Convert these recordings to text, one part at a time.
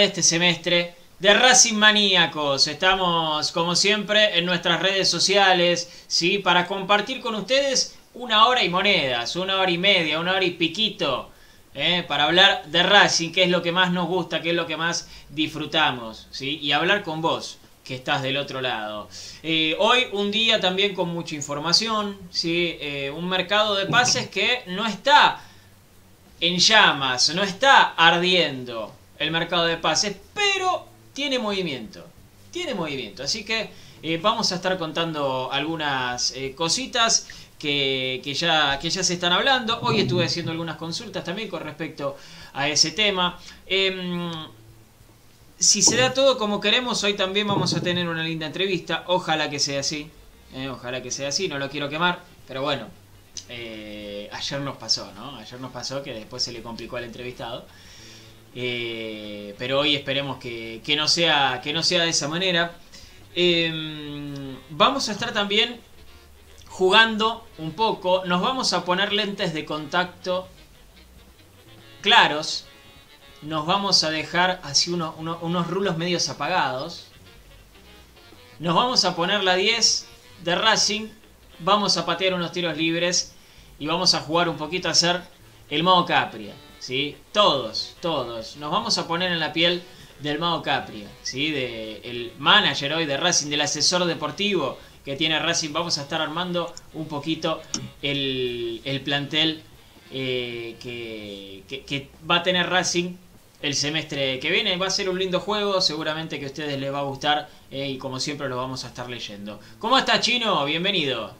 de este semestre de Racing Maníacos. Estamos, como siempre, en nuestras redes sociales, ¿sí? Para compartir con ustedes una hora y monedas, una hora y media, una hora y piquito, ¿eh? Para hablar de Racing, que es lo que más nos gusta, que es lo que más disfrutamos, ¿sí? Y hablar con vos, que estás del otro lado. Eh, hoy un día también con mucha información, ¿sí? Eh, un mercado de pases que no está en llamas, no está ardiendo el mercado de pases, pero tiene movimiento, tiene movimiento. Así que eh, vamos a estar contando algunas eh, cositas que, que ya, que ya se están hablando. Hoy estuve haciendo algunas consultas también con respecto a ese tema. Em, si se da todo como queremos, hoy también vamos a tener una linda entrevista. Ojalá que sea así. eh, ojalá que sea así. No lo quiero quemar. Pero bueno, ayer nos pasó, ¿no? Ayer nos pasó que después se le complicó al entrevistado. Eh, pero hoy esperemos que, que no sea, que no sea de esa manera. Eh, vamos a estar también jugando un poco. Nos vamos a poner lentes de contacto claros nos vamos a dejar así uno- uno- unos rulos medios apagados. Nos vamos a poner la 10 de Racing. Vamos a patear unos tiros libres. Y vamos a jugar un poquito a hacer el modo Capria. ¿Sí? Todos, todos. Nos vamos a poner en la piel del modo Capria. ¿sí? De el manager hoy de Racing, del asesor deportivo que tiene Racing. Vamos a estar armando un poquito el, el plantel eh, que, que- va a tener Racing el semestre que viene. Va a ser un lindo juego, seguramente que a ustedes les va a gustar eh, y como siempre lo vamos a estar leyendo. ¿Cómo estás, Chino? Bienvenido.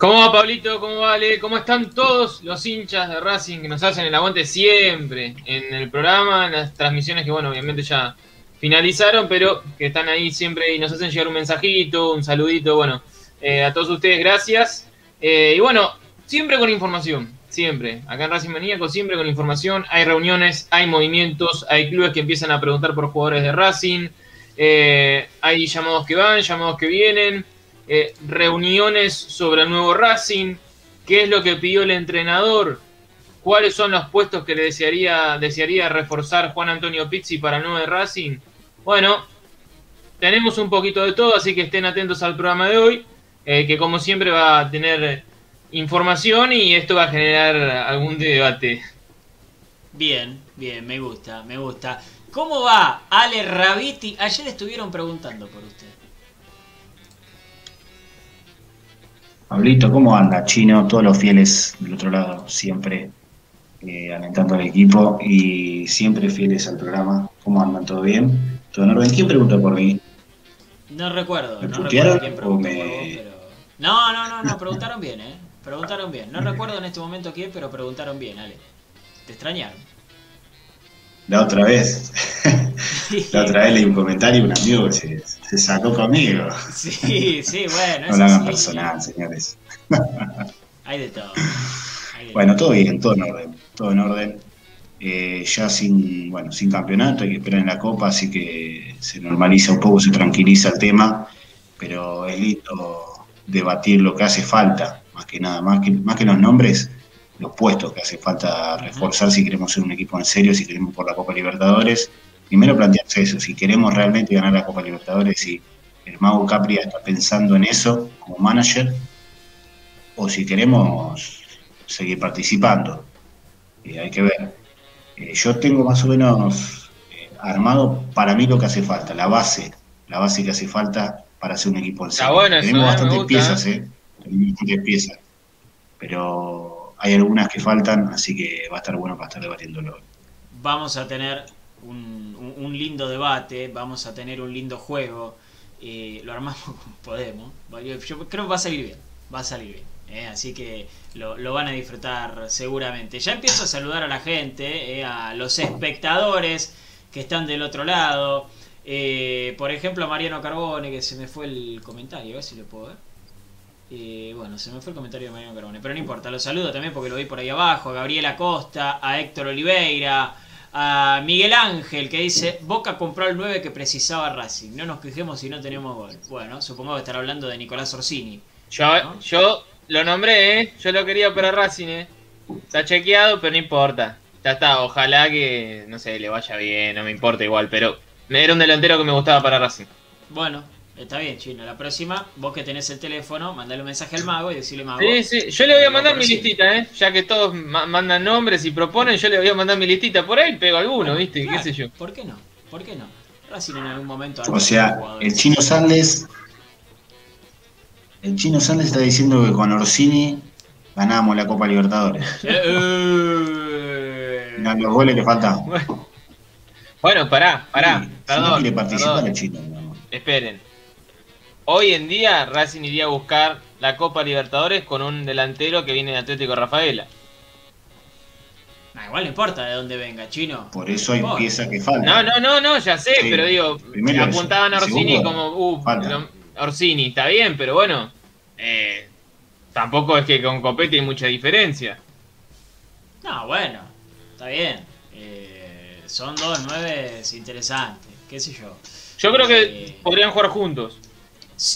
¿Cómo va Pablito? ¿Cómo va Ale? ¿Cómo están todos los hinchas de Racing que nos hacen el aguante siempre en el programa, en las transmisiones que, bueno, obviamente ya finalizaron, pero que están ahí siempre y nos hacen llegar un mensajito, un saludito, bueno, eh, a todos ustedes gracias. Eh, y bueno, siempre con información, siempre. Acá en Racing Maníaco siempre con información. Hay reuniones, hay movimientos, hay clubes que empiezan a preguntar por jugadores de Racing. eh, hay llamados que van, llamados que vienen eh, reuniones sobre el nuevo Racing, qué es lo que pidió el entrenador, cuáles son los puestos que le desearía, desearía reforzar Juan Antonio Pizzi para el nuevo Racing. Bueno, tenemos un poquito de todo, así que estén atentos al programa de hoy, eh, que como siempre va a tener información y esto va a generar algún debate. Bien, bien, me gusta, me gusta. ¿Cómo va Ale Raviti? Ayer estuvieron preguntando por usted. Pablito, ¿cómo anda? Chino, todos los fieles del otro lado, siempre eh, alentando al equipo y siempre fieles al programa. ¿Cómo andan? ¿Todo bien? ¿Todo en orden? ¿Quién preguntó por mí? No recuerdo, ¿Me no recuerdo quién preguntó me- por vos, pero... No, no, no, no, preguntaron bien, ¿eh? Preguntaron bien. No recuerdo en este momento quién, pero preguntaron bien, Ale. Te extrañaron. La otra vez, la otra vez leí un comentario un amigo que se, se sacó conmigo. Sí, sí, bueno. No lo hagan sí. personal, señores. Hay de todo. hay de Bueno, todo bien, todo en orden, todo en orden. Eh, ya sin, bueno, sin campeonato, hay que esperar en la Copa, así que se normaliza un poco, se tranquiliza el tema, pero es lindo debatir lo que hace falta, más que nada, más que, más que los nombres, los puestos que hace falta reforzar si queremos ser un equipo en serio, si queremos por la Copa Libertadores. Primero plantearse eso, si queremos realmente ganar la Copa Libertadores, si el Mago Capria está pensando en eso como manager, o si queremos seguir participando. Eh, hay que ver. Eh, yo tengo más o menos eh, armado para mí lo que hace falta, la base, la base que hace falta para hacer un equipo en serio. bueno eso, Tenemos eh, bastantes gusta, piezas, ¿eh? Tenemos bastantes piezas. Pero hay algunas que faltan, así que va a estar bueno para estar debatiéndolo. Vamos a tener un, lindo debate, vamos a tener un lindo juego. lo armamos como podemos. Yo creo que va a salir bien. Va a salir bien. eh, así que lo, van a disfrutar seguramente. Ya empiezo a saludar a la gente, eh, a los espectadores que están del otro lado. Eh, por ejemplo, a Mariano Carbone, que se me fue el comentario, a ver si lo puedo ver. Bueno, se me fue el comentario de Mariano Carbone, pero no importa, lo saludo también porque lo vi por ahí abajo. A Gabriel Acosta, a Héctor Oliveira, a Miguel Ángel que dice: Boca compró el 9 que precisaba Racing. No nos quejemos si no tenemos gol. Bueno, supongo que estará hablando de Nicolás Orsini. Yo, ¿No? yo lo nombré, ¿eh? Yo lo quería para Racing, ¿eh? Está chequeado, pero no importa. Ya está, ojalá que, no sé, le vaya bien, no me importa igual, pero era un delantero que me gustaba para Racing. Bueno, está bien, chino. La próxima, vos que tenés el teléfono, mandale un mensaje al mago y decirle mago. Sí, sí, yo le voy a mandar mi listita, ¿eh? Ya que todos ma- mandan nombres y proponen, yo le voy a mandar mi listita por ahí, pego alguno, ¿viste? Claro, ¿Qué sé yo? ¿Por qué no? ¿Por qué no? Racing en algún momento. O sea, el chino Sanles. El chino Sanles está diciendo que con Orsini ganamos la Copa Libertadores. Eh, eh. Eran los goles que faltaban. Bueno, pará, pará, Sí, si no perdón, quiere participar perdón. el chino. no. Esperen. Hoy en día Racing iría a buscar la Copa Libertadores con un delantero que viene de Atlético Rafaela. Ah, igual no importa de dónde venga, chino. Por eso hay piezas que faltan. No, no, no, no, ya sé, Sí, pero digo, primero apuntaban a Orsini Segundo, como, uh, falta. Orsini, está bien, pero bueno, eh, tampoco es que con Copetti hay mucha diferencia. No, bueno, está bien. Eh, son dos nueve interesantes, qué sé yo. Yo creo que Eh, podrían jugar juntos.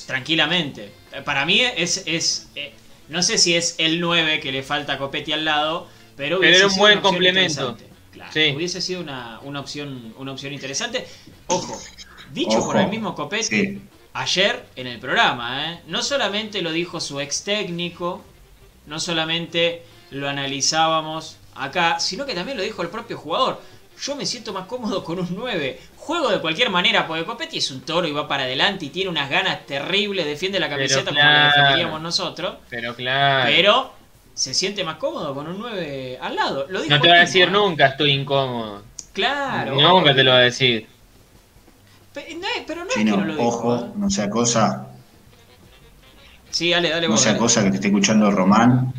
Tranquilamente. Para mí es, es eh, no sé si es el 9 que le falta a Copetti al lado, pero, Pero hubiese era un sido buen una opción complemento. interesante. Claro, Sí. Hubiese sido una, una opción una opción interesante. Ojo, dicho Ojo, por el mismo Copetti, Sí. ayer en el programa, ¿eh? no solamente lo dijo su ex técnico, no solamente lo analizábamos acá, sino que también lo dijo el propio jugador. Yo me siento más cómodo con un 9. Juego de cualquier manera, porque Copetti es un toro y va para adelante y tiene unas ganas terribles, defiende la camiseta como claro. la defenderíamos nosotros, Pero claro, pero se siente más cómodo con un 9 al lado. Lo dijo no te va a decir ¿eh? nunca estoy incómodo. Claro. nunca te lo va a decir. No, Pero no es que no lo ojo, ¿eh? no sea cosa, Sí, dale, dale no vos, sea dale. cosa que te esté escuchando Román.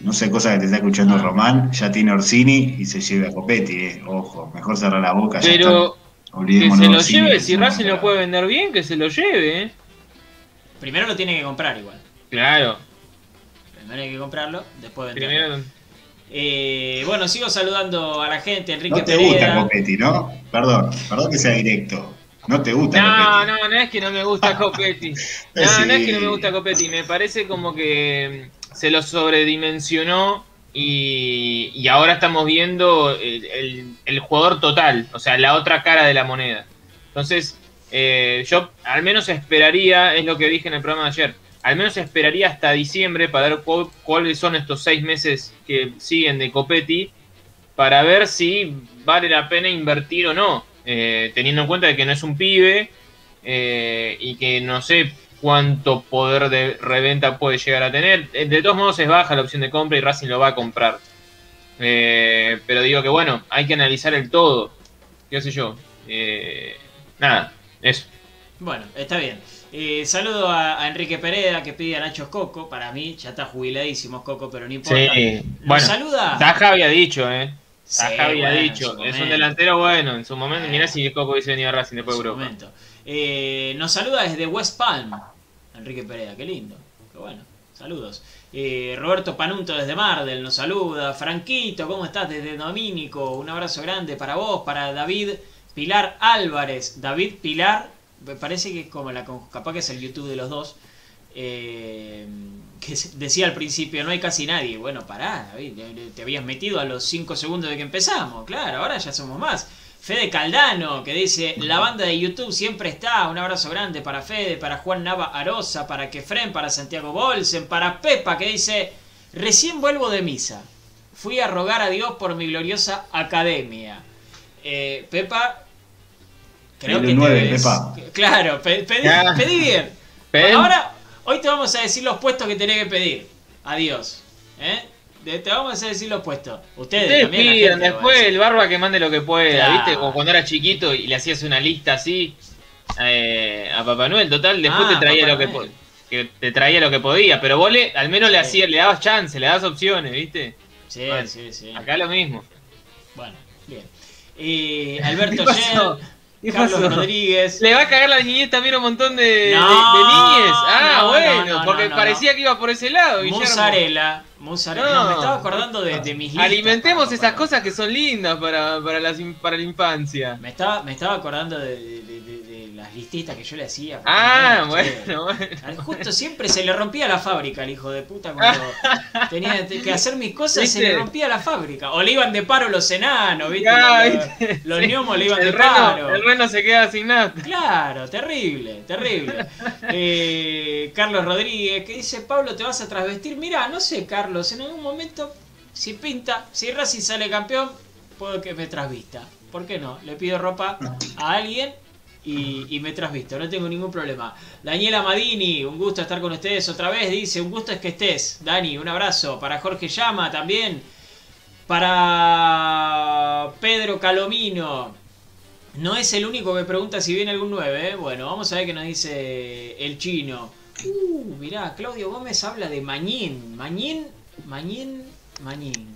No sea cosa que te esté escuchando Ah. Román, ya tiene Orsini y se lleve a Copetti, eh. Ojo, mejor cerrar la boca, ya Pero está. que se lo Orsini, lleve, si Racing lo puede vender bien, que se lo lleve, ¿eh? Primero lo tiene que comprar igual. Claro, Primero hay que comprarlo, después venderlo. primero... Eh, bueno, sigo saludando a la gente, Enrique No te gusta. Copetti, ¿no? Perdón, perdón que sea directo. No te gusta No, Copetti. no, no es que no me gusta Copetti. No, no es que no me gusta Copetti. Me parece como que se lo sobredimensionó y, ahora estamos viendo el, jugador total, o sea, la otra cara de la moneda. Entonces, eh, yo al menos esperaría, es lo que dije en el programa de ayer, al menos esperaría hasta diciembre para ver cu- cuáles son estos seis meses que siguen de Copetti para ver si vale la pena invertir o no, eh, teniendo en cuenta que no es un pibe eh, y que no sé cuánto poder de reventa puede llegar a tener. Eh, De todos modos es baja la opción de compra y Racing lo va a comprar. Eh, pero digo que bueno, hay que analizar el todo. ¿Qué sé yo? Eh, nada, eso. Bueno, está bien. Eh, saludo a, a Enrique Pereira que pide a Nacho Coco. Para mí ya está jubiladísimo Coco, pero no importa. Sí, bueno, saluda. Taja había dicho, ¿eh? Sí, Taja había bueno, dicho. Es un delantero bueno en su momento. Mirá si Coco hubiese venido a Racing después de Europa. momento. Eh, nos saluda desde West Palm. Enrique Pereira, qué lindo. Qué bueno. Saludos. Eh, Roberto Panunto desde Mardel nos saluda. Franquito, ¿cómo estás desde Domínico? Un abrazo grande para vos, para David Pilar Álvarez. David Pilar, me parece que es como la capaz que es el YouTube de los dos. Eh, que decía al principio, no hay casi nadie. Bueno, pará, David, te habías metido a los 5 segundos de que empezamos. Claro, ahora ya somos más. Fede Caldano, que dice, la banda de YouTube siempre está. Un abrazo grande para Fede, para Juan Nava Arosa, para Kefren, para Santiago Bolsen, para Pepa, que dice, Recién vuelvo de misa. Fui a rogar a Dios por mi gloriosa academia. Eh, Pepa, creo que te nueve, ves- Pepa. Claro, pe- pedí, bien. Ahora, hoy te vamos a decir los puestos que tenés que pedir. Adiós. ¿Eh? De- Te vamos a decir los puestos. Ustedes, Ustedes también. pidan, después el barba que mande lo que pueda, Claro. ¿viste? Como cuando era chiquito y le hacías una lista así eh, a Papá Noel, total, después Ah, te traía Papá lo que, Noel. po- que te traía lo que podía, pero vos le, al menos le hacías, le dabas chance, le dabas opciones, ¿viste? Sí, Bueno, sí, sí. Acá lo mismo. Bueno, bien. Eh, Alberto. Yen, ¿Qué Carlos pasó? Rodríguez. Le va a cagar la niñez también a un montón de, No, de niñes. Ah, no, bueno, no, no, porque parecía que iba por ese lado. Mozzarella. Mozzarella. No, me estaba acordando de, de mis listas. Alimentemos para- esas para- cosas que son lindas para, para, las para la infancia. Me estaba, me estaba acordando de, listitas que yo le hacía. Ah, bueno, bueno. Justo siempre se le rompía la fábrica al hijo de puta cuando tenía que hacer mis cosas, se ¿Viste? le rompía la fábrica. O le iban de paro los enanos, ¿viste? Ah, los ¿viste? los Sí. gnomos le iban el de reno, paro. el reno se queda sin nada. Claro, terrible, terrible. Eh, Carlos Rodríguez, que dice, Pablo, ¿te vas a trasvestir? Mira, no sé, Carlos, en algún momento, si pinta, si Racing sale campeón, puedo que me trasvista. ¿Por qué no? Le pido ropa a alguien y, y me trasvisto, no tengo ningún problema. Daniela Madini, un gusto estar con ustedes otra vez, dice, un gusto es que estés. Dani, un abrazo. Para Jorge Llama también. Para Pedro Calomino. No es el único que pregunta si viene algún 9, ¿eh? Bueno, vamos a ver qué nos dice el chino. Uh, mirá, Claudio Gómez habla de Mañín. Mañín, Mañín, Mañín.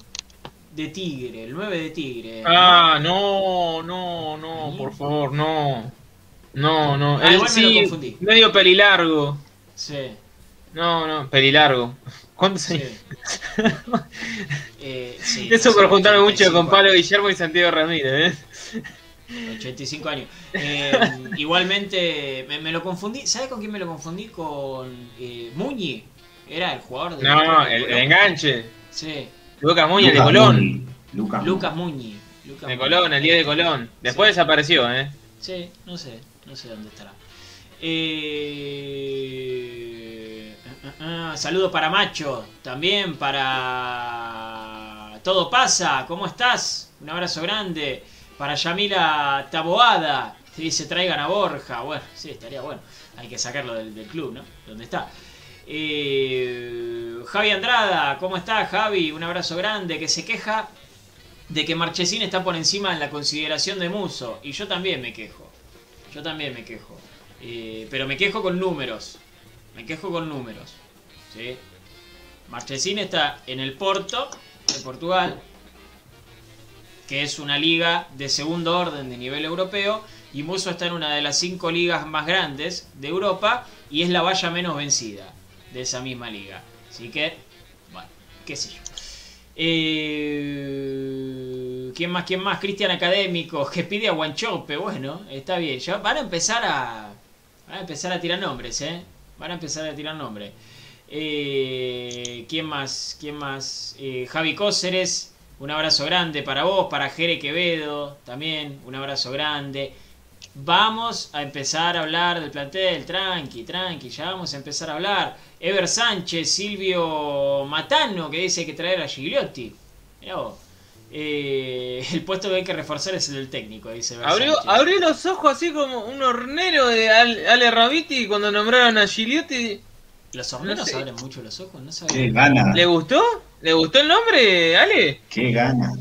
De Tigre, el 9 de Tigre. Ah, no, no, no, por favor, no. No, no. Ah, Él igual me lo confundí. medio pelilargo. Sí, No, no, pelilargo. ¿Cuántos sí. años? Eh, sí, Eso no por juntarme mucho 85 con Pablo Guillermo y Santiago Ramírez, ¿eh? 85 años. Eh, igualmente, me, me lo confundí. ¿Sabes con quién me lo confundí? Con eh, Muñi. Era el jugador de. No, de el, enganche. Sí, Lucas Muñoz de Colón. Muni, Lucas Lucas Muñi. Lucas De Muñi. Colón, el 10 de Colón. Después Sí. desapareció, ¿eh? Sí, no sé, no sé dónde estará. Eh, ah, ah, saludo para Macho, también para Todo pasa, ¿cómo estás? Un abrazo grande. Para Yamila Taboada, que dice traigan a Borja. Bueno, sí, estaría bueno. Hay que sacarlo del, club, ¿no? ¿Dónde está? Eh, Javi Andrada, ¿cómo está Javi? Un abrazo grande, que se queja de que Marchesín está por encima en la consideración de Muso. Y yo también me quejo. Yo también me quejo. Eh, pero me quejo con números. Me quejo con números. ¿sí? Marchesín está en el Porto, de Portugal, que es una liga de segundo orden de nivel europeo. Y Muso está en una de las cinco ligas más grandes de Europa y es la valla menos vencida de esa misma liga. Así que, bueno, qué sé yo. Eh, ¿Quién más? ¿Quién más? Cristian Académico, que pide a Guanchope. Bueno, está bien. Ya van a empezar a. A empezar a tirar nombres, ¿eh? Van a empezar a tirar nombres. Eh, ¿Quién más? ¿Quién más? Eh, Javi Cóceres, un abrazo grande para vos, para Jere Quevedo, también un abrazo grande. Vamos a empezar a hablar del plantel, tranqui, tranqui, ya vamos a empezar a hablar. Ever Sánchez, Silvio Matano, que dice que traer a Gigliotti. Mirá vos. Eh, el puesto que hay que reforzar es el del técnico, dice Ever Abrió, Sánchez. abrió los ojos así como un hornero de Ale, Raviti cuando nombraron a Gigliotti. Los horneros no sé. abren mucho los ojos, no Qué sabía. gana, ¿Le gustó? ¿Le gustó el nombre, Ale? qué gana.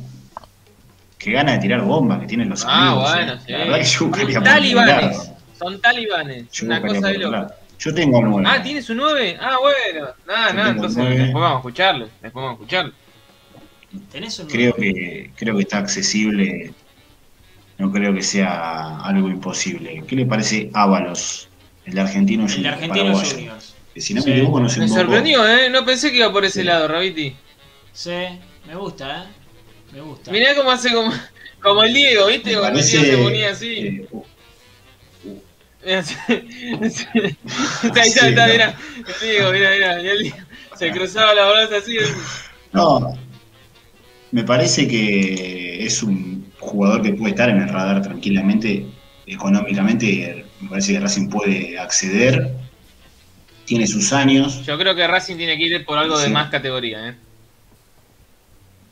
Qué gana de tirar bombas que tienen los Ah, amigos. bueno, eh. sí. La verdad que yo buscaría por Talibanes. Son talibanes. Yo Una cosa de loco. Yo tengo nueve. Ah, ¿tiene su 9? Ah, bueno. Nada, nada, entonces después vamos a escucharlo. Después vamos a escucharlo. ¿Tenés un Creo que, creo que está accesible. No creo que sea algo imposible. ¿Qué le parece Ábalos? El de Argentino El? Juniors. Que si no Sí. me equivoco, no se Me convocó. sorprendió, ¿eh? No pensé que iba por ese Sí. lado, Raviti. Sí, me gusta, ¿eh? Me gusta. Mirá cómo hace como, como el Diego, ¿viste? Cuando el Diego se ponía así. eh, Se cruzaba la brazos así. No, me parece que es un jugador que puede estar en el radar tranquilamente, económicamente, me parece que Racing puede acceder. tiene sus años. Yo creo que Racing tiene que ir por algo de más categoría. ¿eh?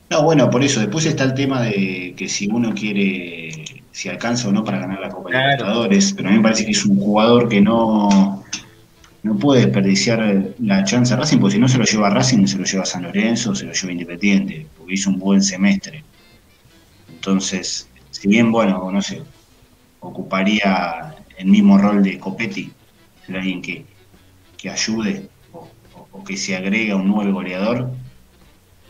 No, bueno, por eso. Después está el tema de que si uno quiere, si alcanza o no para ganar la Copa Claro. Libertadores. Pero a mí me parece que es un jugador que no, no puede desperdiciar la chance a Racing, porque si no se lo lleva a Racing, se lo lleva a San Lorenzo, se lo lleva a Independiente, porque hizo un buen semestre. Entonces, si bien, bueno, no sé, ocuparía el mismo rol de Copetti, ser alguien que, que ayude o, o- o que se agregue a un nuevo goleador.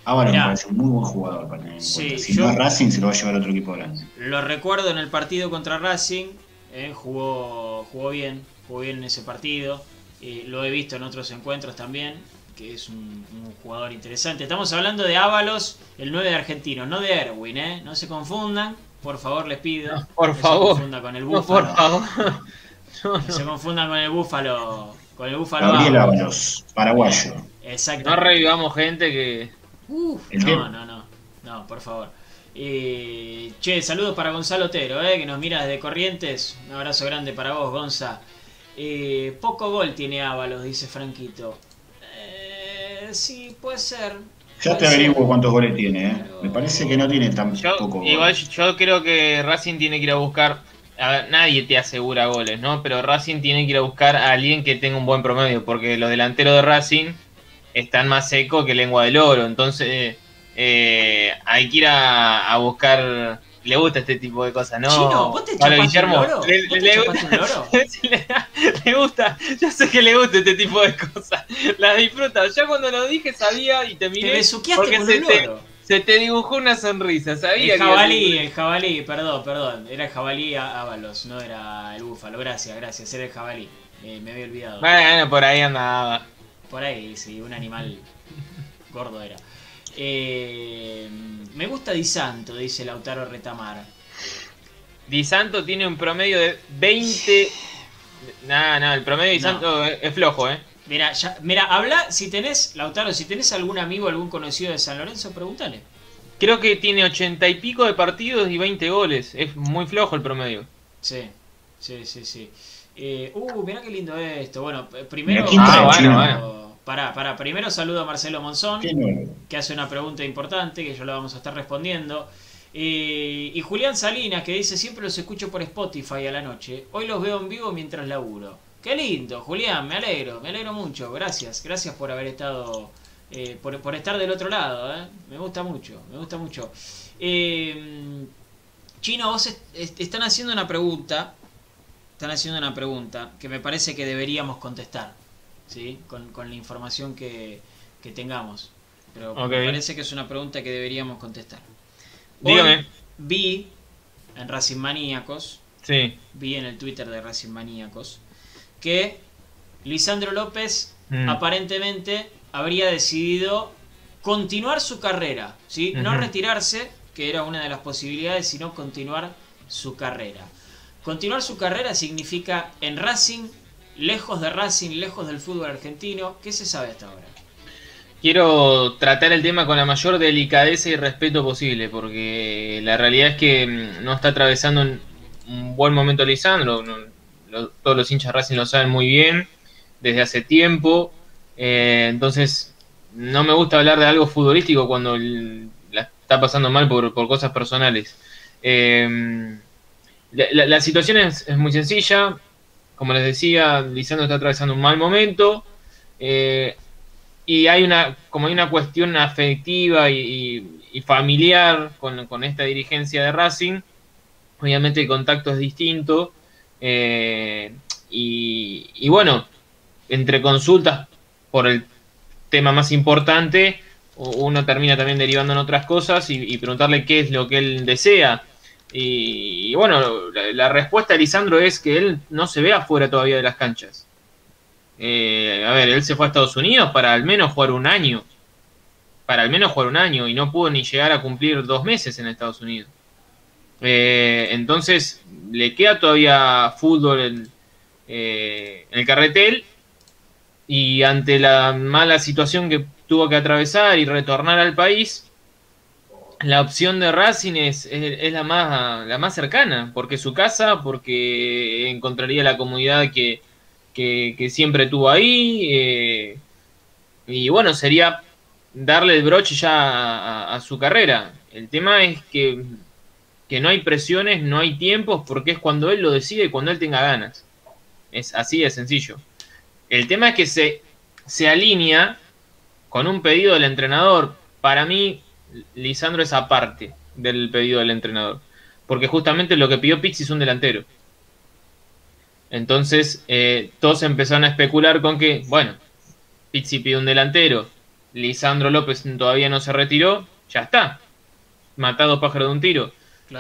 Ahora me Mirá. parece un muy buen jugador para tener en Sí. Si yo- no es Racing, se lo va a llevar a otro equipo grande. Lo recuerdo en el partido contra Racing, eh, jugó, jugó bien, jugó bien en ese partido. eh, lo he visto en otros encuentros también, que es un, un jugador interesante. Estamos hablando de Ábalos, el 9 de Argentino, no de Erwin, ¿eh? No se confundan, por favor les pido. No, por no favor. se confundan con el No, Búfalo. por favor. No, No se confundan con el Búfalo. Con el Búfalo Gabriel Ábalos. Ábalos, paraguayo. Exacto. no revivamos gente que. Uf, no, no, no, no, por favor. Eh, che, saludos para Gonzalo Otero, eh, que nos mira desde Corrientes. Un abrazo grande para vos, Gonza. Eh, poco gol tiene Ábalos, dice Franquito. Eh, sí, puede ser. Ya te averiguo cuántos goles tiene, ¿eh? Me parece que no tiene tan Yo, poco igual gol. yo creo que Racing tiene que ir a buscar. A ver, nadie te asegura goles, ¿no? Pero Racing tiene que ir a buscar a alguien que tenga un buen promedio, porque los delanteros de Racing están más secos que lengua del oro. Entonces, eh, hay que ir a, a buscar. Le gusta este tipo de cosas, ¿no? Chino, ¿vos te Pablo un loro? le- ¿Vos te le chupaste gusta- un loro? le, le gusta, yo sé que le gusta este tipo de cosas. La disfruta. Ya cuando lo dije sabía y te Te miré. besuqueaste porque con se un te, se te dibujó una sonrisa, sabía El que jabalí, el jabalí, perdón, perdón. Era el jabalí Ábalos, no era el búfalo. Gracias, gracias, era el jabalí. Eh, me había olvidado. Bueno, por ahí andaba. Por ahí, sí, un animal gordo era. Eh, me gusta Di Santo, dice Lautaro Retamar. Di Santo tiene un promedio de 20. Nada, nada, el promedio de Di No. Santo es, flojo, ¿eh? Mira, ya, mira, habla, si tenés, Lautaro, si tenés algún amigo, algún conocido de San Lorenzo, pregúntale. Creo que tiene 80 y pico de partidos y 20 goles. Es muy flojo el promedio. Sí, sí, sí, sí. Eh, uh, mirá qué lindo esto. Bueno, primero. Mira, ¿quién trae, Ah, chino? bueno, Pará, pará. Primero saludo a Marcelo Monzón. Que hace una pregunta importante que yo la vamos a estar respondiendo. Eh, y Julián Salinas que dice, siempre los escucho por Spotify a la noche. Hoy los veo en vivo mientras laburo. Qué lindo, Julián, me alegro, me alegro mucho. Gracias, gracias por haber estado, eh, por, por estar del otro lado. eh. Me gusta mucho, me gusta mucho. Chino, vos est- est- están haciendo una pregunta, están haciendo una pregunta que me parece que deberíamos contestar, ¿sí? Con, con la información que, que tengamos. Pero me parece que es una pregunta que deberíamos contestar. Hoy Dígame. vi en Racing Maníacos, Sí. vi en el Twitter de Racing Maníacos, que Lisandro López Mm. aparentemente habría decidido continuar su carrera, ¿sí? No retirarse, que era una de las posibilidades, sino continuar su carrera. Continuar su carrera significa en Racing, lejos de Racing, lejos del fútbol argentino. ¿Qué se sabe hasta ahora? Quiero tratar el tema con la mayor delicadeza y respeto posible, porque la realidad es que mm, no está atravesando un, buen momento Lisandro. todos los hinchas Racing lo saben muy bien desde hace tiempo. Eh, entonces, no me gusta hablar de algo futbolístico cuando la está pasando mal por, cosas personales. Eh, la, situación es muy sencilla. Como les decía, Lisandro está atravesando un mal momento. Eh, y hay una, como hay una cuestión afectiva y, familiar con, con esta dirigencia de Racing, obviamente el contacto es distinto. eh, y, y bueno, entre consultas por el tema más importante, uno termina también derivando en otras cosas y preguntarle qué es lo que él desea. Y, bueno, la, la respuesta de Lisandro es que él no se ve afuera todavía de las canchas. Eh, a ver, él se fue a Estados Unidos para al menos jugar un año. Para al menos jugar un año y no pudo ni llegar a cumplir dos meses en Estados Unidos. Eh, entonces, le queda todavía fútbol en, eh, en el carretel y ante la mala situación que tuvo que atravesar y retornar al país, la opción de Racing es, la, más, la más cercana, porque su casa, porque encontraría la comunidad que, que, siempre tuvo ahí. Eh, y bueno, sería darle el broche ya a, su carrera. El tema es que, que, no hay presiones, no hay tiempos, porque es cuando él lo decide y cuando él tenga ganas. Es así de sencillo. El tema es que se, se alinea con un pedido del entrenador. Para mí, Lisandro es aparte del pedido del entrenador. Porque justamente lo que pidió Pizzi es un delantero. Entonces, eh, todos empezaron a especular con que, bueno, Pizzi pide un delantero, Lisandro López todavía no se retiró, ya está. Matado pájaro de un tiro.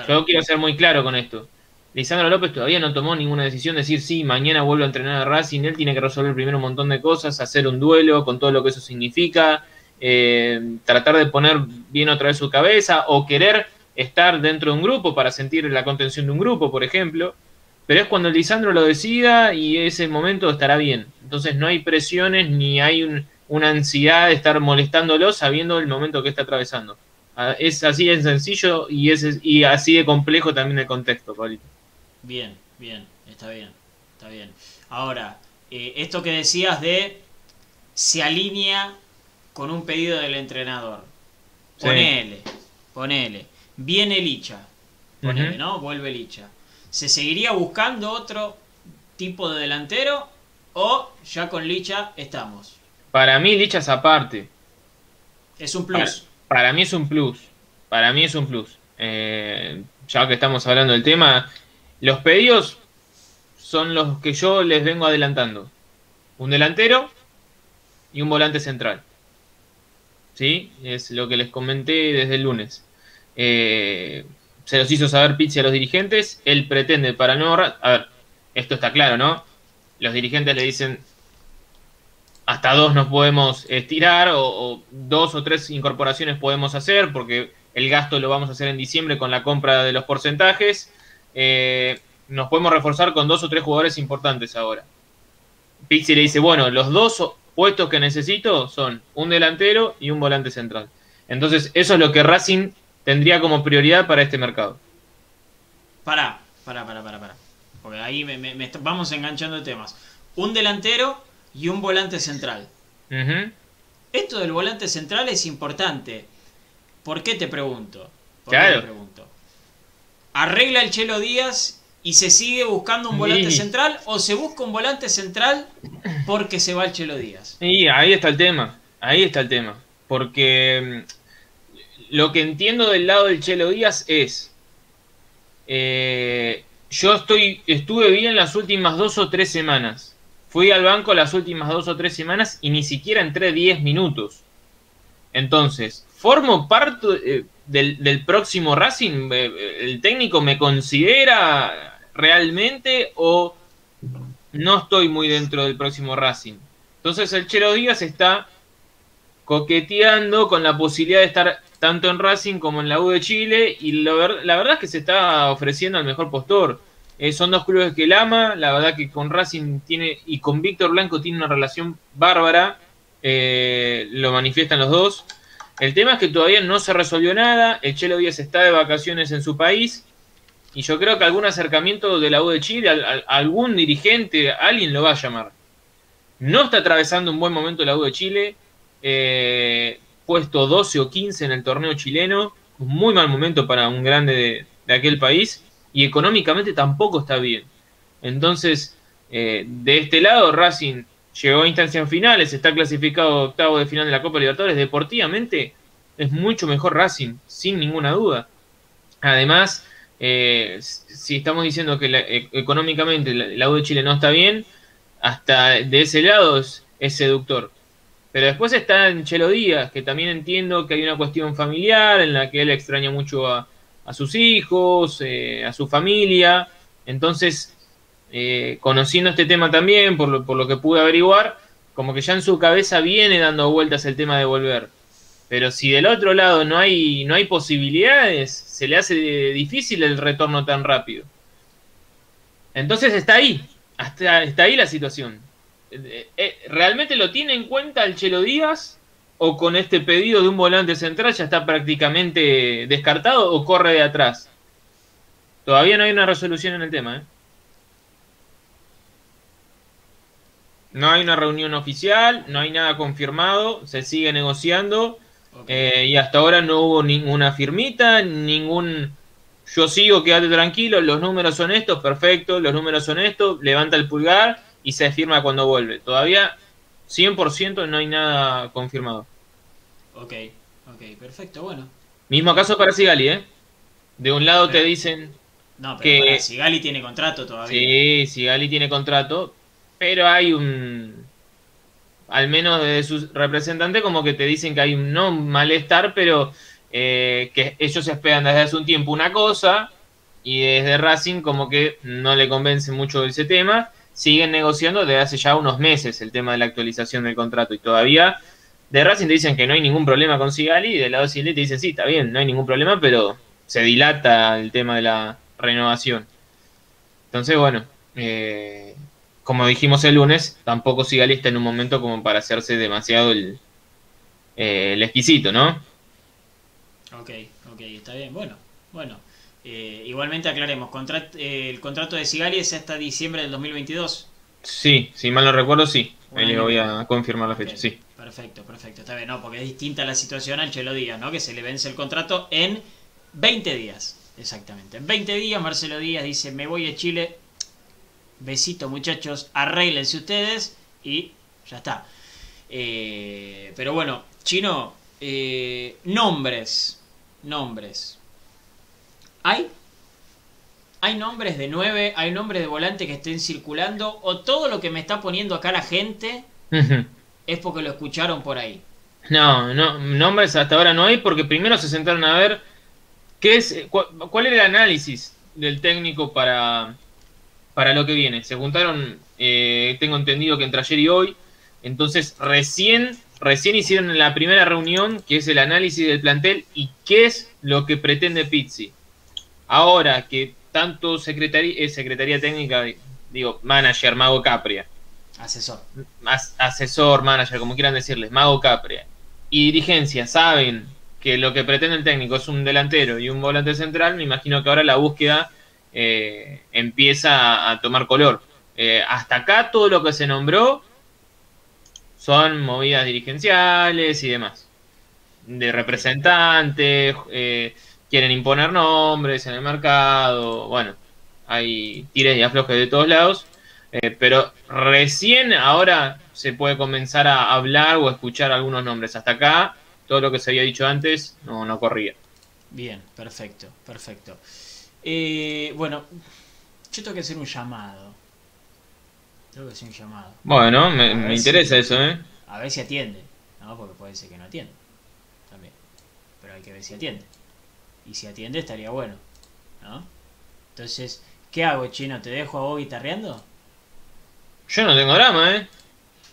Yo quiero ser muy claro con esto. Lisandro López todavía no tomó ninguna decisión de decir, sí, mañana vuelvo a entrenar a Racing, él tiene que resolver primero un montón de cosas, hacer un duelo con todo lo que eso significa, eh, tratar de poner bien otra vez su cabeza o querer estar dentro de un grupo para sentir la contención de un grupo, por ejemplo. Pero es cuando Lisandro lo decida y ese momento estará bien. Entonces no hay presiones ni hay una ansiedad de estar molestándolo sabiendo el momento que está atravesando. Ah, es así de sencillo y, es, y así de complejo también el contexto, Pablito. Bien, bien, está bien, está bien. Ahora, eh, esto que decías de se alinea con un pedido del entrenador. Ponele, ponele. Viene Licha, ponele, ¿no? Vuelve Licha. ¿Se seguiría buscando otro tipo de delantero o ya con Licha estamos? Para mí Licha es aparte. Es un plus. Para, mí es un plus. Para mí es un plus. Eh, ya que estamos hablando del tema, los pedidos son los que yo les vengo adelantando. Un delantero y un volante central. ¿Sí? Es lo que les comenté desde el lunes. Eh, se los hizo saber Pizzi a los dirigentes. Él pretende para no A ver, esto está claro, ¿no? Los dirigentes le dicen hasta dos nos podemos estirar o, dos o tres incorporaciones podemos hacer porque el gasto lo vamos a hacer en diciembre con la compra de los porcentajes. Eh, nos podemos reforzar con dos o tres jugadores importantes ahora. Pizzi le dice, bueno, los dos puestos que necesito son un delantero y un volante central. Entonces, eso es lo que Racing tendría como prioridad para este mercado. Para, para, para, para, para. Porque ahí me, vamos enganchando temas. Un delantero y un volante central. Esto del volante central es importante. ¿Por qué te pregunto? claro. pregunto? ¿Arregla el Chelo Díaz y se sigue buscando un volante central o se busca un volante central porque se va el Chelo Díaz? Y ahí está el tema. Ahí está el tema. Porque mm, lo que entiendo del lado del Chelo Díaz es. Eh, yo estoy, estuve bien las últimas dos o tres semanas. Fui al banco las últimas dos o tres semanas y ni siquiera entré 10 minutos. Entonces, formo parte eh, del, próximo Racing. Eh, ¿El técnico me considera realmente o no estoy muy dentro del próximo Racing? Entonces, el Chelo Díaz está coqueteando con la posibilidad de estar tanto en Racing como en la U de Chile, y la, verdad es que se está ofreciendo al mejor postor. Eh, son dos clubes que él ama, la verdad que con Racing tiene y con Víctor Blanco tiene una relación bárbara, eh, lo manifiestan los dos. El tema es que todavía no se resolvió nada, el Chelo Díaz está de vacaciones en su país, y yo creo que algún acercamiento de la U de Chile, algún dirigente, alguien lo va a llamar. No está atravesando un buen momento la U de Chile. Eh, puesto 12 o 15 en el torneo chileno, un muy mal momento para un grande de, aquel país, y económicamente tampoco está bien. Entonces, eh, de este lado, Racing llegó a instancias finales, está clasificado octavo de final de la Copa Libertadores, deportivamente es mucho mejor Racing, sin ninguna duda. Además, eh, si estamos diciendo que e, económicamente la, U de Chile no está bien, hasta de ese lado es seductor. Pero después está en Chelo Díaz, que también entiendo que hay una cuestión familiar en la que él extraña mucho a, sus hijos, eh, a su familia. Entonces, eh, conociendo este tema también, por lo, por lo que pude averiguar, como que ya en su cabeza viene dando vueltas el tema de volver. Pero si del otro lado no hay, no hay posibilidades, se le hace difícil el retorno tan rápido. Entonces está ahí, hasta, está ahí la situación. Eh, eh, ¿realmente lo tiene en cuenta el Chelo Díaz? ¿O con este pedido de un volante central ya está prácticamente descartado o corre de atrás? Todavía no hay una resolución en el tema. ¿eh? No hay una reunión oficial, no hay nada confirmado, se sigue negociando eh, y hasta ahora no hubo ninguna firmita, ningún... Yo sigo, quédate tranquilo, los números son estos, perfecto, los números son estos, levanta el pulgar y se firma cuando vuelve. Todavía 100% no hay nada confirmado. ok, ok, perfecto, bueno. Mismo caso para Sigali, ¿eh? De un lado te dicen, No, pero Que- pará, si Gali tiene contrato todavía. sí, Sigali tiene contrato, pero hay un... Al menos de sus representantes como que te dicen que hay un, no malestar, pero eh, que ellos esperan desde hace un tiempo una cosa y desde Racing como que no le convence mucho ese tema. Siguen negociando desde hace ya unos meses el tema de la actualización del contrato y todavía de Racing te dicen que no hay ningún problema con Sigali y del lado de Sigali te dicen sí, está bien, no hay ningún problema, pero se dilata el tema de la renovación. Entonces, bueno, eh, como dijimos el lunes, tampoco Sigali está en un momento como para hacerse demasiado el, eh, el exquisito, ¿no? Ok, ok, está bien. Bueno, bueno. Eh, igualmente aclaremos, contrat- eh, el contrato de Sigali es hasta diciembre del 2022. Sí, si mal no recuerdo, sí. Un Ahí le voy a confirmar la fecha, sí. Perfecto, perfecto, está bien, no, porque es distinta la situación al Chelo Díaz, ¿no? Que se le vence el contrato en 20 días, exactamente. En 20 días Marcelo Díaz dice, me voy a Chile, besito muchachos, arréglense ustedes y ya está. Eh, pero bueno, Chino, eh, nombres, nombres. ¿Hay? ¿Hay nombres de 9? ¿Hay nombres de volante que estén circulando? ¿O todo lo que me está poniendo acá la gente es porque lo escucharon por ahí? No, no, nombres hasta ahora no hay porque primero se sentaron a ver qué es, cu- cuál era el análisis del técnico para, para lo que viene. Se juntaron, eh, tengo entendido que entre ayer y hoy, entonces recién, recién hicieron la primera reunión que es el análisis del plantel y qué es lo que pretende Pizzi. Ahora que tanto secretaría, eh, secretaría técnica, digo, manager, Mago Capria, Asesor. as- asesor, manager, como quieran decirles, Mago Capria, y dirigencia saben que lo que pretende el técnico es un delantero y un volante central, me imagino que ahora la búsqueda eh, empieza a, tomar color. Eh, hasta acá todo lo que se nombró son movidas dirigenciales y demás. De representantes, eh, quieren imponer nombres en el mercado, bueno, hay tires y aflojes de todos lados. Eh, pero recién ahora se puede comenzar a hablar o escuchar algunos nombres. Hasta acá, todo lo que se había dicho antes no, no corría. Bien, perfecto, perfecto. Eh, bueno, yo tengo que hacer un llamado. Tengo que hacer un llamado. Bueno, me, A me interesa si- eso, ¿eh? A ver si atiende. ¿no? Porque puede ser que no atienda. También. Pero hay que ver si atiende. Y si atiende estaría bueno. ¿No? Entonces, ¿qué hago, chino? ¿Te dejo a vos guitarreando? Yo no tengo drama, ¿eh?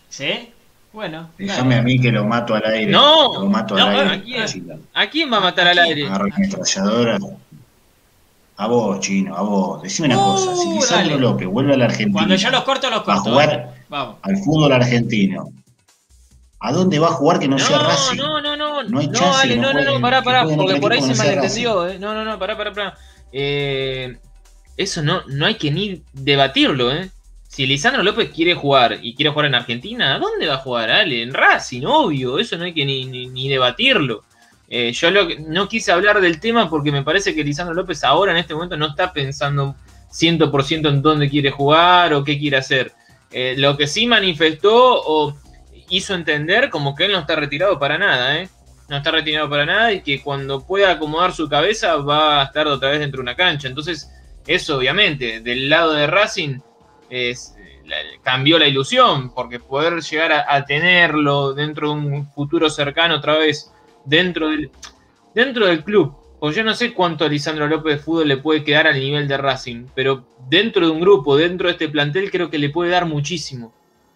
¿Sí? Bueno. Déjame a mí que lo mato al aire. No, lo mato no, al ¿a aire. quién? ¿A quién va a matar al aire? Agarro mi ametralladora. A vos, chino, a vos. Decime una Uh, cosa. Si Lisandro dale. López vuelve a la Argentina Cuando yo los corto, los va a corto. ¿eh? jugar Vamos. al fútbol argentino, ¿a dónde va a jugar que no, sea No, Racing? no, no, no, No hay no, chance no no, no, no, jueguen, pará, pará, porque por ahí se no malentendió, ¿eh? No, no, no, pará, pará, pará. Eh, eso no, no hay que ni debatirlo, ¿eh? Si Lisandro López quiere jugar y quiere jugar en Argentina, ¿a dónde va a jugar, Ale? En Racing, obvio, eso no hay que ni, ni, ni debatirlo. Eh, yo lo no quise hablar del tema porque me parece que Lisandro López ahora en este momento no está pensando 100% en dónde quiere jugar o qué quiere hacer. Eh, lo que sí manifestó o hizo entender como que él no está retirado para nada, ¿eh? No está retirado para nada y que cuando pueda acomodar su cabeza va a estar otra vez dentro de una cancha. Entonces, eso obviamente, del lado de Racing cambió la ilusión, porque poder llegar a, a tenerlo dentro de un futuro cercano otra vez, dentro del, dentro del club, pues yo no sé cuánto a Lisandro López de fútbol le puede quedar al nivel de Racing, pero dentro de un grupo, dentro de este plantel, creo que le puede dar muchísimo.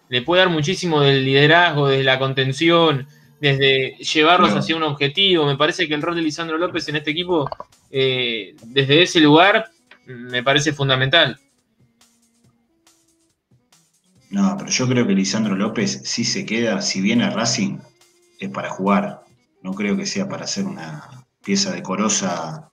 Le puede dar muchísimo del liderazgo, de la contención, desde llevarlos hacia un objetivo. Me parece que el rol de Lisandro López en este equipo, eh, desde ese lugar, me parece fundamental. No, pero yo creo que Lisandro López, si se queda, si viene a Racing, es para jugar. No creo que sea para hacer una pieza decorosa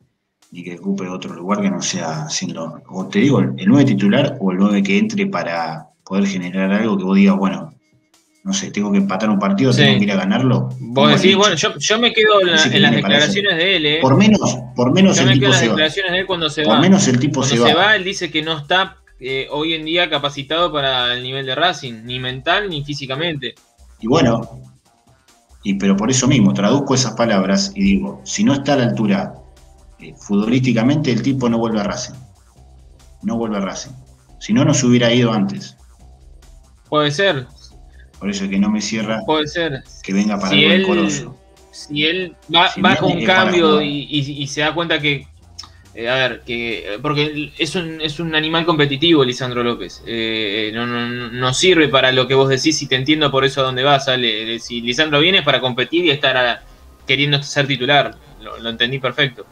ni que ocupe otro lugar que no sea siendo, o te digo, el 9 titular o el 9 que entre para poder generar algo que vos digas, bueno, no sé, tengo que empatar un partido, Sí. tengo que ir a ganarlo. Vos decís, bueno, yo, yo me quedo en, la- en las parece. declaraciones de él, ¿eh? Por menos, por menos Yo el me quedo tipo en las se va. declaraciones de él cuando se Por va. menos el tipo Cuando se se va. va, él dice que no está eh, hoy en día capacitado para el nivel de Racing, ni mental ni físicamente. Y bueno, y pero por eso mismo, traduzco esas palabras y digo, si no está a la altura eh, futbolísticamente, el tipo no vuelve a Racing. No vuelve a Racing. Si no, nos hubiera ido antes. Puede ser, Por eso es que no me cierra puede ser. que venga para si el él, Coloso. si él va, Si viene un cambio jugar. y, y- y se da cuenta que, eh, a ver, que porque es un, es un animal competitivo, Lisandro López. Eh, no, no, no sirve para lo que vos decís y te entiendo por eso a dónde vas. Ale. Eh, Si Lisandro viene es para competir y estar a- queriendo ser titular. Lo, entendí perfecto.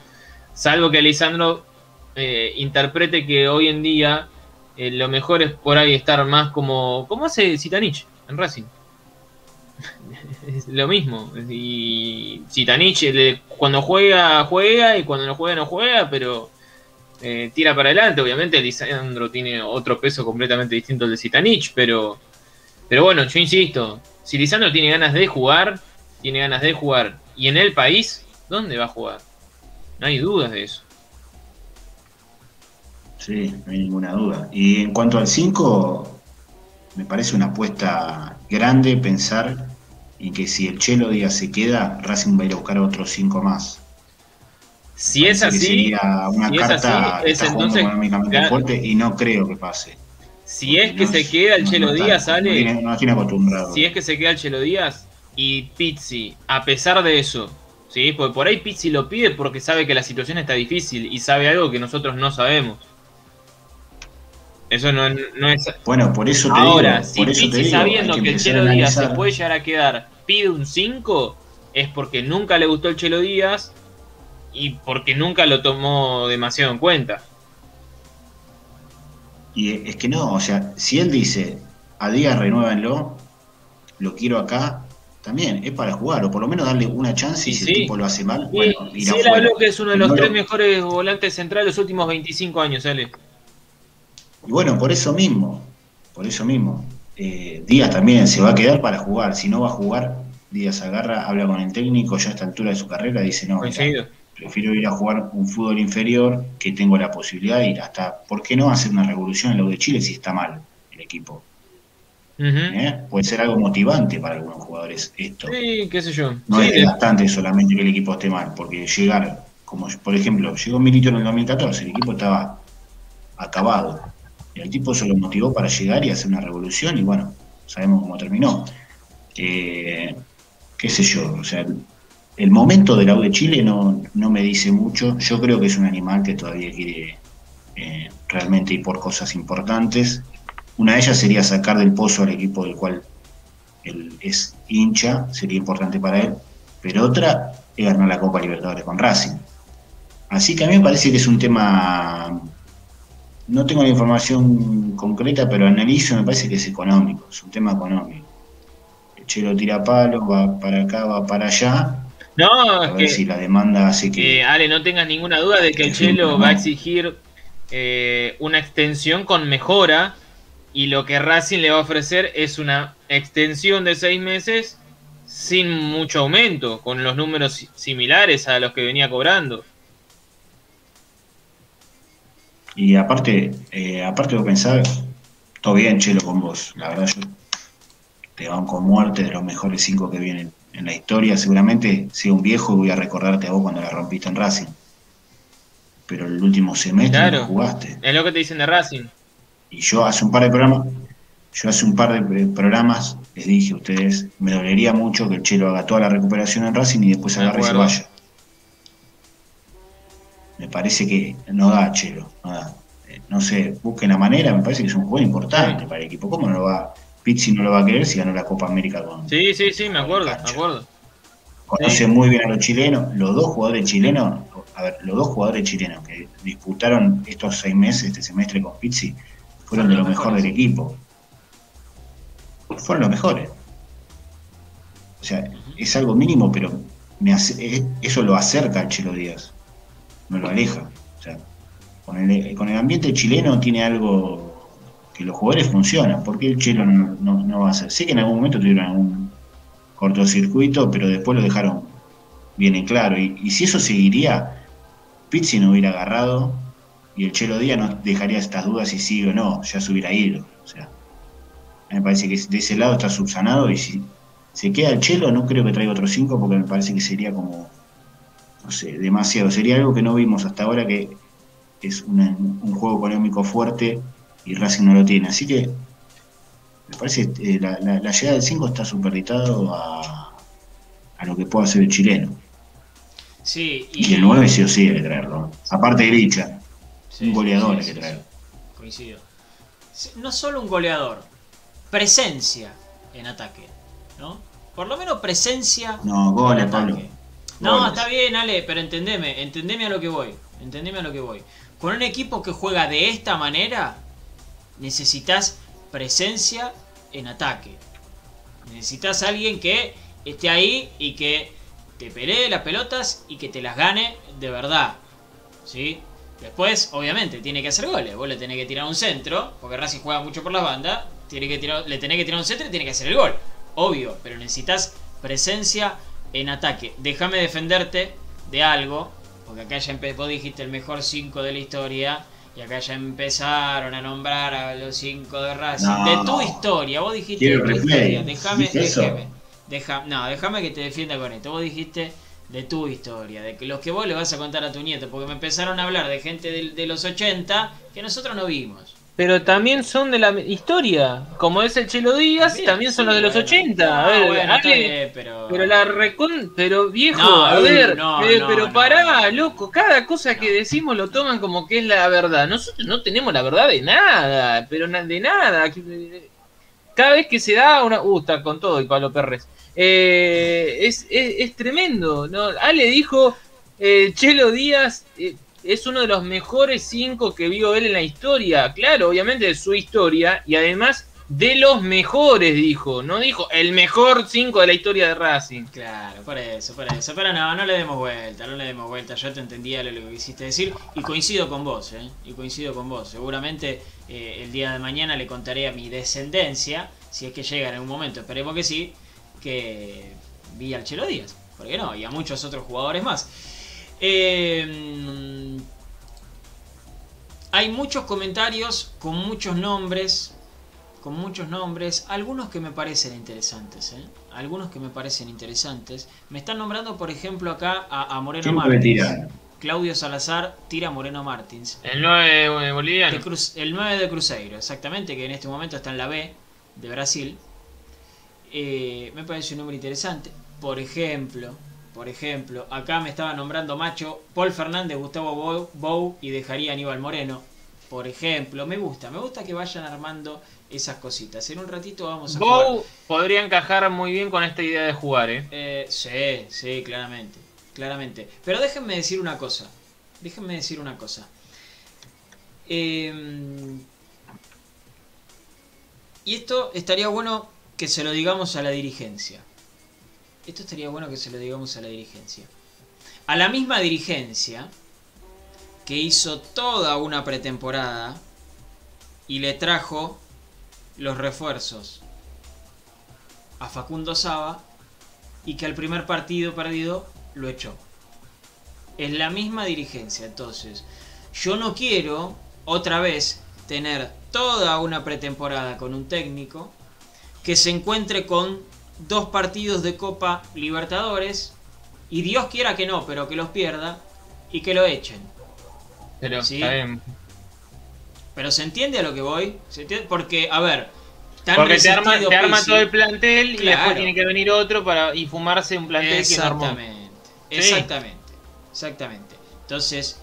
Salvo que Lisandro eh, interprete que hoy en día eh, lo mejor es por ahí estar más como. como hace Zitanich en Racing. es lo mismo. Y Zitanich cuando juega, juega y cuando no juega, no juega, pero eh, tira para adelante. Obviamente, Lisandro tiene otro peso completamente distinto al de Zitanich, pero, pero bueno, yo insisto: si Lisandro tiene ganas de jugar, tiene ganas de jugar. Y en el país, ¿dónde va a jugar? No hay dudas de eso. Sí, no hay ninguna duda. Y en cuanto al 5, me parece una apuesta grande pensar en que si el Chelo Díaz se queda, Racing va a ir a buscar otros 5 más. Si es así, sería una si es carta que está entonces- económicamente claro. fuerte y no creo que pase. si es que No se queda el no- Chelo no Díaz, sale. tiene- No, tiene acostumbrado. Si es que se queda el Chelo Díaz y Pizzi, a pesar de eso, ¿sí? Porque por ahí Pizzi lo pide porque sabe que la situación está difícil y sabe algo que nosotros no sabemos. Eso no, no es. Bueno, por eso te Ahora, digo. si por eso te Pizzi digo, sabiendo que, el Chelo Díaz se puede llegar a quedar, pide un 5, es porque nunca le gustó el Chelo Díaz y porque nunca lo tomó demasiado en cuenta. Y es que no, o sea, si él dice a Díaz renuévenlo, lo quiero acá, también es para jugar, o por lo menos darle una chance y Sí, si sí. el tipo lo hace mal, Y bueno, si irá él afuera. habló que es uno de los No lo- tres mejores volantes centrales de los últimos 25 años, Ale. Y bueno, por eso mismo, por eso mismo. eh, Díaz también se va a quedar para jugar. Si no va a jugar, Díaz agarra, habla con el técnico ya a esta altura de su carrera, dice, no, mira, prefiero ir a jugar un fútbol inferior que tengo la posibilidad de ir hasta, ¿por qué no hacer una revolución en lo de Chile si está mal el equipo? ¿Eh? Puede ser algo motivante para algunos jugadores esto. Sí, qué sé yo. No Sí, es de- desgastante solamente que el equipo esté mal, porque llegar, como por ejemplo, llegó Milito en el 2014, el equipo estaba acabado. El tipo se lo motivó para llegar y hacer una revolución, y bueno, sabemos cómo terminó. Eh, qué sé yo, o sea, el, el momento del AU de Chile no, no me dice mucho. Yo creo que es un animal que todavía quiere eh, realmente ir por cosas importantes. Una de ellas sería sacar del pozo al equipo del cual él es hincha, sería importante para él, pero otra es ganar la Copa Libertadores con Racing. Así que a mí me parece que es un tema, no tengo la información concreta, pero analizo, me parece que es económico, es un tema económico. El Chelo tira palo, va para acá, va para allá, No, a es ver que, si la demanda hace que... eh, Ale, no tengas ninguna duda de que el Chelo va a exigir eh, una extensión con mejora y lo que Racing le va a ofrecer es una extensión de seis meses sin mucho aumento, con los números si- similares a los que venía cobrando. Y aparte, eh, aparte de pensar, todo bien, Chelo, con vos. La verdad, yo te van con muerte de los mejores cinco que vienen en la historia. Seguramente sea un viejo y voy a recordarte a vos cuando la rompiste en Racing. Pero el último semestre Claro. no jugaste. Es lo que te dicen de Racing. Y yo hace un par de programas, yo hace un par de programas les dije a ustedes, me dolería mucho que el Chelo haga toda la recuperación en Racing y después De agarre y se vaya. Me parece que no da Chelo, no da. Eh, No sé, busquen la manera, me parece que es un juego importante para el equipo. ¿Cómo no lo va? Pizzi no lo va a querer si ganó la Copa América con. Sí, sí, sí, me acuerdo, me acuerdo. Conoce Sí. muy bien a los chilenos. Los dos jugadores chilenos, a ver, los dos jugadores chilenos que disputaron estos seis meses, este semestre con Pizzi, fueron de lo mejor del equipo. Fueron los mejores. O sea, es algo mínimo, pero me hace- eh, eso lo acerca al Chelo Díaz. No lo aleja. O sea, con el, ambiente chileno tiene algo que los jugadores funcionan. ¿Por qué el Chelo no, no- va a hacer? Sé que en algún momento tuvieron algún cortocircuito, pero después lo dejaron bien en claro. Y, si eso seguiría, Pizzi no hubiera agarrado y el Chelo Díaz no dejaría estas dudas si sigue o no, ya se hubiera ido. O sea, me parece que de ese lado está subsanado y si se queda el Chelo no creo que traiga otros cinco porque me parece que sería como, no sé, demasiado. Sería algo que no vimos hasta ahora que es una- un juego económico fuerte y Racing no lo tiene. Así que me parece que eh, la, la- la llegada del 5 está superditado a, a lo que pueda hacer el chileno. Sí, Y el 9 sí o sí hay que traerlo. Aparte de Licha, Sí, un goleador sí, hay sí, que traer. sí, Coincido. No solo un goleador, presencia en ataque, ¿no? Por lo menos presencia No, goles. Pablo. No, está bien, Ale, pero entendeme, entendeme a lo que voy. Entendeme a lo que voy. Con un equipo que juega de esta manera, necesitas presencia en ataque. Necesitas alguien que esté ahí y que te pelee las pelotas y que te las gane de verdad. ¿Sí? Después, obviamente, tiene que hacer goles. Vos le tenés que tirar un centro, porque Racing juega mucho por las bandas. Tiene que tirar, le tenés que tirar un centro y tiene que hacer el gol. Obvio, pero necesitas presencia en ataque. Déjame defenderte de algo, porque acá ya empe- vos dijiste el mejor 5 de la historia. Y acá ya empezaron a nombrar a los 5 de Racing. No. de tu historia, vos dijiste de tu replay. historia. Déjame, déjame. Deja, no, déjame que te defienda con esto. Vos dijiste de tu historia, de que los que vos le vas a contar a tu nieto, porque me empezaron a hablar de gente de, de los 80 que nosotros no vimos. Pero también son de la historia. Como es el Chelo Díaz, también son sí, los de los bueno. 80. A No, ver, bueno, Ale, pero... Pero la recon... Pero viejo, No, a ver, no, eh, pero pará, loco, cada cosa que decimos lo toman como que es la verdad. Nosotros no tenemos la verdad de nada, pero de nada. Cada vez que se da una... Uh, está con todo el Pablo Pérez. Eh, es, es, es tremendo, ¿no? Ale dijo, eh, Chelo Díaz eh, es uno de los mejores cinco que vio él en la historia. Claro, obviamente de su historia y además de los mejores, dijo. No dijo el mejor cinco de la historia de Racing. Claro, por eso, por eso. Pero no, no le demos vuelta, no le demos vuelta. Yo te entendía lo que quisiste decir y coincido con vos, ¿eh? Y coincido con vos. Seguramente eh, el día de mañana le contaré a mi descendencia, si es que llega en algún momento, esperemos que sí, que vi al Chelo Díaz. ¿Por qué no? Y a muchos otros jugadores más. Eh, hay muchos comentarios con muchos nombres con muchos nombres, algunos que me parecen interesantes, ¿eh? algunos que me parecen interesantes. Me están nombrando, por ejemplo, acá a, a Moreno Martins. Claudio Salazar tira a Moreno Martins. El 9 De boliviano. El 9 de Cruzeiro, exactamente, que en este momento está en la B de Brasil. Eh, me parece un nombre interesante. Por ejemplo, por ejemplo, acá me estaba nombrando Macho, Paul Fernández, Gustavo Bou, y dejaría a Aníbal Moreno. Por ejemplo, me gusta, me gusta que vayan armando esas cositas. En un ratito vamos a jugar. Bow podría encajar muy bien con esta idea de jugar, ¿eh? Eh, sí, sí, claramente. Claramente. Pero déjenme decir una cosa. Déjenme decir una cosa. Eh, y esto estaría bueno que se lo digamos a la dirigencia. Esto estaría bueno que se lo digamos a la dirigencia. A la misma dirigencia que hizo toda una pretemporada y le trajo los refuerzos a Facundo Saba y que al primer partido perdido lo echó. Es la misma dirigencia, entonces yo no quiero otra vez tener toda una pretemporada con un técnico que se encuentre con dos partidos de Copa Libertadores y Dios quiera que no, pero que los pierda y que lo echen. Pero Sí. está bien. Pero se entiende a lo que voy, ¿Se entiende? porque a ver, Porque te arma, te todo el plantel y después tiene que venir otro para y fumarse un plantel que. Exactamente, Sí. exactamente, exactamente. Entonces,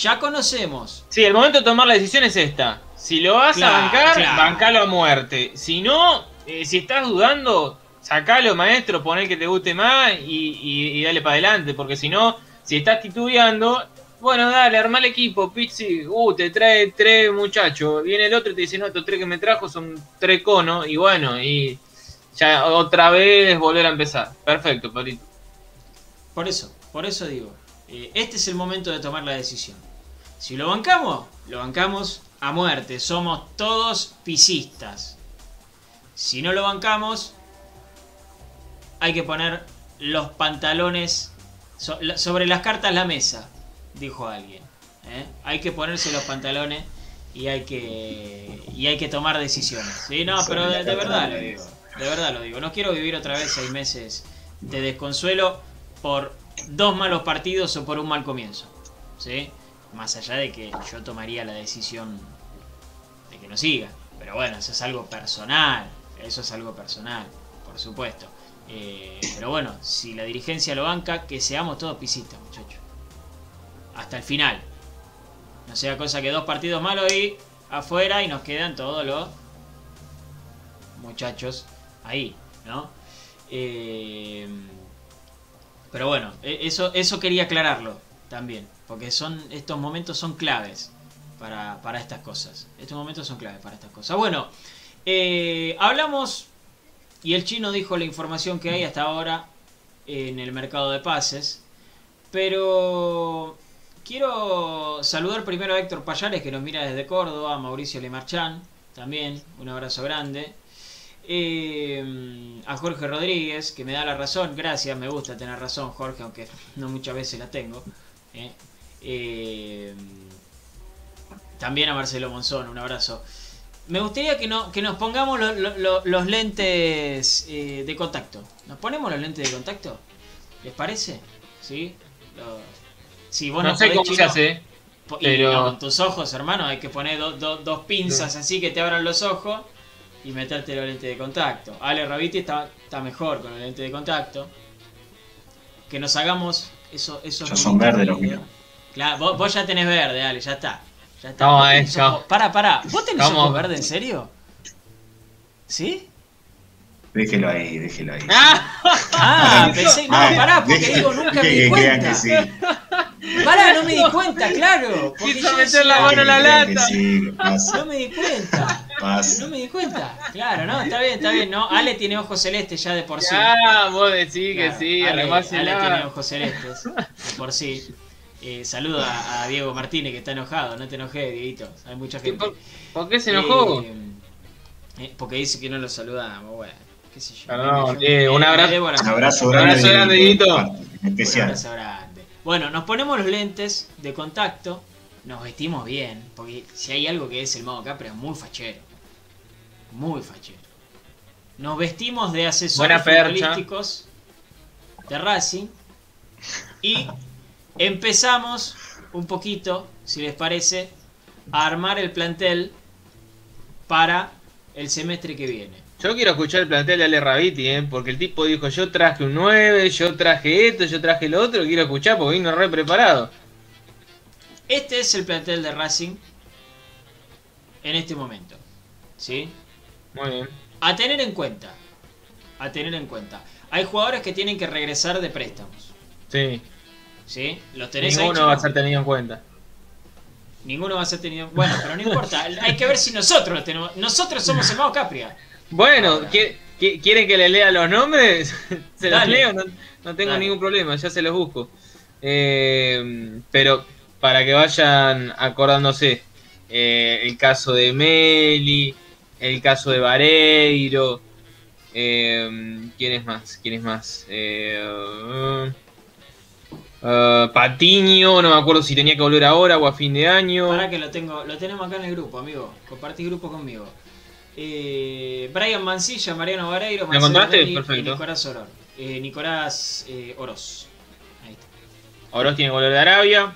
ya conocemos. Sí, el momento de tomar la decisión es esta. Si lo vas Claro, a bancar, claro. bancalo a muerte. Si no, eh, si estás dudando, sacalo, maestro, pon el que te guste más y, y- dale para adelante. Porque si no, si estás titubeando, bueno, dale, arma el equipo, Pizzi. Uh, te trae tres muchachos. Viene el otro y te dice, no, estos tres que me trajo son tres conos. Y bueno, y ya otra vez volver a empezar. Perfecto, Pablito. Por eso, por eso digo, eh, este es el momento de tomar la decisión. Si lo bancamos, lo bancamos a muerte. Somos todos pisistas. Si no lo bancamos, hay que poner los pantalones so- sobre las cartas la mesa, dijo alguien. ¿eh? Hay que ponerse los pantalones y hay que y hay que tomar decisiones. Sí, no, Sobre pero de, verdad lo digo. De verdad lo digo. No quiero vivir otra vez seis meses de desconsuelo por dos malos partidos o por un mal comienzo. ¿Sí? Más allá de que yo tomaría la decisión de que no siga. Pero bueno, eso es algo personal. Eso es algo personal, por supuesto. Eh, pero bueno, si la dirigencia lo banca, que seamos todos pisistas, muchachos. Hasta el final. No sea cosa que dos partidos malos y afuera y nos quedan todos los muchachos ahí, ¿no? Eh, pero bueno, e- eso, eso quería aclararlo también, porque son estos momentos son claves para, para estas cosas. Estos momentos son claves para estas cosas. Bueno, eh, hablamos y el chino dijo la información que hay hasta ahora en el mercado de pases, pero quiero saludar primero a Héctor Payares que nos mira desde Córdoba, a Mauricio Lemarchán también, un abrazo grande. Eh, a Jorge Rodríguez, que me da la razón, gracias, me gusta tener razón Jorge, aunque no muchas veces la tengo. eh. Eh, también a Marcelo Monzón, un abrazo. Me gustaría que, no, que nos pongamos lo- lo- lo- los lentes eh, de contacto. ¿Nos ponemos los lentes de contacto? ¿Les parece? ¿Sí? Lo- Sí, vos no sé cómo se hace. y pero- no, con tus ojos, hermano, hay que poner do- do- dos pinzas así que te abran los ojos y meterte los lentes de contacto. Ale Raviti está, está mejor con los lentes de contacto. Que nos hagamos eso, esos Ya son verdes los míos. Claro, vos, vos ya tenés verde, Ale, ya está. Ya está. No, ojos- Pará, pará. ¿Vos tenés Vamos. ojos verdes, en serio? ¿Sí? Déjelo ahí, déjelo ahí. ¡Ah! Ah, pensé. No, Ay, pará, porque deje- digo, nunca me deje di que cuenta. que sí. Pará, no me di cuenta, claro. Porque Quiso meter la mano en la que que lata. Sí. No me di cuenta. Pasa. No me di cuenta. Claro, no, está bien, está bien. No, Ale tiene ojos celestes ya de por sí. Ah, vos decís que Claro, sí, Ale, arremásela. Ale tiene ojos celestes de por sí. Eh, saludo a, a Diego Martínez que está enojado. No te enojes, Dieguito. Hay mucha ¿Qué- gente. ¿Por, por qué se enojó? Eh, eh, porque dice que no lo saludamos. Bueno, qué sé yo. Perdón, Yo- eh, un abrazo- Un abrazo Un grande. abrazo grande, Dieguito, en Un especial. abrazo grande. Bueno, nos ponemos los lentes de contacto, nos vestimos bien, porque si hay algo que es el modo Capri es muy fachero. Muy fachero. Nos vestimos de asesores futbolísticos de Racing y empezamos un poquito, si les parece, a armar el plantel para el semestre que viene. Yo quiero escuchar el plantel de Ale Raviti, ¿eh? porque el tipo dijo, yo traje un 9, yo traje esto, yo traje lo otro, quiero escuchar porque vino re preparado. Este es el plantel de Racing en este momento. ¿Sí? Muy bien. A tener en cuenta. A tener en cuenta. Hay jugadores que tienen que regresar de préstamos. Sí, ¿Sí? ¿Los tenés ahí, ninguno Chino? va a ser tenido en cuenta. Ninguno va a ser tenido. Bueno, pero no importa. Hay que ver si nosotros los tenemos. Nosotros somos el Mago Capria. Bueno, Ahora. ¿qui- qui- ¿quieren que le lea los nombres? Se los Dale. leo, no, no tengo Dale. ningún problema, ya se los busco. Eh, pero para que vayan acordándose, eh, el caso de Meli, el caso de Vareiro, eh, ¿quién es más? ¿Quién es más? Eh, eh, Patiño, no me acuerdo si tenía que volver ahora o a fin de año. Para que lo tengo. Lo tenemos acá en el grupo, amigo. Compartí grupo conmigo. Eh, Brian Mancilla, Mariano Vareiro, Marcelo encontraste? Perfecto. Nicolás Oror. Eh, Nicolás eh, Oroz. Ahí está. Oroz tiene volver de Arabia.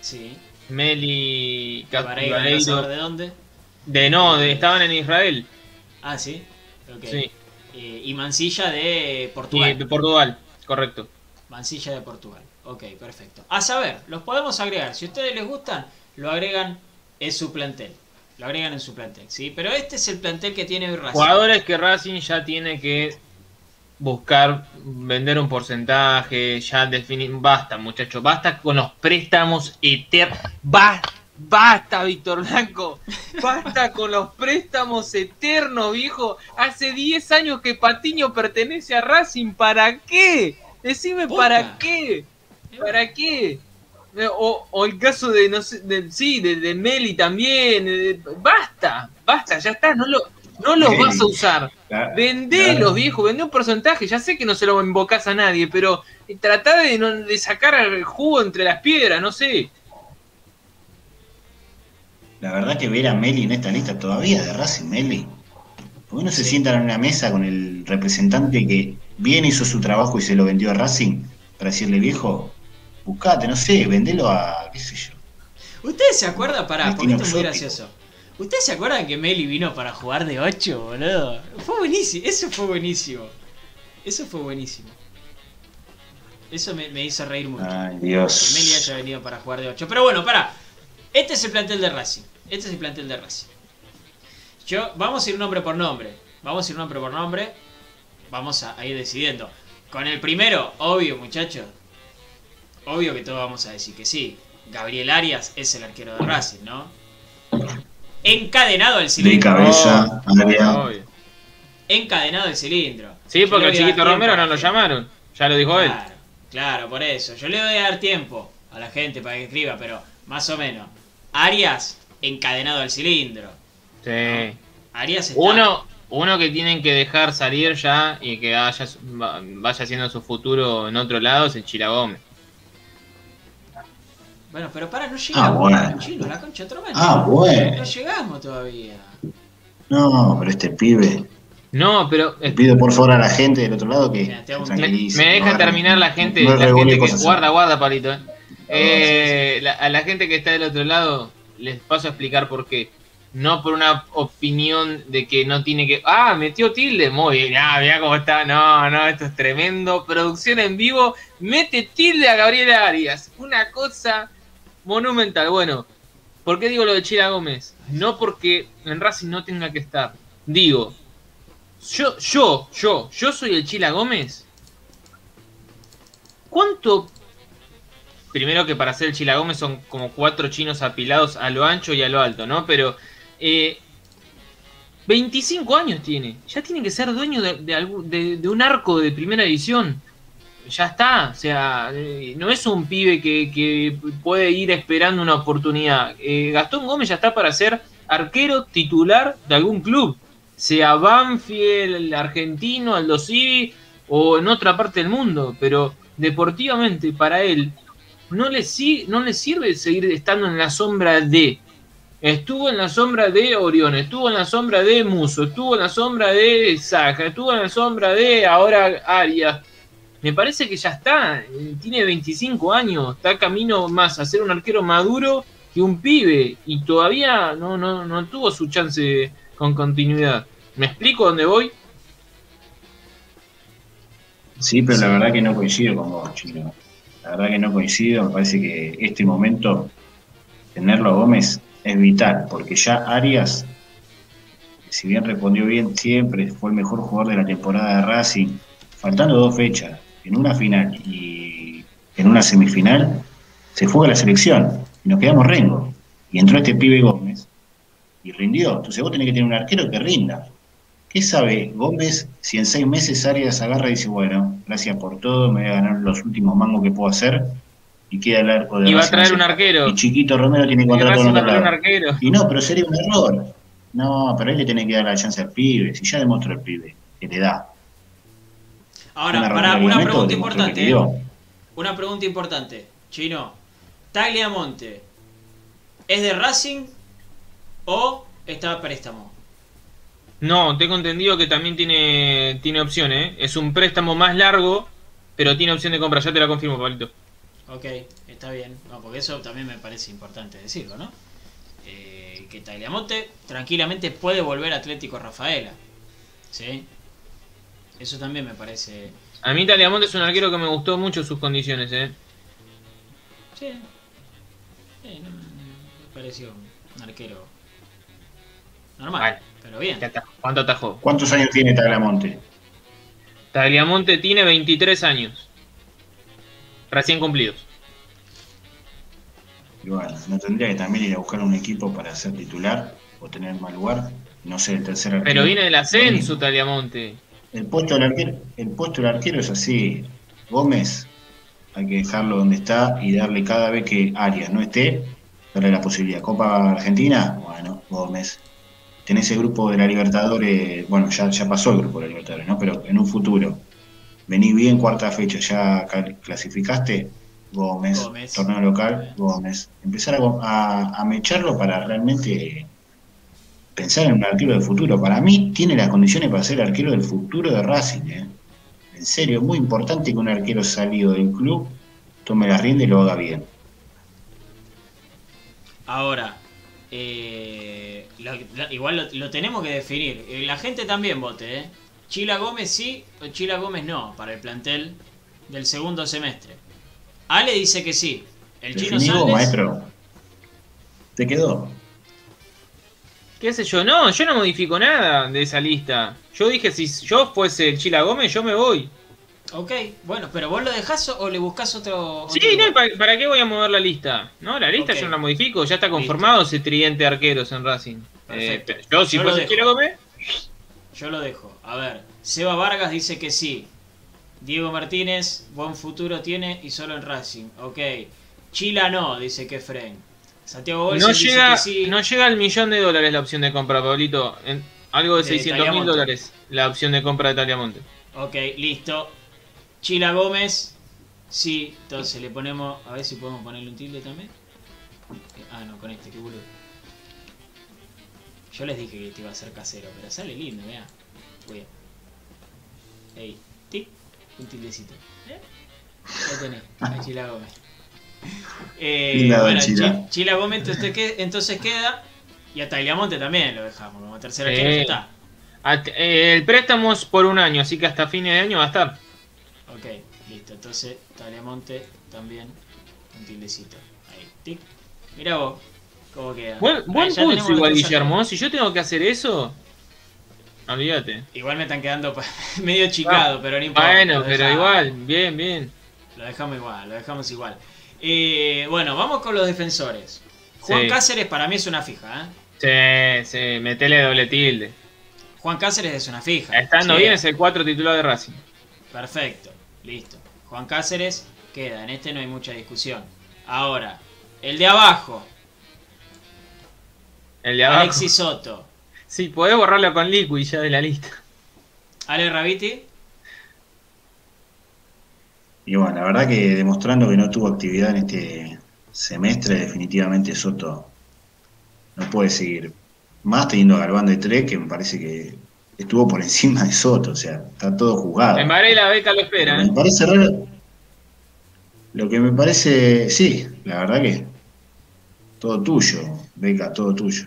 Sí. Meli Vareiro, Vareiro- ¿sabes ¿de dónde? De no, de, estaban en Israel. Ah, sí. Ok. Sí. Eh, y Mancilla de Portugal. de Portugal, correcto. Mancilla de Portugal. Ok, perfecto. A saber, los podemos agregar. Si a ustedes les gustan, lo agregan en su plantel. Lo agregan en su plantel, ¿sí? Pero este es el plantel que tiene hoy Racing. Jugadores que Racing ya tiene que buscar vender un porcentaje, ya definir. Basta, muchachos, basta con los préstamos eternos. Basta, basta, Víctor Blanco. Basta con los préstamos eternos, viejo. Hace 10 años que Patiño pertenece a Racing. ¿Para qué? Decime. ¿para qué? ¿Para qué? eh, o, o el caso de, no sé, de, sí, de, de Meli también. eh, basta, basta, ya está, no, lo, no los vas a usar. Claro, Vendelos, claro. viejo, vendé un porcentaje. Ya sé que no se lo invocás a nadie, pero tratá de, no- de sacar el jugo entre las piedras, no sé. La verdad que ver a Meli en esta lista todavía de Racing Meli. ¿Por qué no se sientan en una mesa con el representante que bien hizo su trabajo y se lo vendió a Racing para decirle viejo, buscate, no sé, vendelo a qué sé yo. ¿Ustedes se acuerdan? Pará, porque esto es muy gracioso. ¿Ustedes se acuerdan que Meli vino para jugar de 8, boludo? Fue buenísimo, eso fue buenísimo. Eso fue buenísimo. Eso me, me hizo reír mucho. Ay, Que Meli haya Dios. venido para jugar de 8. Pero bueno, pará. Este es el plantel de Racing. Este es el plantel de Racing. Yo, vamos a ir nombre por nombre. Vamos a ir nombre por nombre. Vamos a, a ir decidiendo. Con el primero, obvio, muchachos. Obvio que todos vamos a decir que sí. Gabriel Arias es el arquero de Racing, ¿no? Encadenado el De cilindro. cabeza, área. Obvio. Encadenado el cilindro. Sí, porque al chiquito Romero no lo llamaron. Ya lo dijo él. Claro, claro, por eso. Yo le voy a dar tiempo a la gente para que escriba, pero más o menos. Arias encadenado al cilindro. Sí. Arias está. Uno, uno que tienen que dejar salir ya y que vaya, va- vaya haciendo su futuro en otro lado es el Chila Gómez. Bueno, pero para, no llegamos. Ah, bueno. Chino, la concha man. Ah, bueno. No llegamos todavía. No, pero este pibe. No, pero Le pido por favor a la gente del otro lado que Mira, me, no deja terminar la gente, no la gente que, guarda, guarda, palito. eh. Eh, la- a la gente que está del otro lado les paso a explicar por qué. No por una opinión de que no tiene que. Ah, metió tilde. Muy bien. Ah, mira cómo está. No, no, esto es tremendo. Producción en vivo. Mete tilde a Gabriela Arias. Una cosa monumental. Bueno, ¿por qué digo lo de Chila Gómez? No porque en Racing no tenga que estar. Digo, yo, yo, yo, yo soy el Chila Gómez. ¿Cuánto? Primero que para ser el Chila Gómez son como cuatro chinos apilados a lo ancho y a lo alto, ¿no? Pero eh, 25 años tiene. Ya tiene que ser dueño de, un arco de primera edición. Ya está. O sea, eh, no es un pibe que, puede ir esperando una oportunidad. Eh, Gastón Gómez ya está para ser arquero titular de algún club. Sea Banfield, el argentino, Aldo Civi o en otra parte del mundo. Pero deportivamente para él no le sirve seguir estando en la sombra de. Estuvo en la sombra de Orión, estuvo en la sombra de Muso, estuvo en la sombra de Saja, estuvo en la sombra de ahora Arias. Me parece que ya está, eh, tiene 25 años, está camino más a ser un arquero maduro que un pibe y todavía no, no, no tuvo su chance con continuidad. ¿Me explico dónde voy? Sí, pero la verdad que no coincido con vos, Chino. La verdad que no coincido. Me parece que este momento, tenerlo a Gómez, es vital, porque ya Arias, si bien respondió bien siempre, fue el mejor jugador de la temporada de Racing, faltando dos fechas, en una final y en una semifinal, se fue a la selección y nos quedamos rengo. Y entró este pibe Gómez y rindió. Entonces vos tenés que tener un arquero que rinda. ¿Qué sabe Gómez si en seis meses Arias agarra y dice, bueno, gracias por todo, me voy a ganar los últimos mangos que puedo hacer y queda el arco de Y va a traer un arquero. Y Chiquito Romero tiene contrato a otro lado. Y no, pero sería un error. No, pero ahí le tenés que dar la chance al pibe, si ya demostró el pibe, que le da. Ahora, Una para una pregunta importante. ¿eh? Una pregunta importante. Chino, ¿Tagliamonte es de Racing o está a préstamo? No, tengo entendido que también tiene, tiene opción, ¿eh? Es un préstamo más largo, pero tiene opción de compra. Ya te la confirmo, Pablito. Ok, está bien. No, porque eso también me parece importante decirlo, ¿no? Eh, que Tagliamonte tranquilamente puede volver a Atlético Rafaela. ¿Sí? Eso también me parece. A mí Taliamonte es un arquero que me gustó mucho sus condiciones, ¿eh? Sí. Sí, no, me pareció un arquero normal. Pero bien. ¿Cuánto atajó? ¿Cuántos años tiene Tagliamonte? Tagliamonte tiene 23 años. Recién cumplidos. Y bueno, no tendría que también ir a buscar un equipo para ser titular o tener mal lugar, no sé, el tercer arquero. Pero viene del ascenso. Taliamonte. El puesto del arquero, el puesto del arquero es así. Gómez hay que dejarlo donde está y darle cada vez que Arias no esté, darle la posibilidad. Copa Argentina, bueno, Gómez. Tenés el grupo de la Libertadores, bueno, ya, ya pasó el grupo de la Libertadores, ¿no? Pero en un futuro, vení bien cuarta fecha, ya clasificaste, Gómez, Gómez. torneo local, Gómez. Empezar a, a, a mecharlo para realmente pensar en un arquero del futuro. Para mí tiene las condiciones para ser arquero del futuro de Racing. ¿eh? En serio, es muy importante que un arquero salido del club tome la rienda y lo haga bien. Ahora, eh, lo- lo- igual lo, lo tenemos que definir. Eh, La gente también vote, ¿eh? Chila Gómez sí o Chila Gómez no para el plantel del segundo semestre. Ale dice que sí. El chino Salles. maestro. Te quedó. ¿Qué sé yo? No, yo no modifico nada de esa lista. Yo dije, si yo fuese el Chila Gómez, yo me voy. Ok, bueno, pero vos lo dejás o le buscás otro. Sí, otro no, lugar? ¿para, para qué voy a mover la lista? No, la lista yo no la modifico, ya está conformado ese tridente de arqueros en Racing. Eh, yo, si Yo fuese el. Chila Gómez, Yo lo dejo. A ver, Seba Vargas dice que sí. Diego Martínez, buen futuro tiene y solo en Racing. Ok. Chila no, dice que Fren. Santiago Bolsi no dice llega, que sí. no llega al millón de dólares la opción de compra, Pablito. En algo de De 600 mil dólares la opción de compra de Taliamonte. Ok, listo. Chila Gómez, sí. Entonces le ponemos. A ver si podemos ponerle un tilde también. Ah, no, con este, qué boludo. Yo les dije que este iba a ser casero, pero sale lindo, vea. Voy a. Ey, tic, un tildecito. ¿Eh? Ahí tenés, a Chila Gómez. Eh, Linda bueno, Chila. Chi- Chila Gómez entonces, que- entonces queda. Y a Tagliamonte también lo dejamos como tercera arquero, ya está. At- eh, el préstamo es por un año, así que hasta fines de año va a estar. Ok, listo. Entonces, Tagliamonte también un tildecito. Ahí, tic. Mira vos, cómo queda. Buen, buen pulso igual, Guillermo. Si yo tengo que hacer eso, olvídate. Igual me están quedando medio chicado, pero no importa. Ah, Bueno, pero dejamos. igual, bien, bien. Lo dejamos igual, lo dejamos igual. Eh, bueno, vamos con los defensores. Juan Sí. Cáceres para mí es una fija, ¿eh? Sí, sí, metele doble tilde. Juan Cáceres es una fija. Estando Sí. bien es el 4 titular de Racing. Perfecto, listo. Juan Cáceres queda, en este no hay mucha discusión. Ahora, el de abajo, El de abajo. Alexis Soto. Sí, podés borrarlo con Liquid ya de la lista. Ale Rabiti, Y bueno, la verdad que demostrando que no tuvo actividad en este semestre, definitivamente Soto no puede seguir. Más teniendo a Galván de 3, que me parece que estuvo por encima de Soto, o sea, está todo jugado. En la beca lo espera, que ¿eh? me parece raro. Lo que me parece, sí, la verdad que todo tuyo, Beca, todo tuyo.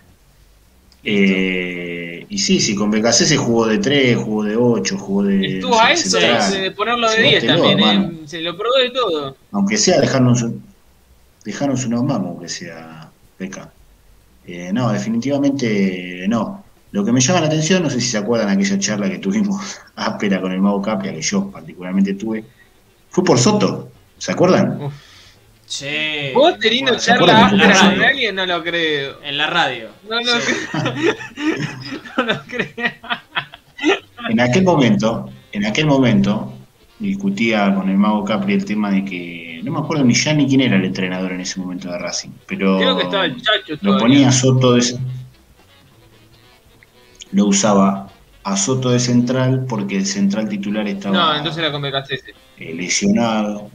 Eh, y sí, sí, con BKC se jugó de 3, jugó de 8, jugó de. Estuvo a eso de ponerlo de Se 10 botelló, también. ¿eh? Se lo probó de todo. Aunque sea dejarnos, un- dejarnos unos mamos, aunque sea Beca. Eh, no, definitivamente no. Lo que me llama la atención, no sé si se acuerdan aquella charla que tuvimos áspera con el Mago Capria, que yo particularmente tuve, fue por Soto. ¿Se acuerdan? Uf. Che. Vos teniendo bueno, ¿Se acuerdan charla por con alguien, no lo creo. En la radio. No lo Sí. creo. No lo creo. En aquel momento, en aquel momento, discutía con el Mago Capri el tema de que, no me acuerdo ni ya ni quién era el entrenador en ese momento de Racing, pero Creo que estaba el Chacho lo ponía a Soto de lo usaba a Soto de central porque el central titular estaba No, entonces era con eh, lesionado.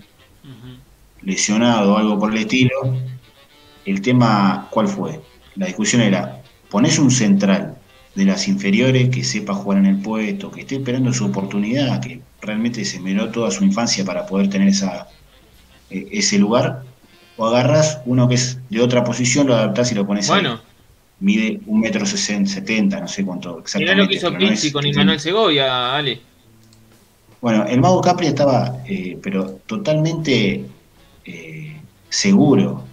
Lesionado o algo por el estilo. El tema, ¿cuál fue? La discusión era, pones un central de las inferiores que sepa jugar en el puesto, que esté esperando su oportunidad, que realmente se miró toda su infancia para poder tener esa, eh, ese lugar, o agarras uno que es de otra posición, lo adaptás y lo pones ahí. Bueno, Mide un metro sesenta, setenta, no sé cuánto mirá exactamente. lo que hizo no Pizzi con que Imanuel Segovia, Ale. Bueno, el mago Capri estaba, eh, pero totalmente eh, seguro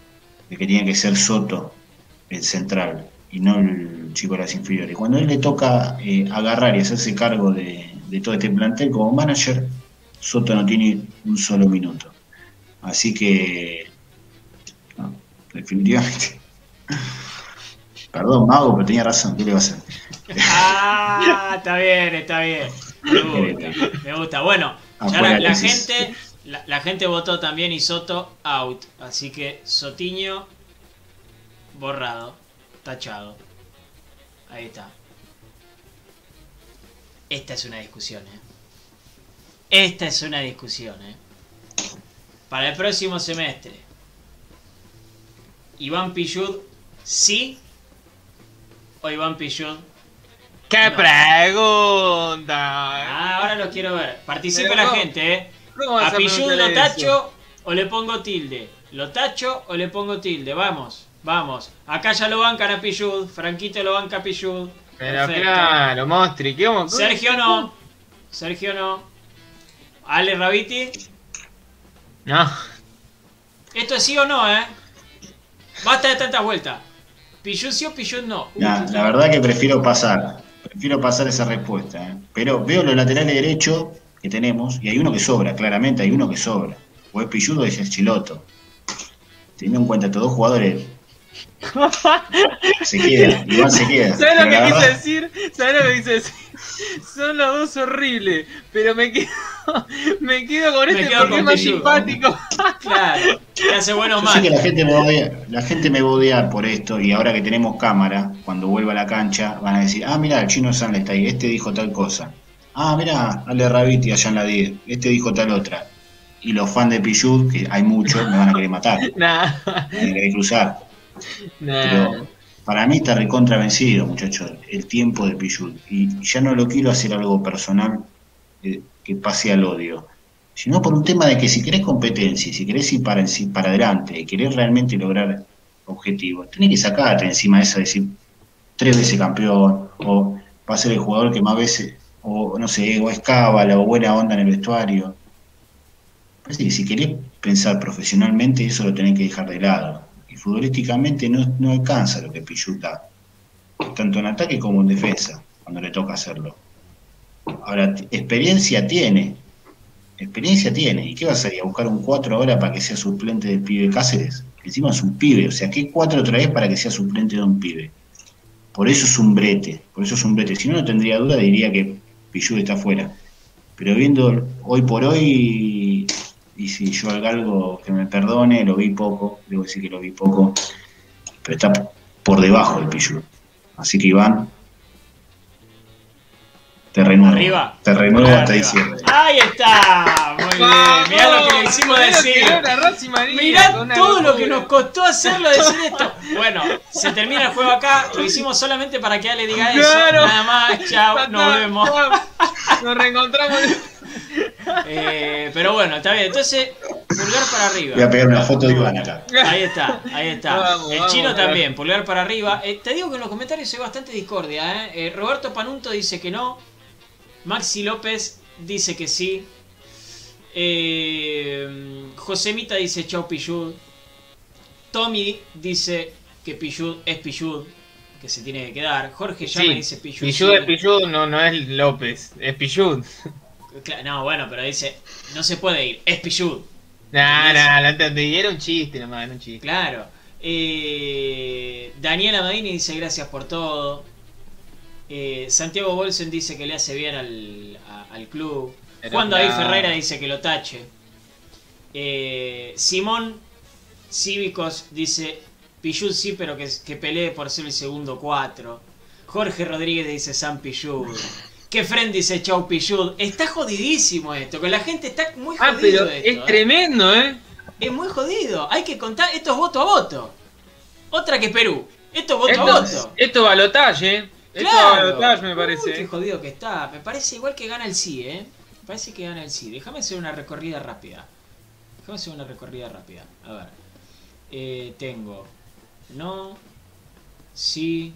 de que tenía que ser Soto el central y no el chico de las inferiores. Cuando a él le toca eh, agarrar y hacerse cargo de, de todo este plantel como manager, Soto no tiene un solo minuto. Así que, no, definitivamente. Perdón, Mago, pero tenía razón. ¿Qué le va a hacer? Ah, está bien, está bien. Me gusta, me gusta. Bueno, ya la, gente La, la gente votó también y Soto out. Así que Sotiño borrado, tachado. Ahí está. Esta es una discusión, ¿eh? Esta es una discusión, ¿eh? Para el próximo semestre. Iván Pillud, sí. O Iván Pillud. ¡Qué No. pregunta! Ah, ahora lo quiero ver. Participe Pero la ¿cómo- gente, ¿eh? ¿Cómo vas A Pillud preguntar lo eso? tacho o le pongo tilde. Lo tacho o le pongo tilde. Vamos, vamos. Acá ya lo bancan a Pillud. Franquito lo banca a Pillud. Pero Perfecto. claro, Mostri, ¿qué vamos Sergio no. Sergio no. Ale Rabiti. No. Esto es sí o no, ¿eh? Basta de tantas vueltas. Pillud sí o Pillud no. La, la verdad que prefiero pasar. Prefiero pasar esa respuesta. ¿eh? Pero veo los laterales derechos que tenemos y hay uno que sobra, claramente hay uno que sobra. O es Pilludo o es el Chiloto. Teniendo en cuenta estos dos jugadores. Se queda, Iván se queda. ¿Sabes lo que quise verdad- decir? ¿Sabes lo que quise decir? Son los dos horribles, pero me quedo, me quedo con Me este quedo porque con es más simpático. Claro. Que hace buenos Yo sé que la gente me va a odiar, la gente me va a odiar por esto y ahora que tenemos cámara, cuando vuelva a la cancha, van a decir, ah, mira, el chino San está ahí, este dijo tal cosa. Ah, mira, Ale Rabiti allá en la 10, este dijo tal otra. Y los fans de Pichud, que hay muchos, me van a querer matar, Nah, me van a querer cruzar. nah. Pero para mí está recontra vencido, muchachos, el tiempo de Pichud. Y ya no lo quiero hacer algo personal eh, que pase al odio, sino por un tema de que si querés competencia, si querés ir para, para adelante, y querés realmente lograr objetivos, tenés que sacarte encima de eso, decir tres veces campeón, o va a ser el jugador que más veces, o no sé, o es cábala, o buena onda en el vestuario. Parece que si querés pensar profesionalmente, eso lo tenés que dejar de lado. Y futbolísticamente no, no alcanza lo que Pichut da, tanto en ataque como en defensa, cuando le toca hacerlo. Ahora, experiencia tiene, experiencia tiene. ¿Y qué vas a ir a buscar un 4 ahora para que sea suplente del pibe Cáceres? Encima es un pibe, o sea, ¿qué 4 traes para que sea suplente de un pibe? Por eso es un brete, por eso es un brete. Si no, no tendría duda, diría que Pichut está fuera. Pero viendo hoy por hoy, y si yo al galgo que me perdone, lo vi poco, debo decir que lo vi poco, pero está por debajo del Pichut. Así que Iván, te renuevo. Arriba. Te renuevo Arriba. hasta diciembre. Ahí está. Muy bien. Mirá lo que le hicimos decir. Mirá todo lo que nos costó hacerlo decir esto. Bueno, se termina el juego acá. Lo hicimos solamente para que Ale diga eso. Claro. Nada más. Chao. Nos vemos. Nos reencontramos. Eh, pero bueno, está bien. Entonces, pulgar para arriba. Voy a pegar una foto de Iván acá. Ahí está, ahí está. Vamos, el chino también, pulgar para arriba. Eh, te digo que en los comentarios hay bastante discordia. ¿eh? Eh, Roberto Panunto dice que no. Maxi López dice que sí. Eh, Josemita dice chau Pillud. Tommy dice que Pillud es Pillud, que se tiene que quedar. Jorge Llama Sí, dice Pillud. Pillud sí. es Pillud, no, no es López, es Pillud. No, bueno, pero dice, no se puede ir, es Pillud. Nah, nah, la entendí, era un chiste nomás, era un chiste. Claro. Eh, Daniela Madini dice gracias por todo. Eh, Santiago Bolsen dice que le hace bien al, a- al club. Pero Juan David. Ferreira dice que lo tache. Eh, Simón Cívicos dice Pillud sí, pero que, que pelee por ser el segundo 4. Jorge Rodríguez dice San Pillud. Que Friend dice Chau Pillud. Está jodidísimo esto, que la gente está muy Ah, jodido pero de esto, es ¿eh? tremendo, ¿eh? Es muy jodido. Hay que contar. Esto es voto a voto. Otra que Perú. Esto es voto Esto, a voto. esto es balotaje, ¿eh? Claro. balotaje, me Uy, parece. qué jodido que está. Me parece igual que gana el sí, ¿eh? Me parece que gana el sí. Déjame hacer una recorrida rápida. Déjame hacer una recorrida rápida. A ver. Eh, tengo. No. Sí.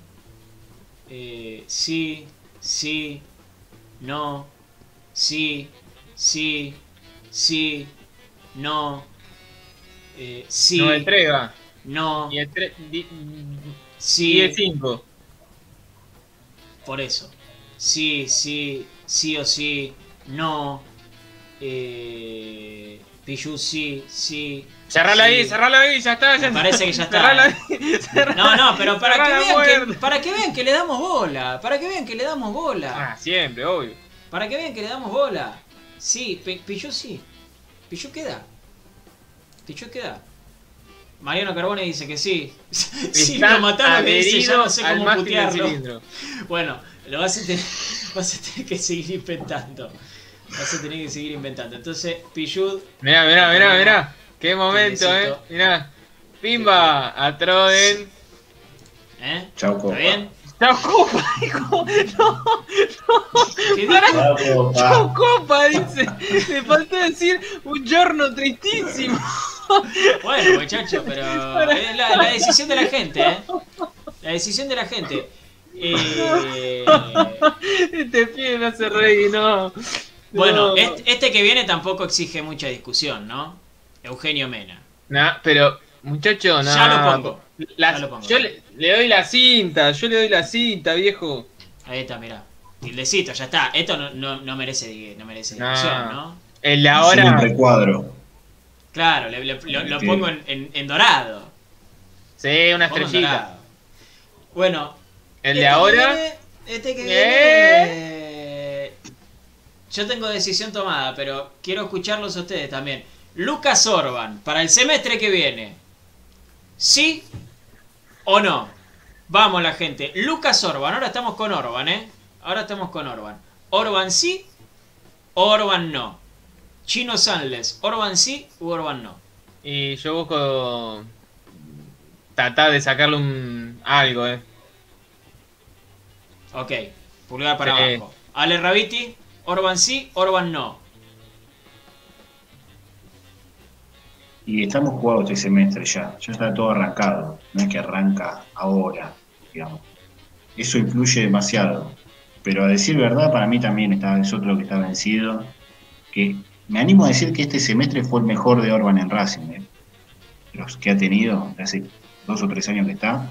Eh, sí. Sí. No. Sí. Sí. Sí. No. Eh, sí. No entrega. No. Y el tre- di- Sí. y el 5. Por eso. Sí, sí, sí o sí, no. Eh, sí, sí. Cerrala sí. ahí, cerrala ahí, ya está. Ya Me parece que ya está. Cerrala ahí, cerrala- No, no, pero para que, vean que, para que vean que le damos bola. Para que vean que le damos bola. Ah, siempre, obvio. Para que vean que le damos bola. Sí, Pi- Pichu sí. Pichu queda. Pichu queda. Mariano Carbone dice que sí. sí, Está lo mataron, que dice, ya no sé al cómo putearlo. Bueno, lo vas a, tener, vas a tener que seguir inventando. Vas a tener que seguir inventando. Entonces, Pichud, Mirá, mirá, mirá, mirá. Qué momento, eh. Mirá. Pimba a Troden. ¿eh? Chau, ¿Está copa. bien? Chau copa, hijo. No, ¿Qué dijo? Chau, copa, dice. Le faltó decir un giorno tristísimo. Bueno, muchachos, pero es la, la decisión de la gente, ¿eh? La decisión de la gente. Eh, Este pibe me hace reír, no. bueno, No. este, este que viene tampoco exige mucha discusión, ¿no? Eugenio Mena. Nah, pero, muchacho, no. Ya lo pongo. La- Ya lo pongo. Yo le, le doy la cinta, yo le doy la cinta, viejo. Ahí está, mirá. Tildecito, ya está. Esto no, no, no merece, no merece discusión, ¿no? El ahora. recuadro. Claro, le- le- lo, pongo en, en- en dorado. Sí, una estrellita. Bueno, El este de que ahora. viene- este que viene. Yo tengo decisión tomada, pero quiero escucharlos a ustedes también. Lucas Orban, para el semestre que viene. ¿Sí o no? Vamos la gente. Lucas Orban, ahora estamos con Orban, ¿eh? Ahora estamos con Orban. Orban sí, Orban no. Chino Sanles, Orban sí u Orban no. Y yo busco. Tratar de sacarle un. algo, eh. Ok, pulgar para Sí. abajo. Ale Rabiti, Orban sí, Orban no. Y estamos jugados este semestre ya. Ya está todo arrancado. No es que arranca ahora, digamos. Eso influye demasiado. Pero a decir verdad, para mí también está, es otro que está vencido. Que me animo a decir que este semestre fue el mejor de Orban en Racing. ¿eh? Los que ha tenido, hace dos o tres años que está.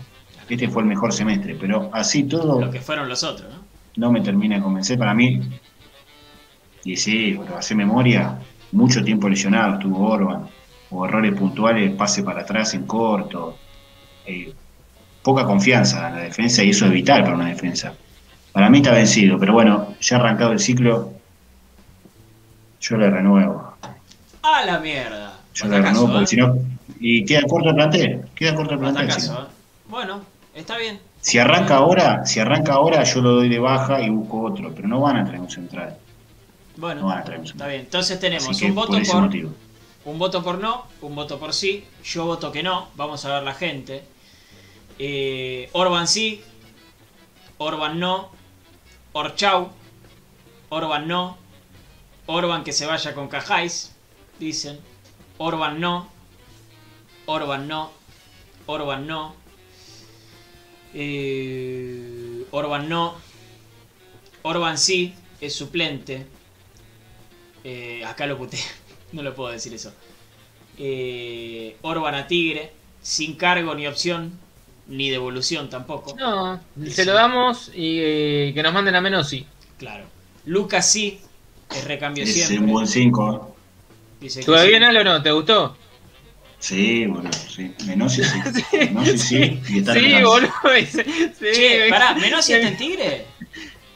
Este fue el mejor semestre. Pero así todo Lo que fueron los otros, ¿no? no me termina de convencer. Para mí, y sí, pero hace memoria, mucho tiempo lesionado estuvo Orban, o errores puntuales, pase para atrás en corto, eh, poca confianza en la defensa y eso es vital para una defensa. Para mí está vencido, pero bueno, ya arrancado el ciclo, yo le renuevo. A la mierda. Yo le renuevo porque si no, y queda corto el plantel, queda corto el plantel. ¿eh? Bueno, está bien. Si arranca ahora, si arranca ahora, yo lo doy de baja y busco otro, pero no van a traer un central. Bueno, No van a traer un está central. bien. Entonces tenemos un voto por un voto por no, un voto por sí. Yo voto que no. Vamos a ver la gente. Eh, Orban sí. Orban no. Orchau. Orban no. Orban que se vaya con Cajáis. Dicen. Orban no. Orban no. Orban no. Eh, Orban no. Orban sí. Es suplente. Eh, acá lo puté. No le puedo decir eso. Eh, Orban a Tigre. Sin cargo ni opción. Ni devolución tampoco. No, Sí. se lo damos y eh, que nos manden a Menossi. Claro. Lucas sí. Es recambio Es siempre. un buen 5. Dice que ¿Todavía sí. bien o no? ¿Te gustó? Sí, bueno, sí. Menossi sí. Menossi sí. Sí, Alcance. boludo. Sí, Che, pará, ¿Menossi está en Tigre?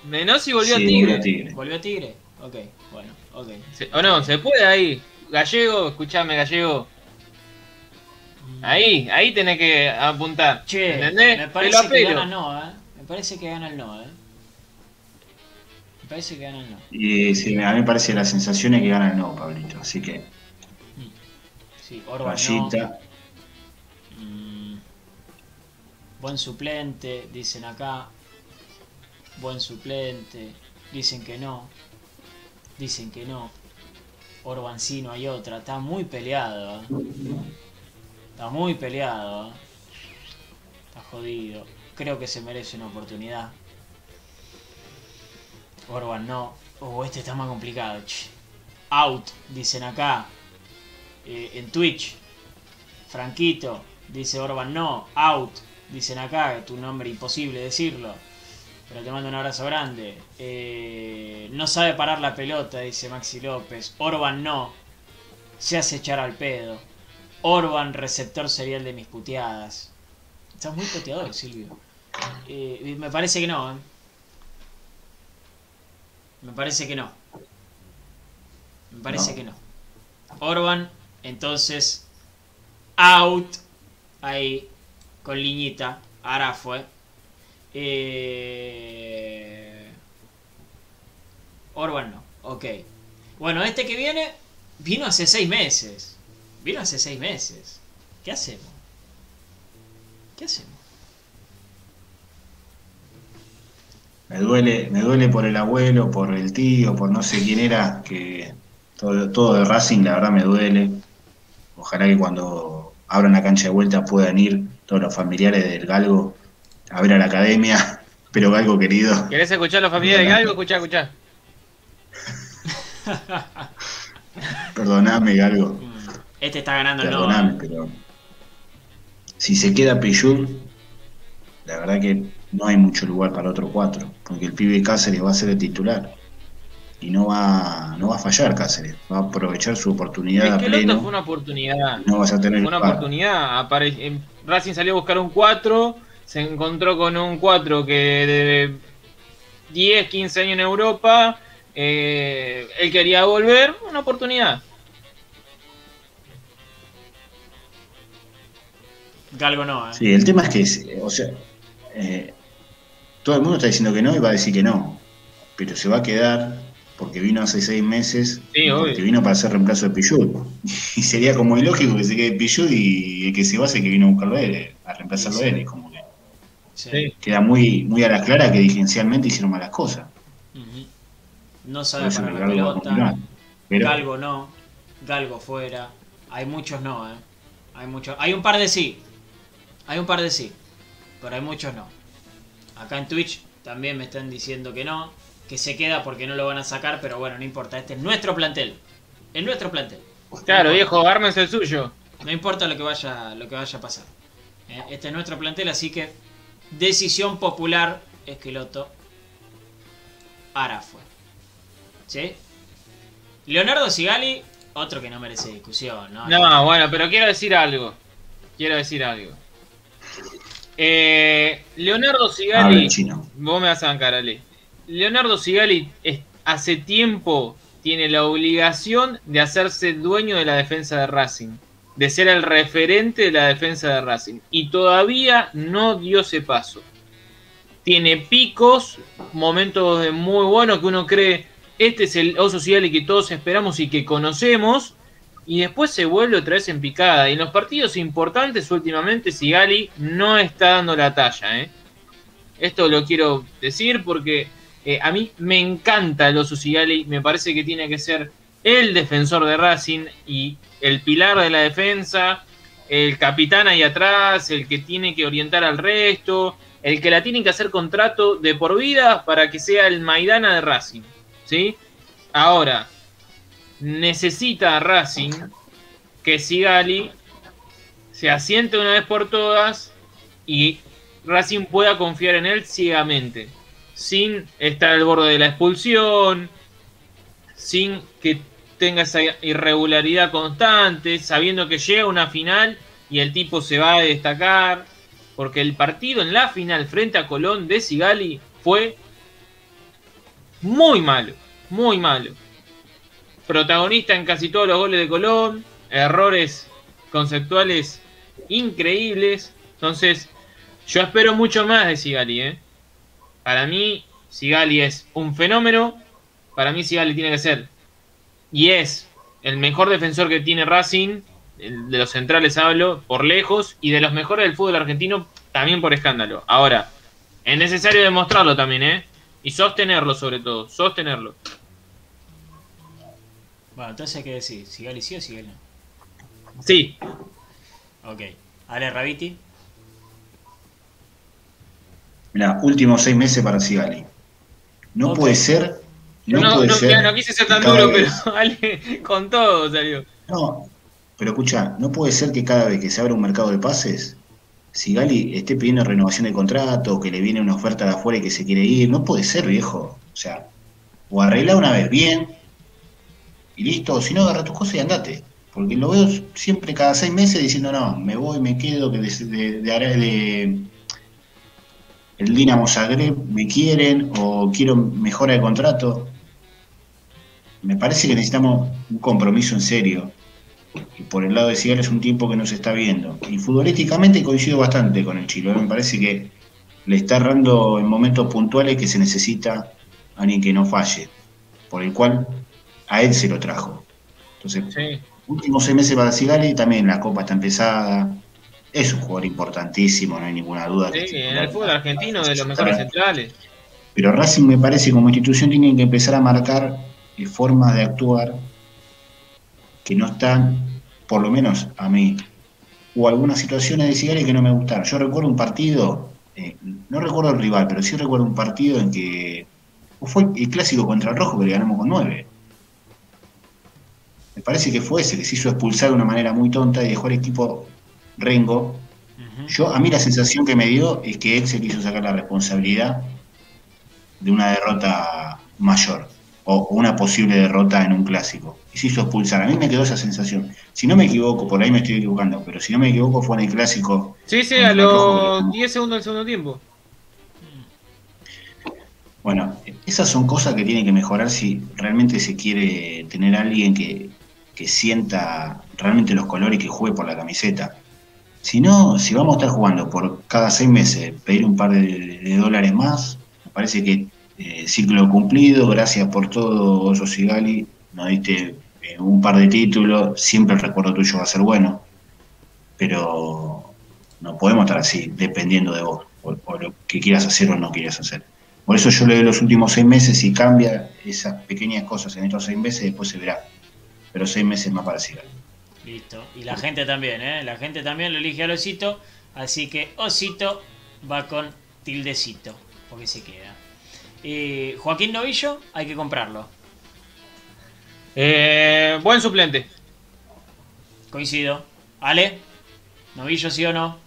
Menossi volvió Sí, a Tigre. volvió a Tigre. ¿Volvió a Tigre? Ok, bueno, ok. ¿O no? ¿Se puede ahí? Gallego, escuchame, Gallego. Ahí, ahí tenés que apuntar. Che, ¿Entendés? me parece que gana no, ¿eh? Me parece que gana el no, ¿eh? Parece que gana el no. Y sí, a mí me parece la sensación es que gana el no, Pablito. Así que, Sí, Orban no. Mm, buen suplente, dicen acá. Buen suplente. Dicen que no. Dicen que no. Orban sí, no hay otra. Está muy peleado. ¿eh? Está muy peleado. ¿eh? Está jodido. Creo que se merece una oportunidad. Orban no. Oh, este está más complicado. Out, dicen acá. Eh, en Twitch. Franquito, dice Orban no, out, dicen acá, tu nombre imposible decirlo. Pero te mando un abrazo grande. Eh, no sabe parar la pelota, dice Maxi López. Orban no. Se hace echar al pedo. Orban, receptor serial de mis puteadas. Estás muy puteador, Silvio. Eh, me parece que no, ¿eh? Me parece que no. Me parece No. que no. Orban, entonces, out, ahí, con liñita, ahora fue. Eh... Orban no, ok. Bueno, este que viene, vino hace seis meses. Vino hace seis meses. ¿Qué hacemos? ¿Qué hacemos? Me duele, me duele por el abuelo, por el tío, por no sé quién era, que todo, todo de Racing la verdad me duele. Ojalá que cuando abran la cancha de vuelta puedan ir todos los familiares del Galgo a ver a la academia. Pero Galgo querido, ¿Querés escuchar a los familiares de Galgo? Escuchá, escuchá. perdoname Galgo, Este está ganando el perdoname, no. pero si se queda Piyul, la verdad que no hay mucho lugar para otro cuatro, porque el pibe Cáceres va a ser el titular. Y no va, no va a fallar Cáceres, va a aprovechar su oportunidad a Es que el otro pleno. fue una oportunidad. No vas a tener Fue una lugar. oportunidad. Apare- em, Racing salió a buscar un 4, se encontró con un 4 que de 10, 15 años en Europa, eh, él quería volver, una oportunidad. Galgo no, ¿eh? Sí, el tema es que, eh, o sea, eh, todo el mundo está diciendo que no y va a decir que no, pero se va a quedar porque vino hace seis meses, Sí, porque vino para hacer reemplazo de Piyul. Y sería como ilógico que se quede Piyul y el que se va es el que vino a buscarlo a él, a reemplazarlo a él. Como que Sí. Queda muy, muy a la clara que dirigencialmente hicieron malas cosas. No sabe parar que la pelota. Pero Galgo no. Galgo fuera. Hay muchos no, ¿eh? Hay muchos. Hay un par de sí. Hay un par de sí. Pero hay muchos no. Acá en Twitch también me están diciendo que no. Que se queda porque no lo van a sacar. Pero bueno, no importa. Este es nuestro plantel. Es nuestro plantel. Claro, viejo, ármense el suyo. No importa lo que vaya, lo que vaya a pasar. ¿eh? Este es nuestro plantel, así que decisión popular, Esqueloto. Ahora fue. ¿Sí? Leonardo Sigali, otro que no merece discusión, ¿no? No, bueno, pero quiero decir algo. Quiero decir algo. Eh, Leonardo habla Sigali. Vos me vas a bancar, Ale. Leonardo Sigali es- hace tiempo tiene la obligación de hacerse dueño de la defensa de Racing. De ser el referente de la defensa de Racing. Y todavía no dio ese paso. Tiene picos, momentos de muy buenos que uno cree, este es el Oso Sigali que todos esperamos y que conocemos. Y después se vuelve otra vez en picada. Y en los partidos importantes últimamente Sigali no está dando la talla, ¿eh? Esto lo quiero decir porque eh, a mí me encanta el Oso Sigali. Me parece que tiene que ser el defensor de Racing y el pilar de la defensa, el capitán ahí atrás, el que tiene que orientar al resto, el que la tiene que hacer contrato de por vida para que sea el Maidana de Racing. ¿Sí? Ahora, necesita Racing que Sigali se asiente una vez por todas y Racing pueda confiar en él ciegamente, sin estar al borde de la expulsión, sin que tenga esa irregularidad constante, sabiendo que llega una final y el tipo se va a destacar, porque el partido en la final frente a Colón de Sigali fue muy malo, muy malo. Protagonista en casi todos los goles de Colón, errores conceptuales increíbles. Entonces, yo espero mucho más de Sigali. ¿eh? Para mí, Sigali es un fenómeno. Para mí, Sigali tiene que ser y es el mejor defensor que tiene Racing. de los centrales hablo, por lejos. Y de los mejores del fútbol argentino, también por escándalo. Ahora, es necesario demostrarlo también, ¿eh? Y sostenerlo, sobre todo. Sostenerlo. Bueno, entonces hay que decir, Sigali sí o Sigali no. Sí, Ok. Ale Rabiti. Mira, últimos seis meses para Sigali. No puede ser. No, No, no, puede no, ser. no quise ser tan duro, vez- pero Ale, con todo salió. No, pero escucha, no puede ser que cada vez que se abra un mercado de pases, Sigali esté pidiendo renovación de contrato, o que le viene una oferta de afuera y que se quiere ir. No puede ser, viejo. O sea, o arregla una vez bien y listo, si no, agarra tus cosas y andate. Porque lo veo siempre cada seis meses diciendo, no, me voy, me quedo, que de, el Dinamo Zagreb me quieren o quiero mejora de contrato. Me parece que necesitamos un compromiso en serio Y por el lado de Sigal es un tiempo que no se está viendo. Y futbolísticamente coincido bastante con el Chilo. Me parece que le está errando en momentos puntuales que se necesita alguien que no falle. Por el cual a él se lo trajo. Entonces, Sí. últimos seis meses para Sigali, también la copa está empezada. Es un jugador importantísimo, no hay ninguna duda. Sí, es en el fútbol argentino de los mejores centrales. Pero Racing me parece como institución tienen que empezar a marcar eh, formas de actuar que no están, por lo menos a mí, o algunas situaciones de Sigali que no me gustaron. Yo recuerdo un partido, eh, no recuerdo el rival, pero sí recuerdo un partido en que o fue el clásico contra el Rojo que le ganamos con nueve. Me parece que fue ese que se hizo expulsar de una manera muy tonta y dejó al equipo Rengo yo, a mí la sensación que me dio es que él se quiso sacar la responsabilidad de una derrota mayor o, una posible derrota en un clásico. Y se hizo expulsar. A mí me quedó esa sensación. Si no me equivoco, por ahí me estoy equivocando, pero si no me equivoco fue en el clásico. Sí, sí, a los ganó. 10 segundos del segundo tiempo. Bueno, esas son cosas que tiene que mejorar si realmente se quiere tener a alguien que, que sienta realmente los colores y que juegue por la camiseta. Si no, si vamos a estar jugando por cada seis meses, pedir un par de, dólares más, me parece que eh, ciclo cumplido, gracias por todo, Oso Sigali, nos diste eh, un par de títulos, siempre el recuerdo tuyo va a ser bueno, pero no podemos estar así, dependiendo de vos, o, o lo que quieras hacer o no quieras hacer. Por eso yo le doy los últimos seis meses, si cambia esas pequeñas cosas en estos seis meses, después se verá. Pero seis meses más para. Listo. Y la gente también, ¿eh? La gente también lo elige al Osito. Así que Osito va con tildecito. Porque se queda. Eh, Joaquín Novillo, hay que comprarlo. Eh, buen suplente. Coincido. Ale, Novillo sí o no.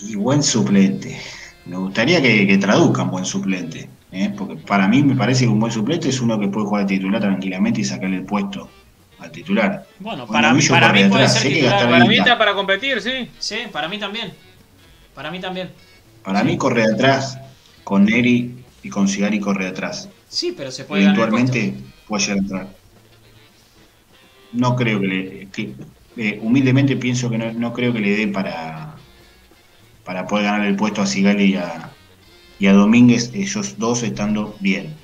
Y buen suplente. Me gustaría que, que traduzcan buen suplente. ¿Eh? Porque para mí me parece que un buen suplente es uno que puede jugar de titular tranquilamente y sacarle el puesto al titular. Bueno, para, Novillo para mí puede ser titular. Para mí está para competir, sí. Sí, para mí también. Para mí también. Para mí corre de atrás, con Neri y con Sigari corre de atrás. Sí, pero se puede Eventualmente puede llegar a entrar. No creo que le. que, eh, humildemente pienso que no, no creo que le dé para, para poder ganar el puesto a Sigali y a, y a Domínguez, ellos dos estando bien.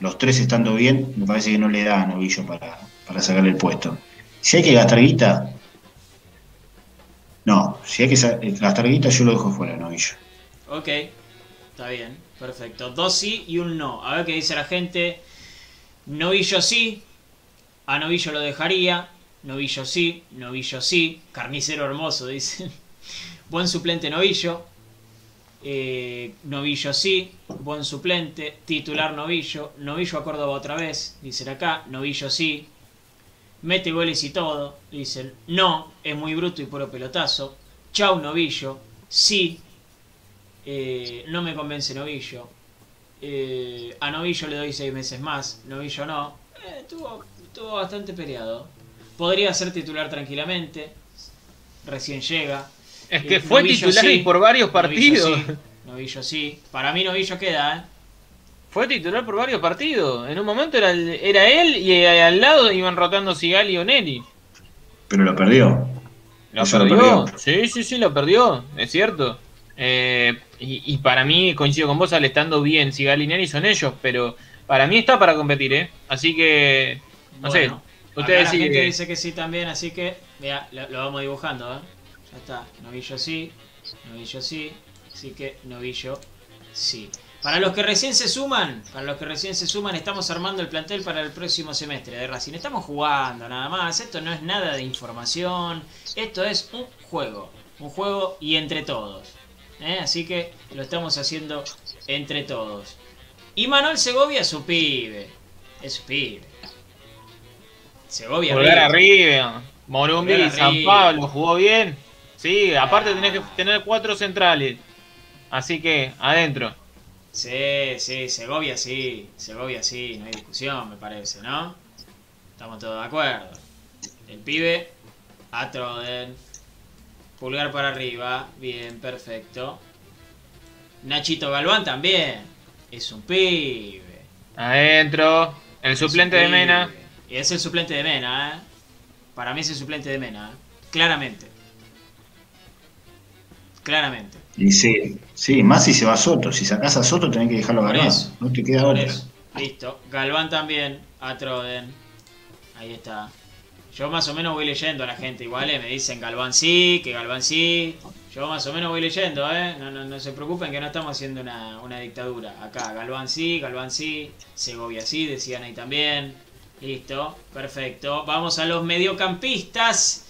Los tres estando bien, me parece que no le da a Novillo para, para sacarle el puesto. Si hay que gastar guita, no, si hay que eh, gastar guita, yo lo dejo fuera, Novillo. Ok, está bien, perfecto. Dos sí y un no. A ver qué dice la gente. Novillo sí, a Novillo lo dejaría. Novillo sí, Novillo sí. Carnicero hermoso, dicen. Buen suplente Novillo. Eh, novillo sí, buen suplente. Titular Novillo. Novillo a Córdoba otra vez, dicen acá. Novillo sí. Mete goles y todo. Dicen, no, es muy bruto y puro pelotazo. Chau Novillo. Sí, eh, no me convence Novillo. Eh, a Novillo le doy seis meses más. Novillo no. Estuvo, estuvo bastante peleado. Podría ser titular tranquilamente. Recién llega. Es que fue Novillo titular sí, y por varios Novillo partidos. sí, Novillo sí. Para mí Novillo queda, ¿eh? Fue titular por varios partidos. En un momento era, el- era él y eh, al lado iban rotando Sigali y Onelli. Pero lo perdió. Lo Eso lo perdió. perdió. Sí, sí, sí, lo perdió. Es cierto. Eh, y, y para mí, coincido con vos, al estando bien, Sigali y Neri son ellos, pero para mí está para competir, ¿eh? Así que, no sé. Ustedes acá la gente dice que sí también, así que vea, lo, lo vamos dibujando, ¿eh? Ya está. Novillo sí, Novillo sí, así que Novillo sí. Para los que recién se suman, para los que recién se suman, estamos armando el plantel para el próximo semestre de Racing. Estamos jugando nada más. Esto no es nada de información. Esto es un juego. Un juego y entre todos. ¿eh? Así que lo estamos haciendo entre todos. Y Manuel Segovia es su pibe. Es su pibe. Segovia Volver arriba. Morumbi, San. Pablo, jugó bien. Sí, aparte tenés que tener cuatro centrales. Así que, adentro. Sí, sí, Segovia sí, Segovia sí, no hay discusión, me parece, ¿no? Estamos todos de acuerdo. El pibe, Atroden, pulgar para arriba, bien, perfecto. Nachito Galván también, es un pibe. Adentro. El es suplente de. Mena. Y es el suplente de Mena, ¿eh? Para mí es el suplente de Mena, ¿eh? claramente. Claramente. Y sí, sí, más si se va Soto. Si sacás a Soto tenés que dejarlo ganar. No te queda otra. eso. Listo. Galván también. A Troden. Ahí está. Yo más o menos voy leyendo a la gente. Igual eh, me dicen Galván sí, que Galván sí. Yo más o menos voy leyendo, ¿eh? No, no, no se preocupen que no estamos haciendo una, una dictadura. Acá, Galván sí, Galván sí. Segovia sí, decían ahí también. Listo, perfecto. Vamos a los mediocampistas.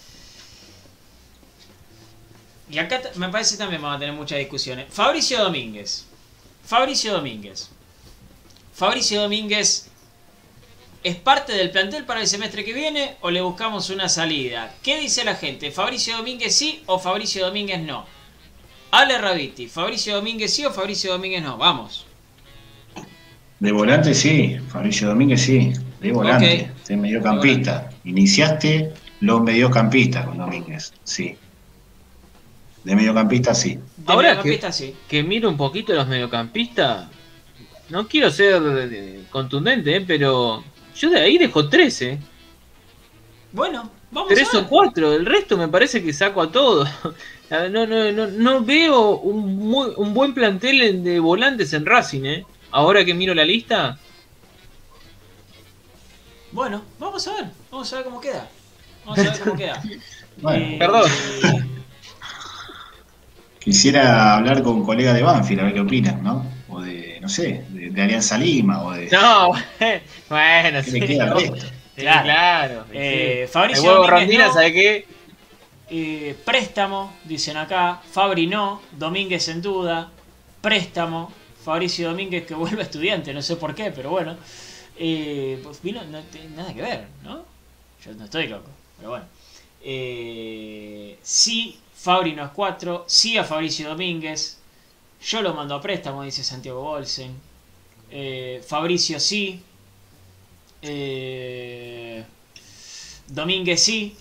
Y acá me parece también vamos a tener muchas discusiones. Fabricio Domínguez. Fabricio Domínguez. Fabricio Domínguez es parte del plantel para el semestre que viene o le buscamos una salida. ¿Qué dice la gente? ¿Fabricio Domínguez sí o Fabricio Domínguez no? Ale Raviti, ¿Fabricio Domínguez sí o Fabricio Domínguez no? Vamos. De volante sí, Fabricio Domínguez sí. De volante, de mediocampista. Iniciaste los mediocampistas con Domínguez, sí. De mediocampista sí. De Ahora mediocampista, sí. Que miro un poquito los mediocampistas. No quiero ser eh, contundente, eh, pero yo de ahí dejo 13. Bueno, vamos Tres a ver. o cuatro, el resto me parece que saco a todos. No, no, no, no veo un, muy- un buen plantel de volantes en Racing, ¿eh? Ahora que miro la lista, Bueno, vamos a ver. Vamos a ver cómo queda. Vamos a ver cómo queda. Bueno, Eh, perdón. Quisiera hablar con colegas de Banfield a ver qué opinan, ¿no? O de, no sé, de, de Alianza Lima o de. No, bueno, ¿Qué sí. resto? Sí, Claro. claro. sí. Eh, Fabricio huevo Domínguez Rondina, no. ¿sabe qué? Eh, préstamo, dicen acá. Fabri no. Domínguez en duda. Préstamo. Fabricio Domínguez que vuelve estudiante, no sé por qué, pero bueno. Eh, pues vino, no tiene nada que ver, ¿no? Yo no estoy loco, pero bueno. Eh, sí, Fabri no es 4. Sí a Fabricio Domínguez. Yo lo mando a préstamo, dice Santiago Bolsen. Eh, Fabricio sí. Eh, Domínguez sí.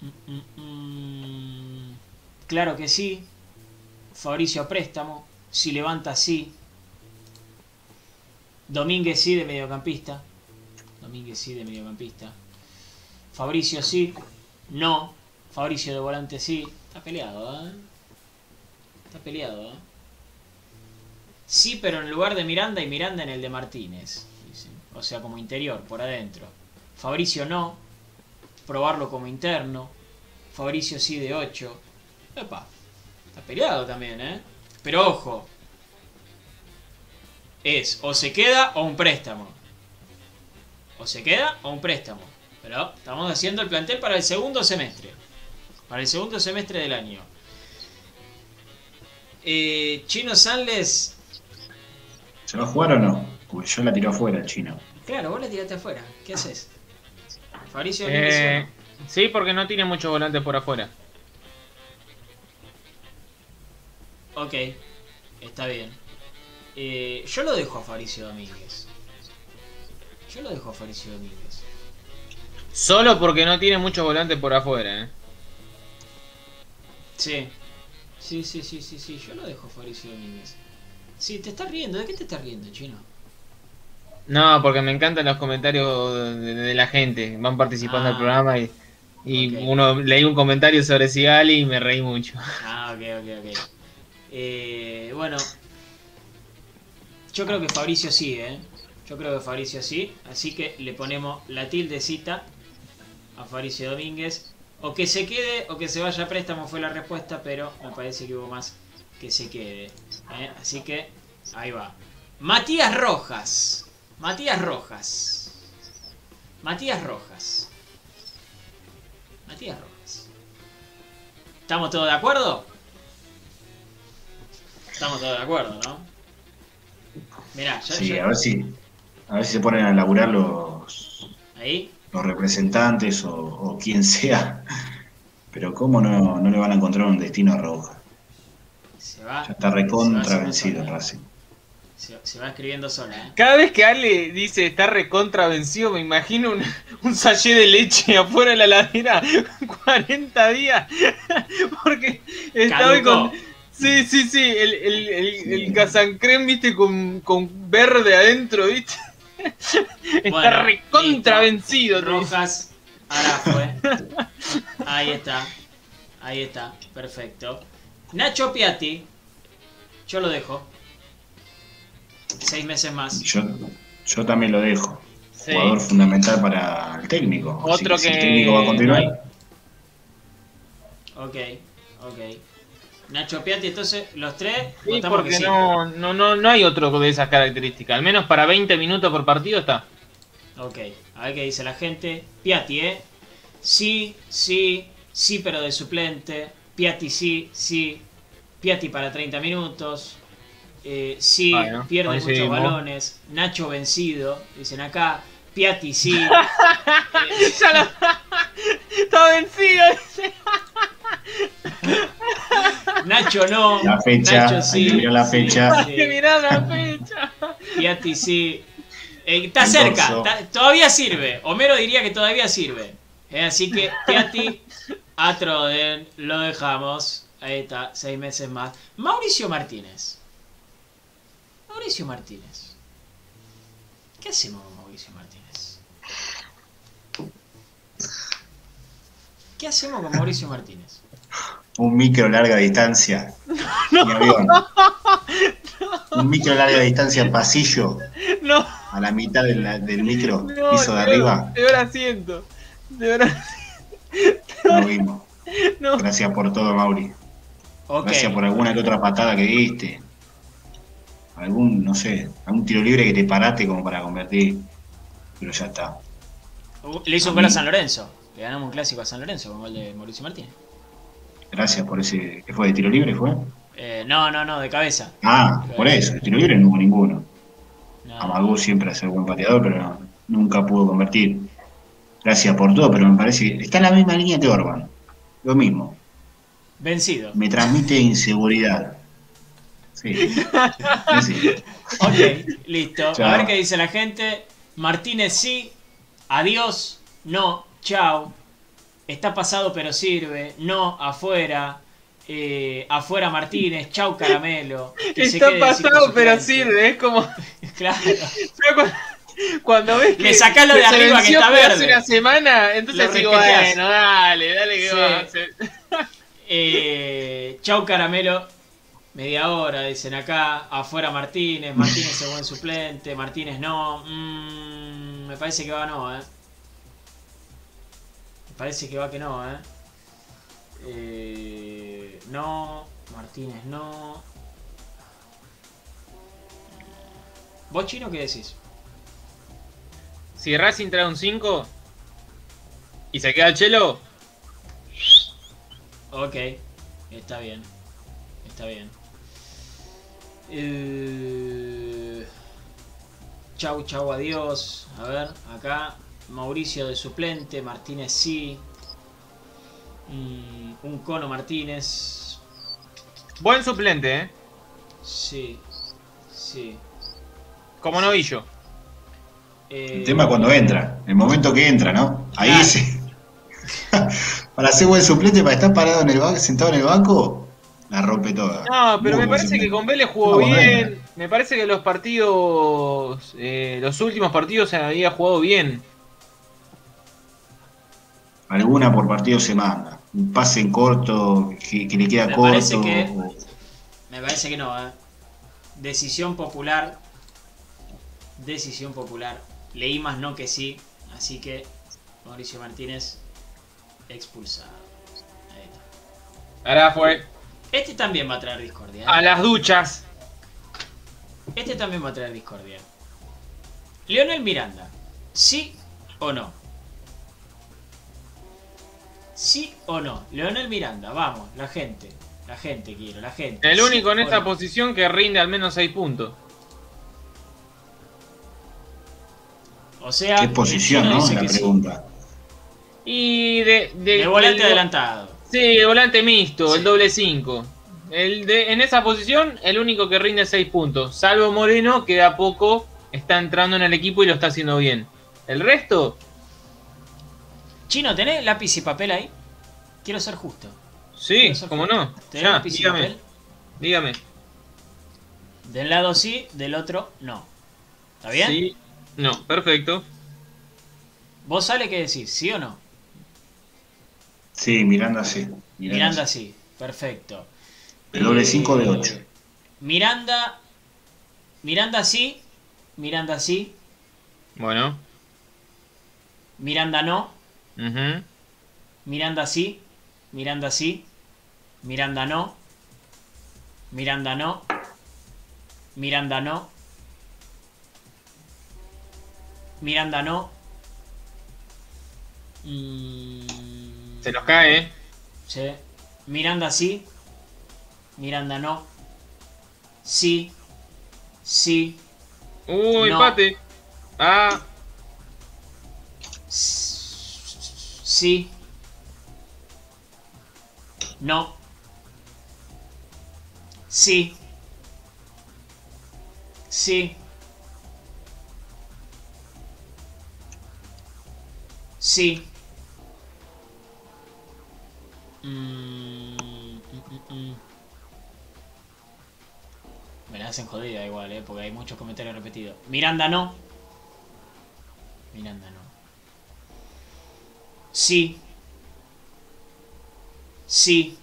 Mm, mm, mm. Claro que sí. Fabricio a préstamo. Si levanta sí. Domínguez sí de mediocampista. Domínguez sí de mediocampista. Fabricio sí. No. Fabricio de volante sí. Está peleado, ¿eh? Está peleado, ¿eh? Sí, pero en lugar de Miranda y Miranda en el de Martínez. O sea, como interior, por adentro. Fabricio no. Probarlo como interno. Fabricio sí de 8. Epa. Está peleado también, ¿eh? Pero ojo. Es o se queda o un préstamo. O se queda o un préstamo. Pero estamos haciendo el plantel para el segundo semestre. Para el segundo semestre del año. Eh, Chino Sanles. ¿Se va a jugar o no? Porque yo la tiro afuera chino. Claro, vos la tiraste afuera. ¿Qué haces? Fabricio Domínguez, Eh, sí, porque no tiene muchos volantes por afuera. Ok, está bien. Eh, yo lo dejo a Fabricio Domínguez. Yo lo dejo a Fabricio Domínguez. Solo porque no tiene muchos volantes por afuera, ¿eh? Sí. Sí, sí, sí, sí, sí. Yo lo dejo a Fabricio Domínguez. Sí, te estás riendo. ¿De qué te estás riendo, chino? No, porque me encantan los comentarios de, de la gente. Van participando Ah. del programa y, y uno leí un comentario sobre Sigali y me reí mucho. Ah, ok, ok, ok. Eh, bueno. Yo creo que Fabricio sí, ¿eh? Yo creo que Fabricio sí. Así que le ponemos la tildecita a Fabricio Domínguez. O que se quede o que se vaya a préstamo fue la respuesta, pero me parece que hubo más que se quede. ¿eh? Así que ahí va. Matías Rojas. Matías Rojas. Matías Rojas. Matías Rojas. ¿Estamos todos de acuerdo? Estamos todos de acuerdo, ¿no? Mirá, ya, Sí, ya- a ver si, a ver si se ponen a laburar los, ahí. Los representantes o, o quien sea. Pero cómo no, no le van a encontrar un destino a Roja. Se va. Ya está se recontra va vencido haciendo Racing. Se, se va escribiendo sola, ¿eh? Cada vez que Ale dice está recontra vencido, me imagino un, un sachet de leche afuera de la ladera 40 días. Porque está hoy Caducó. con. Sí, sí, sí, el, el, el, el casancrem, viste, con, con verde adentro, viste. Está Bueno, recontra vencido. Rojas, Arafue. Ahí está. Ahí está. Perfecto. Nacho Piatti. Yo lo dejo. Seis meses más. Yo, yo también lo dejo. Sí. Jugador fundamental para el técnico. Así Otro si que- el técnico va a continuar. Ok, ok. Nacho Piatti, entonces, los tres Sí, votamos porque que sí. no, no, no, no hay otro de esas características. Al menos para 20 minutos por partido está. Ok, a ver qué dice la gente. Piatti, ¿eh? Sí, sí, sí, pero de suplente. Piatti, sí, sí. Piatti para 30 minutos. Eh, sí, pierde muchos balones. Nacho vencido, dicen acá. Piatti, sí. Está vencido. Nacho no. La fecha, Nacho sí. la sí, fecha. sí. Que mirar la fecha. Piatti sí. Eh, está El cerca, está- todavía sirve. Homero diría que todavía sirve. Eh, así que Piatti a Troden lo dejamos. Ahí está, seis meses más. Mauricio Martínez. Mauricio Martínez. ¿Qué hacemos con Mauricio Martínez? ¿Qué hacemos con Mauricio Martínez? Un micro larga distancia. Mi avión. Un micro larga distancia en pasillo. No, A la mitad del, del micro, no. piso de peor- arriba. Peor asiento. De verdad. Lo vimos. No. Gracias por todo, Mauri. Gracias por alguna que otra patada que diste. Algún, no sé, algún tiro libre que te paraste como para convertir. Pero ya está. Uh, Le hizo un gol a San Lorenzo. Le ganamos un clásico a San Lorenzo con gol de Mauricio Martínez. Gracias por ese. ¿Qué fue? ¿De tiro libre fue? Eh, no, no, no, de cabeza. Ah, por eso. De tiro libre no hubo ninguno. No. Amadou siempre ha sido buen pateador, pero no- nunca pudo convertir. Gracias por todo, pero me parece que está en la misma línea que Orban. Lo mismo. Vencido. Me transmite inseguridad. Sí. sí. Ok, listo. Chao. A ver qué dice la gente. Martínez sí. Adiós. No. Chao. Está pasado pero sirve. No. Afuera. Eh, afuera Martínez. Chau Caramelo. Que Está pasado, pero sirve. Es como. Claro. Cuando ves que. Le sacás lo de arriba que está verde. Hace una semana, entonces digo, bueno, dale, dale que Sí. va. Eh, chau Caramelo. Media hora, dicen acá. Afuera Martínez. Martínez es buen suplente. Martínez no. Mm, me parece que va no, eh. Parece que va que no, eh. Eh, no. Martínez no. ¿Vos chino qué decís? Si Racing trae un 5 y se queda el chelo, Ok, está bien. Está bien. Eh, Chau, chau, adiós. A ver, acá Mauricio de suplente, Martínez sí. Mm, un cono Martínez. buen suplente, ¿eh? Sí, sí. Como novillo. Eh, El tema es cuando entra, el momento que entra, ¿no? Ahí Claro. sí. para ser buen suplente, para estar parado en el banco, sentado en el banco, la rompe toda. No, pero Muy me parece suplente. que con Vélez jugó No, bueno. bien. Me parece que los partidos, eh, los últimos partidos se había jugado bien. Alguna por partido se manda. Un pase en corto, que, que le queda Me corto. parece que- o- Me parece que no, ¿eh? Decisión popular. Decisión popular. Leí más no que sí. Así que Mauricio Martínez expulsado. Ahí está. Ahora fue Este también va a traer discordia. ¿eh? a las duchas. Este también va a traer discordia. Leonel Miranda. ¿Sí o no? ¿Sí o no? Leonel Miranda, vamos, la gente. La gente quiero, la gente. El ¿Sí único en esta no? posición que rinde al menos 6 puntos. O sea, ¿Qué posición, no? La sí. pregunta. Y de, de, De volante del- adelantado. Sí, de volante mixto, Sí. el doble 5. El de, en esa posición, el único que rinde 6 puntos. Salvo Moreno, que de a poco está entrando en el equipo y lo está haciendo bien. El resto, Chino, ¿tenés lápiz y papel ahí? Quiero ser justo. sí, ser como justo. no. ¿Tenés Ya, lápiz y papel? dígame. Del lado sí, del otro no. ¿Está bien? Sí, No, perfecto. ¿Vos sale qué decís? ¿Sí o no? Sí, Miranda sí. Miranda sí, perfecto. El doble Eh, 5 de 8. Miranda. Miranda sí. Miranda sí. Bueno. Miranda no. Miranda sí. Miranda sí. Miranda no. Miranda no. Miranda no. Miranda no. Mm, Se nos cae, ¿eh? sí. Miranda sí. Miranda no. Sí. Sí. No. empate. Ah, Sí. No. Sí. Sí. Sí. Mm, mm, mm, mm. Me la hacen jodida igual, eh, porque hay muchos comentarios repetidos. Miranda no. Miranda no. Sí. Sí.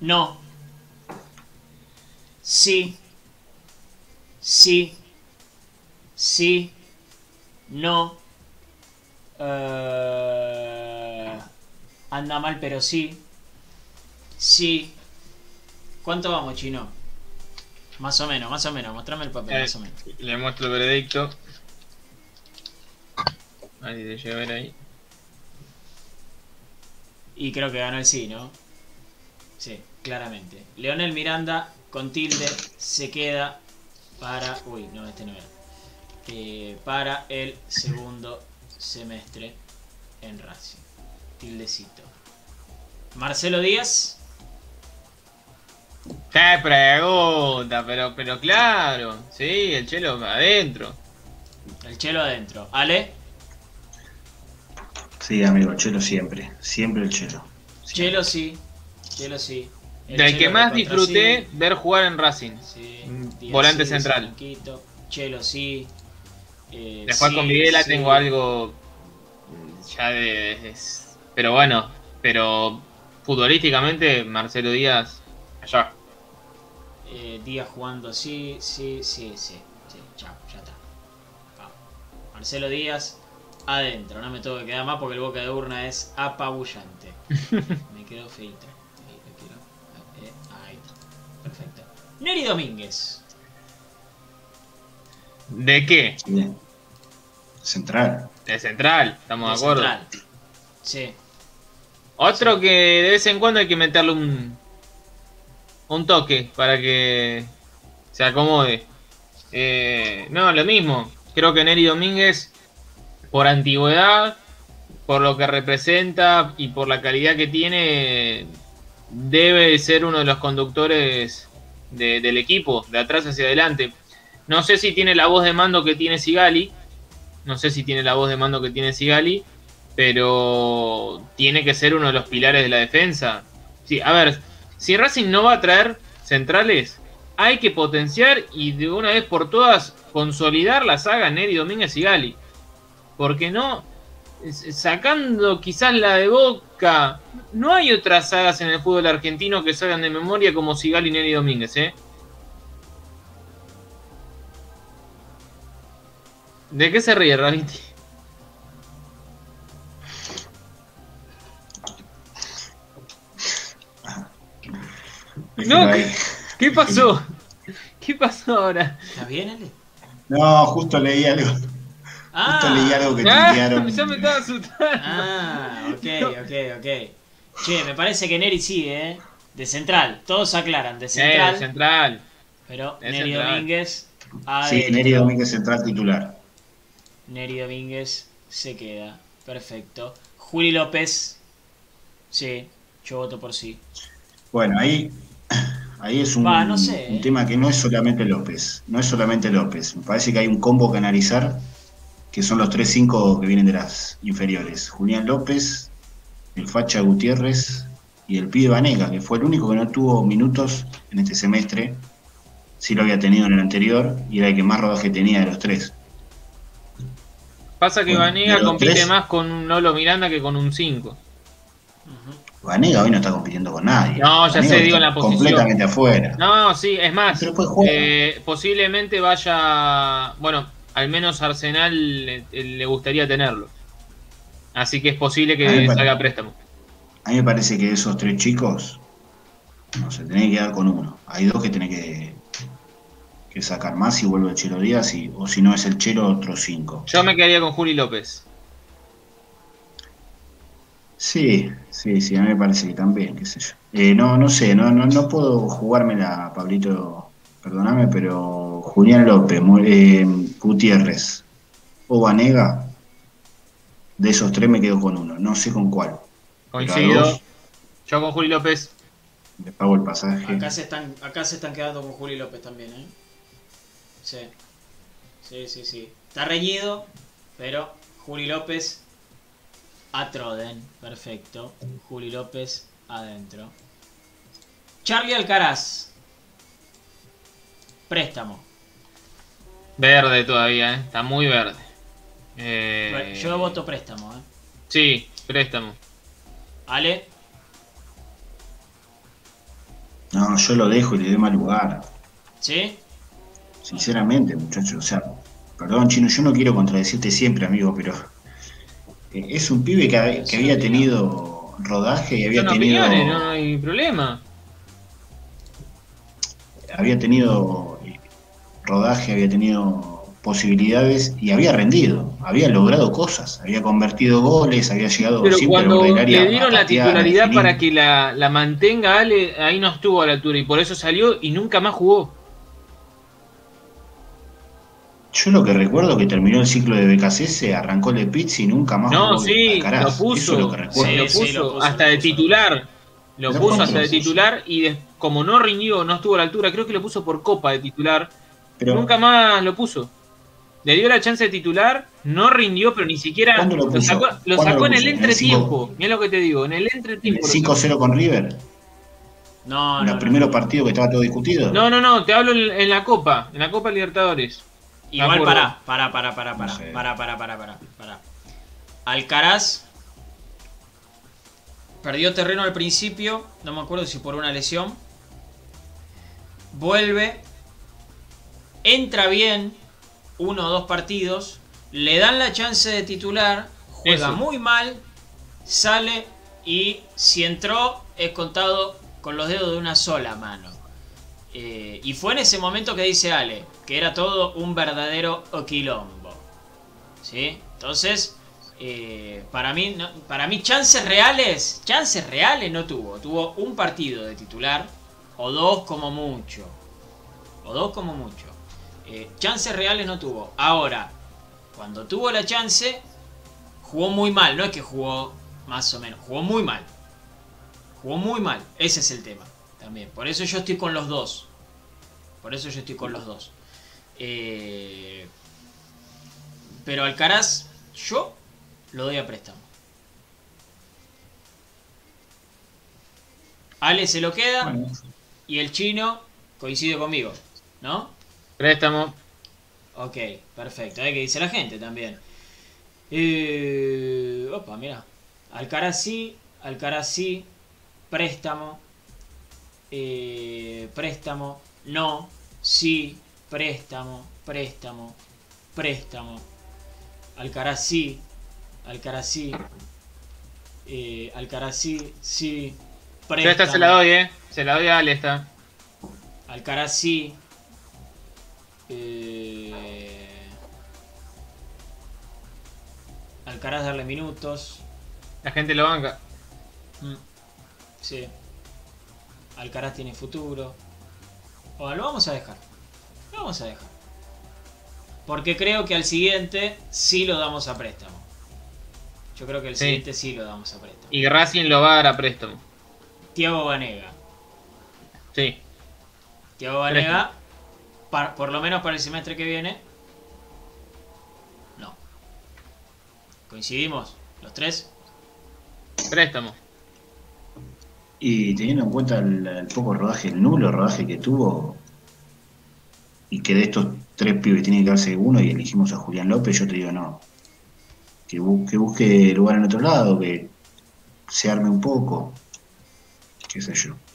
No. Sí. Sí. Sí. No. Eh, anda mal, pero sí. Sí. ¿Cuánto vamos, chino? Más o menos, más o menos. Mostrame el papel, eh, más o menos. le muestro el veredicto. Ahí te llega a ver ahí. Y creo que ganó el sí, ¿no? Sí, claramente. Leonel Miranda con tilde se queda para. Uy, no, este no era. Eh, para el segundo semestre en Racing. Tildecito. Marcelo Díaz. ¡Qué pregunta! Pero, pero claro. Sí, el chelo adentro. El chelo adentro. Ale. Sí, amigo, Chelo siempre. Siempre el Chelo. Chelo sí. Chelo sí. El Del que más disfruté ver jugar en Racing. Sí. Mm, volante sí, central. Chelo sí. Eh, Después sí, con Videla sí. tengo algo ya de... es- pero bueno, pero futbolísticamente Marcelo Díaz allá. Eh, Díaz jugando sí, sí, sí, sí. Sí, chao, ya está. Vamos. Marcelo Díaz adentro. No me tengo que quedar más porque el boca de urna es apabullante. me quedó feito. Ahí, me quedó. Eh, ahí está. Perfecto. Neri Domínguez. ¿De qué? Central. De central, estamos de de acuerdo. central. Sí. Otro que de vez en cuando hay que meterle un, un toque para que se acomode. Eh, no, lo mismo. Creo que Neri Domínguez, por antigüedad, por lo que representa y por la calidad que tiene, debe ser uno de los conductores de- del equipo, de atrás hacia adelante. No sé si tiene la voz de mando que tiene Sigali. No sé si tiene la voz de mando que tiene Sigali pero tiene que ser uno de los pilares de la defensa. Sí, a ver, si Racing no va a traer centrales, hay que potenciar y de una vez por todas consolidar la saga Neri Domínguez y Gali. Porque no, sacando quizás la de Boca, no hay otras sagas en el fútbol argentino que salgan de memoria como Sigali y Neri Domínguez, ¿eh? ¿De qué se ríe, Raviti? No, ahí. ¿Qué pasó? ¿Qué pasó ahora? ¿Estás bien, Ale? No, justo leí algo. Justo leí Ah, algo que Ah, tuitearon. ya me estaba asustando. ah, ok, ok, ok. Che, me parece que Neri sigue, ¿eh? De central. Todos aclaran, de central. Eh, central. Pero Es Neri central. Domínguez. Sí. Neri Domínguez central titular. Neri Domínguez se queda. Perfecto. Juli López. Sí, yo voto por sí. Bueno, ahí, ahí es un, Va, no sé, un eh. tema que no es solamente López. No es solamente López. Me parece que hay un combo que analizar, que son los 3-5 que vienen de las inferiores. Julián López, el Facha Gutiérrez y el pibe Vanega, que fue el único que no tuvo minutos en este semestre. sí lo había tenido en el anterior y era el que más rodaje tenía de los tres. Pasa que Vanega compite tres- más con un Nolo Miranda que con un 5. Ujú. Vanega hoy no está compitiendo con nadie. No, ya Vanega sé, digo en la posición. Completamente afuera. No, sí, es más. Pero eh, posiblemente vaya. Bueno, al menos Arsenal le, le gustaría tenerlo. Así que es posible que salga parece- préstamo. A mí me parece que esos tres chicos, no sé, tenés que quedar con uno. Hay dos que tenés que, que sacar más si vuelve el Chelo Díaz, y, o si no es el Chelo, otros cinco. Yo me quedaría con Juli López. Sí, sí, sí, a mí me parece que también, qué sé yo. Eh, no, no sé, no, no, no puedo jugármela, Pablito, perdóname, pero Julián López, eh, Gutiérrez o Vanega, de esos tres me quedo con uno, no sé con cuál. Coincido. dos Yo con Juli López. le pago el pasaje. Acá se están, acá se están quedando con Juli López también, ¿eh? Sí. Sí, sí, sí. Está reñido, pero Juli López a Troden. Perfecto. Juli López adentro. Charlie Alcaraz. Préstamo. Verde todavía, ¿eh? Está muy verde. Eh, Yo voto préstamo, ¿eh? Sí, préstamo. Ale. No, yo lo dejo y le doy mal lugar. ¿Sí? Sinceramente, muchachos, o sea, perdón, Chino, yo no quiero contradecirte siempre, amigo, pero eh, es un pibe que, ha- que había tenido rodaje y había Son tenido, opiniones, no hay problema. había tenido rodaje, había tenido posibilidades y había rendido, había logrado cosas, había convertido goles, había llegado Pero siempre cuando área le a dieron la patear, a titularidad para que la, la mantenga Ale, ahí no estuvo a la altura y por eso salió y nunca más jugó. Yo lo que recuerdo que terminó el ciclo de BKC, arrancó el de Pizzi y nunca más No, jugó sí, Alcaraz. lo Eso puso. es lo que recuerdo. Sí, lo, sí, puso lo puso, hasta lo de puso. titular. Lo puso hasta de titular y de- como no rindió, no estuvo a la altura, creo que lo puso por copa de titular. Pero, Nunca más lo puso. Le dio la chance de titular, no rindió, pero ni siquiera ¿Cuándo lo sacó, lo ¿Cuándo sacó lo en el entretiempo. Mira lo que te digo, en el ¿El entretiempo. lo 5-0 con River? No, ¿En no. los no, primeros no. partidos que estaba todo discutido? No, no, no, te hablo en, en la Copa, en la Copa Libertadores. Igual pará, pará, pará, pará, pará, No sé. pará, pará, pará, pará, pará. Alcaraz perdió terreno al principio, no me acuerdo si por una lesión. Vuelve, entra bien uno o dos partidos, le dan la chance de titular, juega Eso. muy mal, sale y si entró es contado con los dedos de una sola mano. Eh, y fue en ese momento que dice Ale, que era todo un verdadero quilombo. ¿Sí? Entonces, eh, para, mí, no- para mí chances reales, chances reales no tuvo. Tuvo un partido de titular, o dos como mucho. O dos como mucho. Eh, chances reales no tuvo. Ahora, cuando tuvo la chance, jugó muy mal. No es que jugó más o menos, jugó muy mal. Jugó muy mal. Ese es el tema también. Por eso yo estoy con los dos. Por eso yo estoy con los dos. Eh, pero Alcaraz, yo lo doy a préstamo. Ale se lo queda Bueno, y el chino coincide conmigo, ¿no? Préstamo. Ok, perfecto. Hay que dice la gente también. Eh, opa, mira. Alcaraz sí, Alcaraz sí, préstamo, eh, préstamo, no, sí, préstamo, préstamo, préstamo. Alcaraz sí, Alcaraz sí, eh, Alcaraz sí, sí, Yo préstamo. esta se la doy, eh. Se la doy a Ale esta. Alcaraz sí. Eh, Alcaraz darle minutos. La gente lo banca. Mm, Sí. Alcaraz tiene futuro. O lo vamos a dejar. Lo vamos a dejar. Porque creo que al siguiente sí lo damos a préstamo. Yo creo que el Sí. siguiente sí lo damos a préstamo. Y Racing lo va a dar a préstamo. Tiago Banega. Sí. Tiago Banega, por lo menos para el semestre que viene, no. ¿Coincidimos? ¿Los tres? Préstamo. Y teniendo en cuenta el, el poco rodaje, el nulo rodaje que tuvo, y que de estos tres pibes tiene que quedarse uno y elegimos a Julián López, yo te digo no. Que, bu- que busque lugar en otro lado, que se arme un poco, qué sé yo.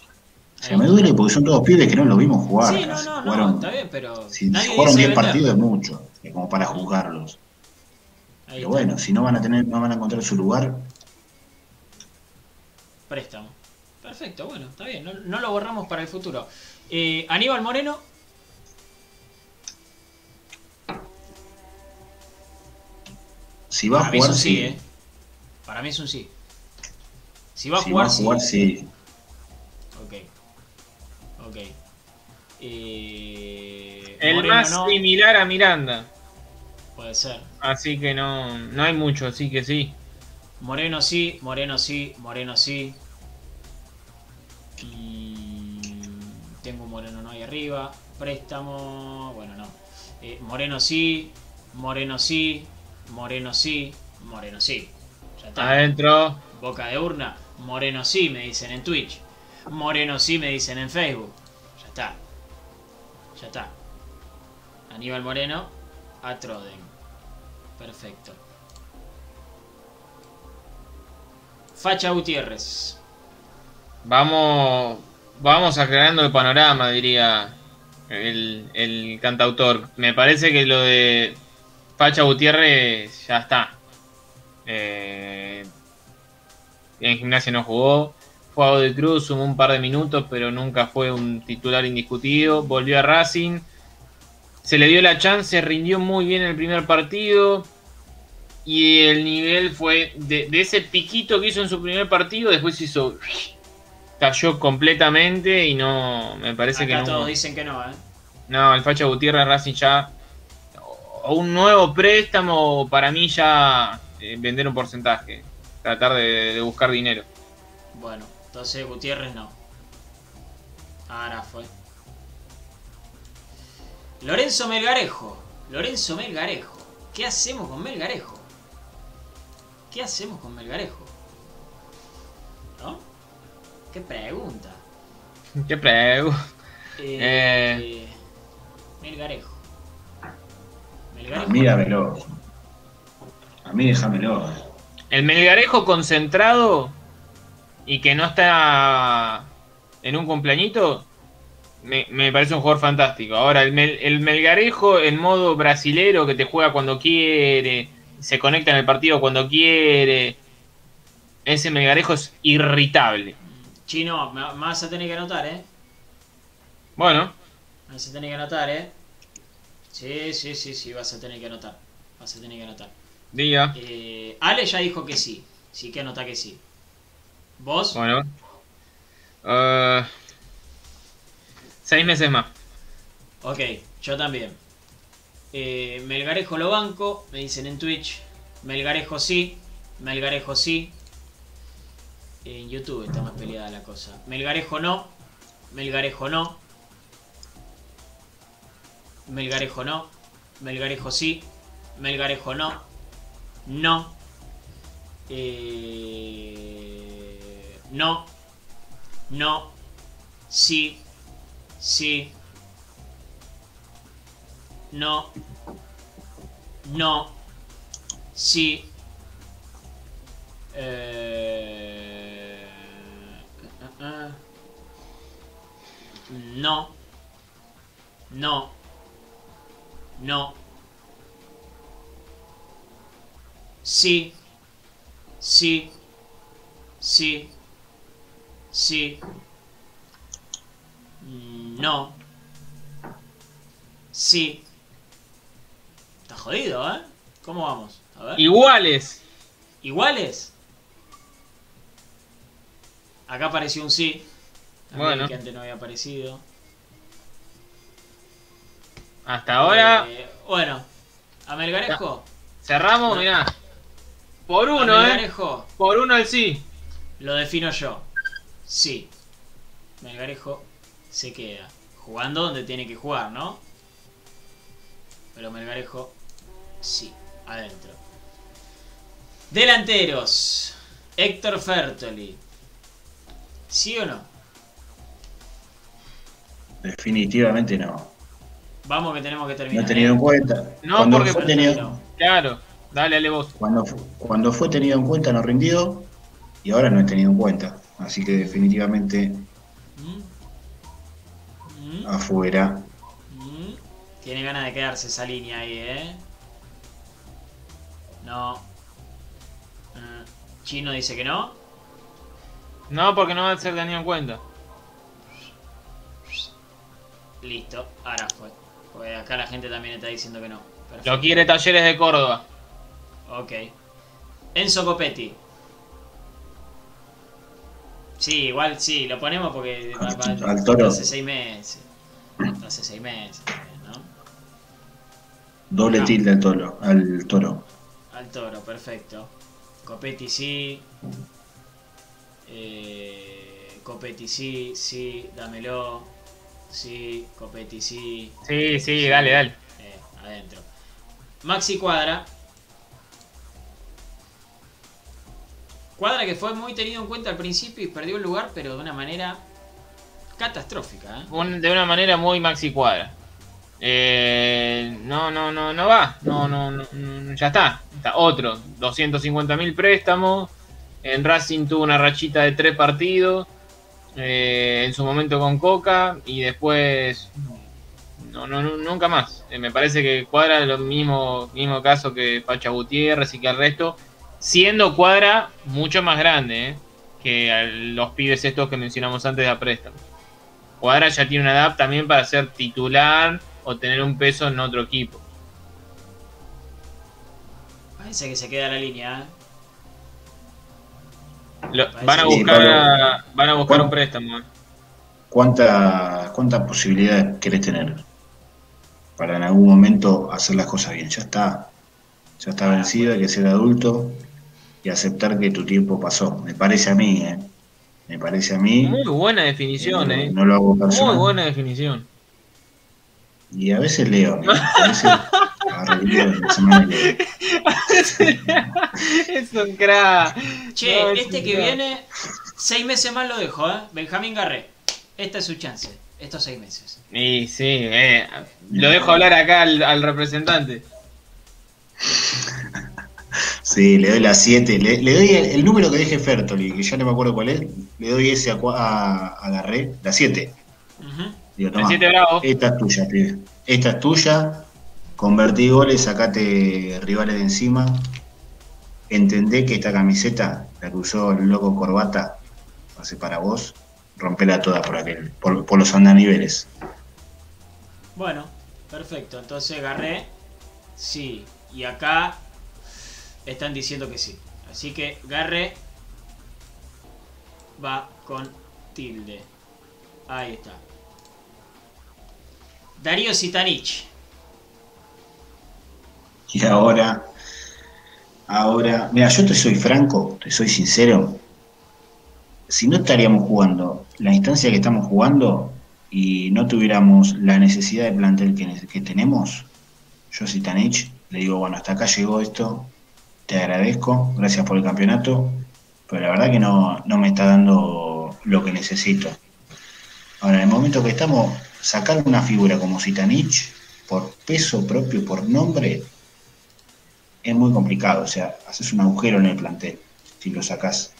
O sea, me duele porque son todos pibes que no los vimos jugar. Sí, no, no, no, jugaron- está bien, pero Si nadie jugaron dice 10 vender. partidos es mucho, como para juzgarlos. Ahí Pero está. bueno, si no van a tener, no van a encontrar su lugar, Préstamo. Perfecto, bueno, está bien, no, no lo borramos para el futuro. Eh, Aníbal Moreno, si va a para mí es jugar, un sí, sí. ¿eh? Para mí es un sí. Si va a Si jugar, va a jugar, sí. sí. Ok. Eh, El Moreno más no, similar a Miranda. puede ser. Así que no, no hay mucho, así que sí. Moreno sí, Moreno sí, Moreno sí. Mm, tengo un Moreno no ahí arriba. Préstamo, bueno, no. Eh, Moreno sí, Moreno sí, Moreno sí, Moreno sí. Ya está. Adentro. Boca de urna, Moreno sí, me dicen en Twitch. Moreno sí, me dicen en Facebook. Ya está. Ya está. Aníbal Moreno a Troden. Perfecto. Facha Gutiérrez. Vamos, vamos aclarando el panorama, diría el, el cantautor. Me parece que lo de Facha Gutiérrez ya está. Eh, en gimnasia no jugó. Fue a de Cruz, sumó un par de minutos, pero nunca fue un titular indiscutido. Volvió a Racing. Se le dio la chance, rindió muy bien el primer partido. Y el nivel fue de, de ese piquito que hizo en su primer partido, después hizo. Cayó completamente y no. Me parece Acá que no. todos dicen que no, ¿eh? No, el Facha Gutiérrez Racing ya. O un nuevo préstamo, para mí ya eh, vender un porcentaje. Tratar de, de buscar dinero. Bueno, entonces Gutiérrez no. Ahora fue. Lorenzo Melgarejo. Lorenzo Melgarejo. ¿Qué hacemos con Melgarejo? ¿Qué hacemos con Melgarejo? ¿No? ¿Qué pregunta? ¿Qué prego? Eh, Melgarejo. A Melgarejo. mí dámelo. A mí déjamelo. El Melgarejo concentrado y que no está en un cumpleañito, me, me parece un jugador fantástico. Ahora, el, Mel- el Melgarejo en modo brasilero que te juega cuando quiere, se conecta en el partido cuando quiere. Ese Melgarejo es irritable. Chino, me vas a tener que anotar, ¿eh? Bueno, vas a tener que anotar, ¿eh? Sí, sí, sí, sí, vas a tener que anotar. Vas a tener que anotar. diga. Eh, Ale ya dijo que sí. Sí que anota que sí. ¿Vos? Bueno. Eh, seis meses más. Ok, yo también. Eh, Melgarejo lo banco, me dicen en Twitch. Melgarejo sí, Melgarejo sí. En YouTube está más peleada la cosa. Melgarejo no, Melgarejo no. Melgarejo no, Melgarejo sí, Melgarejo no. No. Eh, no. No. Sí. Sí. No. No. Sí. Eh, ah, ah. No. No. No. Sí. Sí. Sí. Sí. No. Sí. Está jodido, ¿eh? ¿Cómo vamos? A ver. Iguales. ¿Iguales? Acá apareció un sí. También Bueno. que antes no había aparecido. Hasta ahora Eh, bueno, a Melgarejo. cerramos, mirá. Por uno, eh. Melgarejo Por uno el sí. lo defino yo. Sí. Melgarejo se queda. Jugando donde tiene que jugar, ¿no? Pero Melgarejo, sí, adentro. Delanteros. Héctor Fertoli. ¿Sí o no? Definitivamente no. Vamos que tenemos que terminar. No tenido en ¿eh? cuenta. No, cuando porque- fue tenido, Claro, dale, dale vos. cuando, fu- cuando fue tenido en cuenta no rindió y ahora no es tenido en cuenta. Así que definitivamente Mm. Mm. afuera. Mm. Tiene ganas de quedarse esa línea ahí, ¿eh? No. Mm. Chino dice que no. No, porque no va a ser tenido en cuenta. Listo, ahora fue. Porque acá la gente también está diciendo que no. Perfecto. Lo quiere Talleres de Córdoba. Ok. Enzo Copetti. Sí, igual sí, lo ponemos porque va- va- Al toro. hace seis meses. Hace seis meses, ¿no? Doble Ah. tilde al toro. Al toro. Al toro, perfecto. Copetti sí. Eh, Copetti sí, sí, dámelo. Sí, Copetti sí. Sí, sí, dale, dale. Eh, adentro. Maxi Cuadra. Cuadra que fue muy tenido en cuenta al principio y perdió el lugar, pero de una manera catastrófica. ¿eh? De una manera muy maxi cuadra. Eh, no, no, no, no va. No, no, no, no, ya está. Está otro. 250 mil préstamos. En Racing tuvo una rachita de tres partidos. eh, en su momento con Coca. Y después. No, no, no, nunca más. Eh, me parece que cuadra lo mismo, mismo caso que Pacha Gutiérrez y que el resto. Siendo cuadra mucho más grande eh, que los pibes estos que mencionamos antes de a préstamo. Cuadra ya tiene una edad también para ser titular o tener un peso en otro equipo. Parece que se queda la línea. ¿eh? Lo- van a sí, buscar, a- van a buscar Bueno. un préstamo. eh. ¿Cuánta- ¿Cuántas posibilidades querés tener para en algún momento hacer las cosas bien? Ya está. Ya está Ah, vencido, hay que ser adulto y aceptar que tu tiempo pasó. Me parece a mí, ¿eh? Me parece a mí. Muy buena definición, no, eh. no lo hago Muy personal. buena definición. Y a veces leo, a veces es un crack. Che, No, es este que crack. viene, seis meses más lo dejo, ¿eh? Benjamín Garré. Esta es su chance, estos seis meses. Y sí, eh, lo dejo hablar acá al, al representante. Sí, le doy la 7. Le, le doy el, el número que deje Fertoli, que ya no me acuerdo cuál es. Le doy ese a, a, a Garré, la 7. Ujú. Digo, El toma, 7 Bravo. esta es tuya, pibe. Esta es tuya. Convertí goles, sacate rivales de encima. Entendé que esta camiseta, la que usó el loco Corbata, hace para vos. Rompela toda por aquel, por, por los andaniveles. Bueno, perfecto. Entonces Garré, sí. Y acá están diciendo que sí. Así que Garré va con tilde. Ahí está. Darío Sitanich. Y ahora, ahora, mira, yo te soy franco, te soy sincero. Si no estaríamos jugando la instancia que estamos jugando y no tuviéramos la necesidad de plantel que, que tenemos, yo si Tanich le digo, bueno, hasta acá llegó esto, te agradezco, gracias por el campeonato, pero la verdad que no, no me está dando lo que necesito. Ahora, en el momento que estamos, sacar una figura como Sitanich, por peso propio, por nombre, es muy complicado. O sea, haces un agujero en el plantel si lo sacas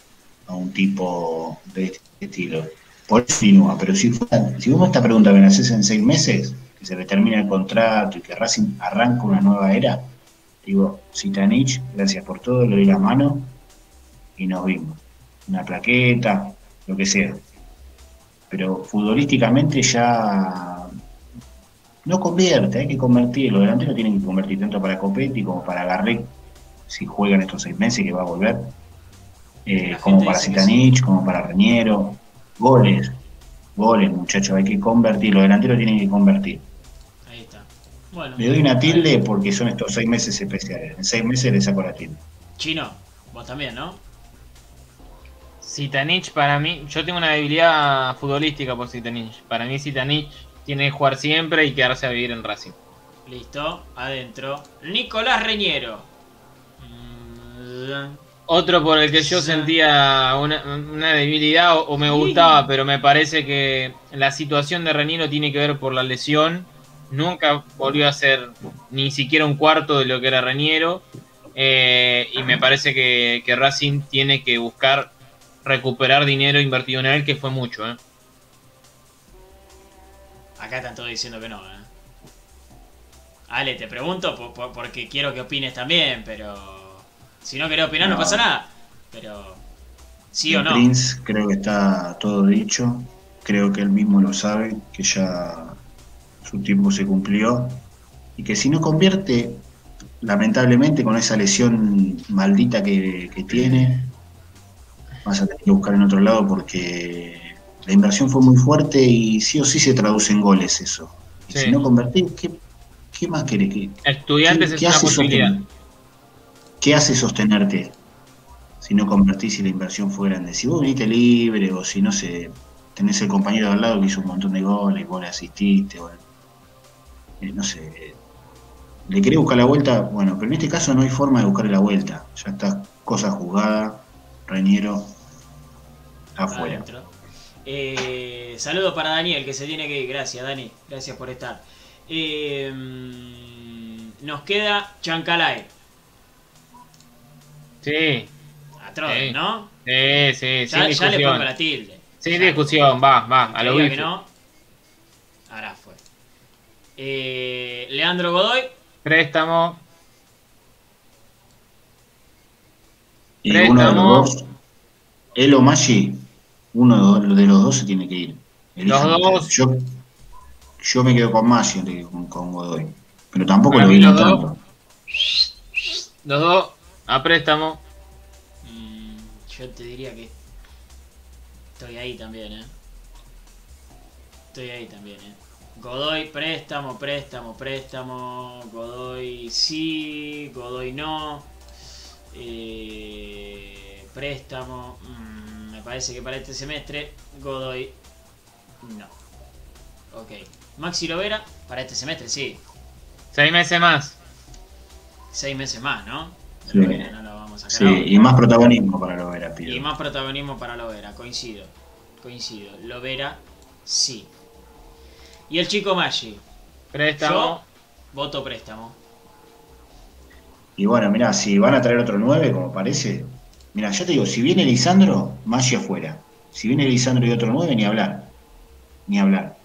a un tipo de este estilo. Por eso pero si, si vos esta pregunta me la haces en seis meses, que se le termina el contrato y que Racing arranca una nueva era, digo, Sitanich, gracias por todo, le doy la mano y nos vimos. Una plaqueta, lo que sea. Pero futbolísticamente ya no convierte, hay que convertir. Los delanteros tienen que convertir tanto para Copetti como para Garré, si juegan estos seis meses que va a volver. Eh, como para que Zitanich, como para Reñero. Goles, goles, muchachos, hay que convertir. Los delanteros tienen que convertir. Bueno. Le doy una tilde porque son estos seis meses especiales. En seis meses le saco la tilde. Chino, vos también, ¿no? Sitanich para mí, yo tengo una debilidad futbolística por Sitanich. Para mí Sitanich tiene que jugar siempre y quedarse a vivir en Racing. Listo, adentro. Nicolás Reñero. Otro por el que yo sentía una, una debilidad o, o me Sí. gustaba, pero me parece que la situación de Renino tiene que ver por la lesión nunca volvió a ser ni siquiera un cuarto de lo que era Reñero. Eh, y me parece que, que, Racing tiene que buscar recuperar dinero invertido en él, que fue mucho. ¿eh? Acá están todos diciendo que no. ¿eh? Ale, te pregunto porque quiero que opines también, pero si no querés opinar no, pasa nada. Pero, ¿sí o no? Prince creo que está todo dicho. Creo que él mismo lo sabe, que ya su tiempo se cumplió. Y que si no convierte, lamentablemente con esa lesión maldita que, tiene, vas a tener que buscar en otro lado porque la inversión fue muy fuerte y sí o sí se traduce en goles eso. Y si no convertís, ¿qué, ¿Qué más querés? que Estudiantes es una posibilidad. ¿Qué hace sostenerte si no convertís y la inversión fue grande? Si vos viniste libre o si no sé, tenés el compañero al lado que hizo un montón de goles, vos le asististe, bueno, eh, no sé, le querés buscar la vuelta, bueno, pero en este caso no hay forma de buscarle la vuelta, ya está cosa jugada, Reñero afuera. Eh, saludo para Daniel que se tiene que ir, gracias Dani, gracias por estar. Eh, nos queda Chancalay. Sí. Atroz, ¿no? Sí, sí, ya, ya le pongo la tilde. Sin discusión, va, va, a lo que no. Eh, Leandro Godoy. Préstamo. Y Préstamo. uno de los dos. Él o Maggi, uno de los dos se tiene que ir. los dos. Yo, yo me quedo con Maggi con, con Godoy. Pero tampoco lo vi tanto. Los dos a préstamo. Mm, yo te diría que estoy ahí también, ¿eh? Estoy ahí también, ¿eh? Godoy, préstamo, préstamo, préstamo. Godoy sí, Godoy no. Eh, préstamo. Mm, me parece que para este semestre Godoy no. Ok. Maxi Lovera, para este semestre, sí. Seis meses más. Seis meses más, ¿no? Sí, no lo vamos a sí. y más protagonismo para Lovera, pido. Y más protagonismo para Lovera, coincido. Coincido. Lovera, sí. Y el chico Maggi. Préstamo. Yo voto préstamo. Y bueno, mirá, si van a traer otro 9, como parece. Mira, yo te digo, si viene Lisandro, Maggi afuera. Si viene Lisandro y otro 9, ni hablar. Ni hablar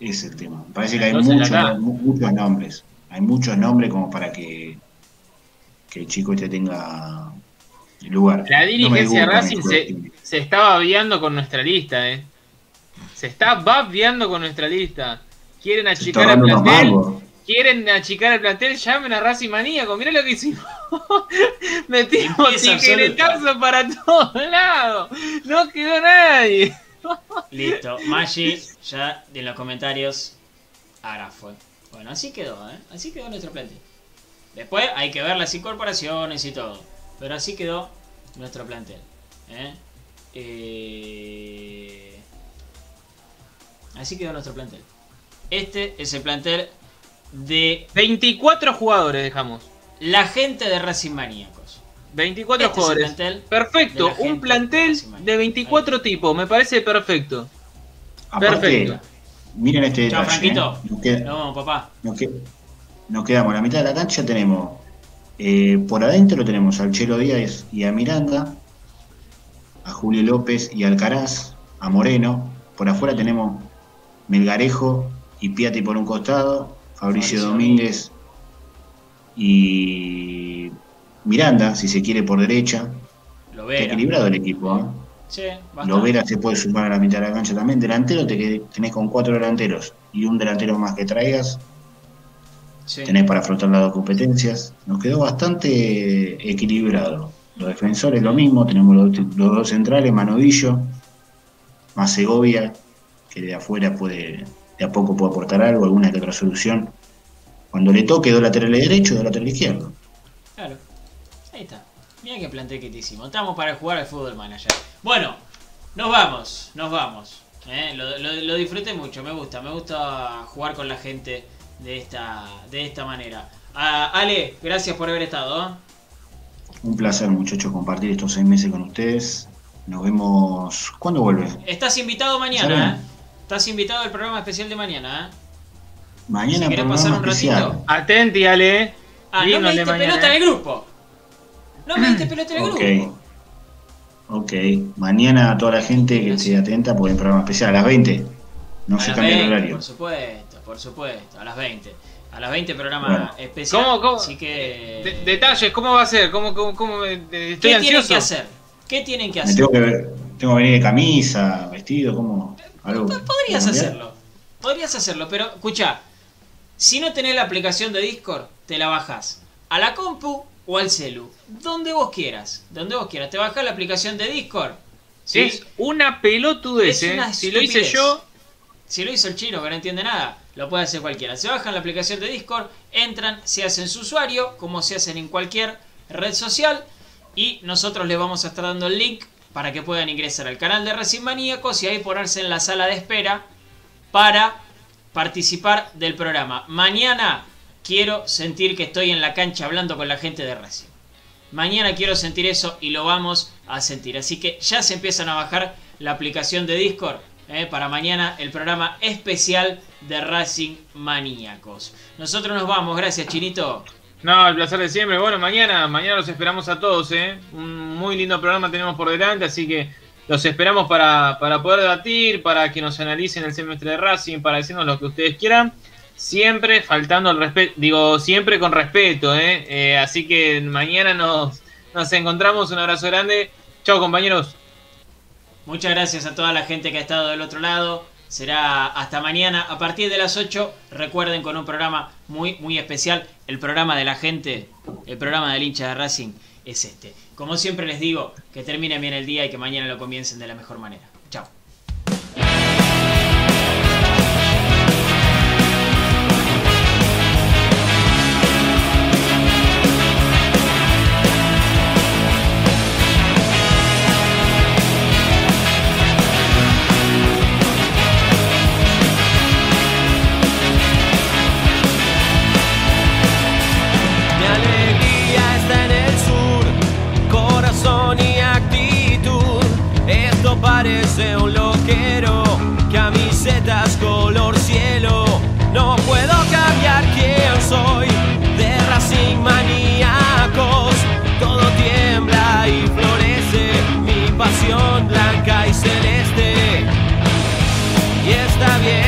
es el tema. parece que hay muchos, muchos nombres. Hay muchos nombres como para que, que el chico este tenga lugar. La dirigencia de Racing se, se, está babeando con nuestra lista, ¿eh? Se está babeando con nuestra lista. Quieren achicar el plantel. Quieren achicar el plantel, llamen a Racing Maníaco. Mirá lo que hicimos. Metimos tijeretazo para todos lados. No quedó nadie. Listo. Maggi, ya en los comentarios. Ahora fue. Bueno, así quedó, ¿eh? Así quedó nuestro plantel. Después hay que ver las incorporaciones y todo. Pero así quedó nuestro plantel. ¿eh? Eh... Así quedó nuestro plantel. Este es el plantel de... 24 jugadores dejamos. La gente de Racing Maníaco. 24 este jugadores. perfecto, un plantel de 24 tipos, me parece perfecto. perfecto. Miren este Chao, Franquito. ¿eh? no, papá. Nos, quedamos a la mitad de la cancha, tenemos eh, por adentro tenemos al Chelo Díaz y a Miranda, a Julio López y Alcaraz, a Moreno. Por afuera tenemos Melgarejo y Piatti por un costado, Fabricio Domínguez y Miranda, si se quiere, por derecha. Lo Está equilibrado el equipo. ¿eh? Sí, Lovera se puede sumar a la mitad de la cancha también. Delantero te tenés con cuatro delanteros y un delantero más que traigas. Tenés para afrontar las dos competencias. Nos quedó bastante equilibrado. Los defensores lo mismo, tenemos los, dos centrales, Manovillo, más Segovia, que de afuera puede, de a poco puede aportar algo, alguna que otra solución. Cuando le toque, dos laterales derecho, dos laterales izquierdo. Claro. Ahí está. Mira qué plantel que te hicimos. Estamos para jugar al fútbol manager. Bueno, nos vamos, nos vamos. ¿eh? Lo, disfruté mucho, me gusta, me gusta jugar con la gente de esta, de esta manera. Ah, Ale, gracias por haber estado. ¿eh? Un placer, muchachos, compartir estos seis meses con ustedes. Nos vemos. ¿Cuándo vuelve? Estás invitado mañana, ¿eh? Estás invitado al programa especial de mañana, ¿eh? Mañana Si querés pasar un especial. ratito. Atenti, Ale. Ah, no me el diste pelota en eh. el grupo. No me diste pelota en el Ok. grupo. Ok. Mañana a toda la gente que esté atenta porque hay un programa especial a las 20. No A se cambia el 20, horario. Por supuesto, por supuesto, a las 20. A las 20 programa Bueno. especial. ¿Cómo, cómo? Así que. De- detalles, ¿cómo va a ser? ¿Cómo, cómo, cómo- eh, ¿Qué tienen que hacer? ¿Qué tienen que Me hacer? tengo que, ver- tengo que venir de camisa, vestido, como algo. Podrías hacerlo. Podrías hacerlo, pero escucha. Si no tenés la aplicación de Discord, te la bajás a la compu o al celu. Donde vos quieras. Donde vos quieras. Te bajás la aplicación de Discord. ¿sí? Es una pelotudez, Es ¿eh? una Si lo hice yo, Si lo hizo el chino que no entiende nada, lo puede hacer cualquiera. Se bajan la aplicación de Discord, entran, se hacen su usuario, como se hacen en cualquier red social, y nosotros les vamos a estar dando el link para que puedan ingresar al canal de Racing Maníacos y ahí ponerse en la sala de espera para participar del programa. Mañana quiero sentir que estoy en la cancha hablando con la gente de Racing. Mañana quiero sentir eso y lo vamos a sentir. Así que ya se empiezan a bajar la aplicación de Discord eh, para mañana el programa especial de Racing Maníacos. Nosotros nos vamos, gracias Chinito. No, el placer de siempre. Bueno, mañana, mañana los esperamos a todos, ¿eh? Un muy lindo programa tenemos por delante, así que los esperamos para, para poder debatir, para que nos analicen el semestre de Racing, para decirnos lo que ustedes quieran. Siempre faltando al respeto, digo, siempre con respeto, ¿eh? Eh, Así que mañana nos, nos encontramos. Un abrazo grande. Chao, compañeros. Muchas gracias a toda la gente que ha estado del otro lado. Será hasta mañana a partir de las 8. Recuerden con un programa muy, muy especial. El programa de la gente, el programa del hincha de Racing es este. Como siempre les digo, que terminen bien el día y que mañana lo comiencen de la mejor manera. Chao. Color cielo. No puedo cambiar quién soy, de Racing maníacos. Todo tiembla y florece, mi pasión blanca y celeste. Y está bien,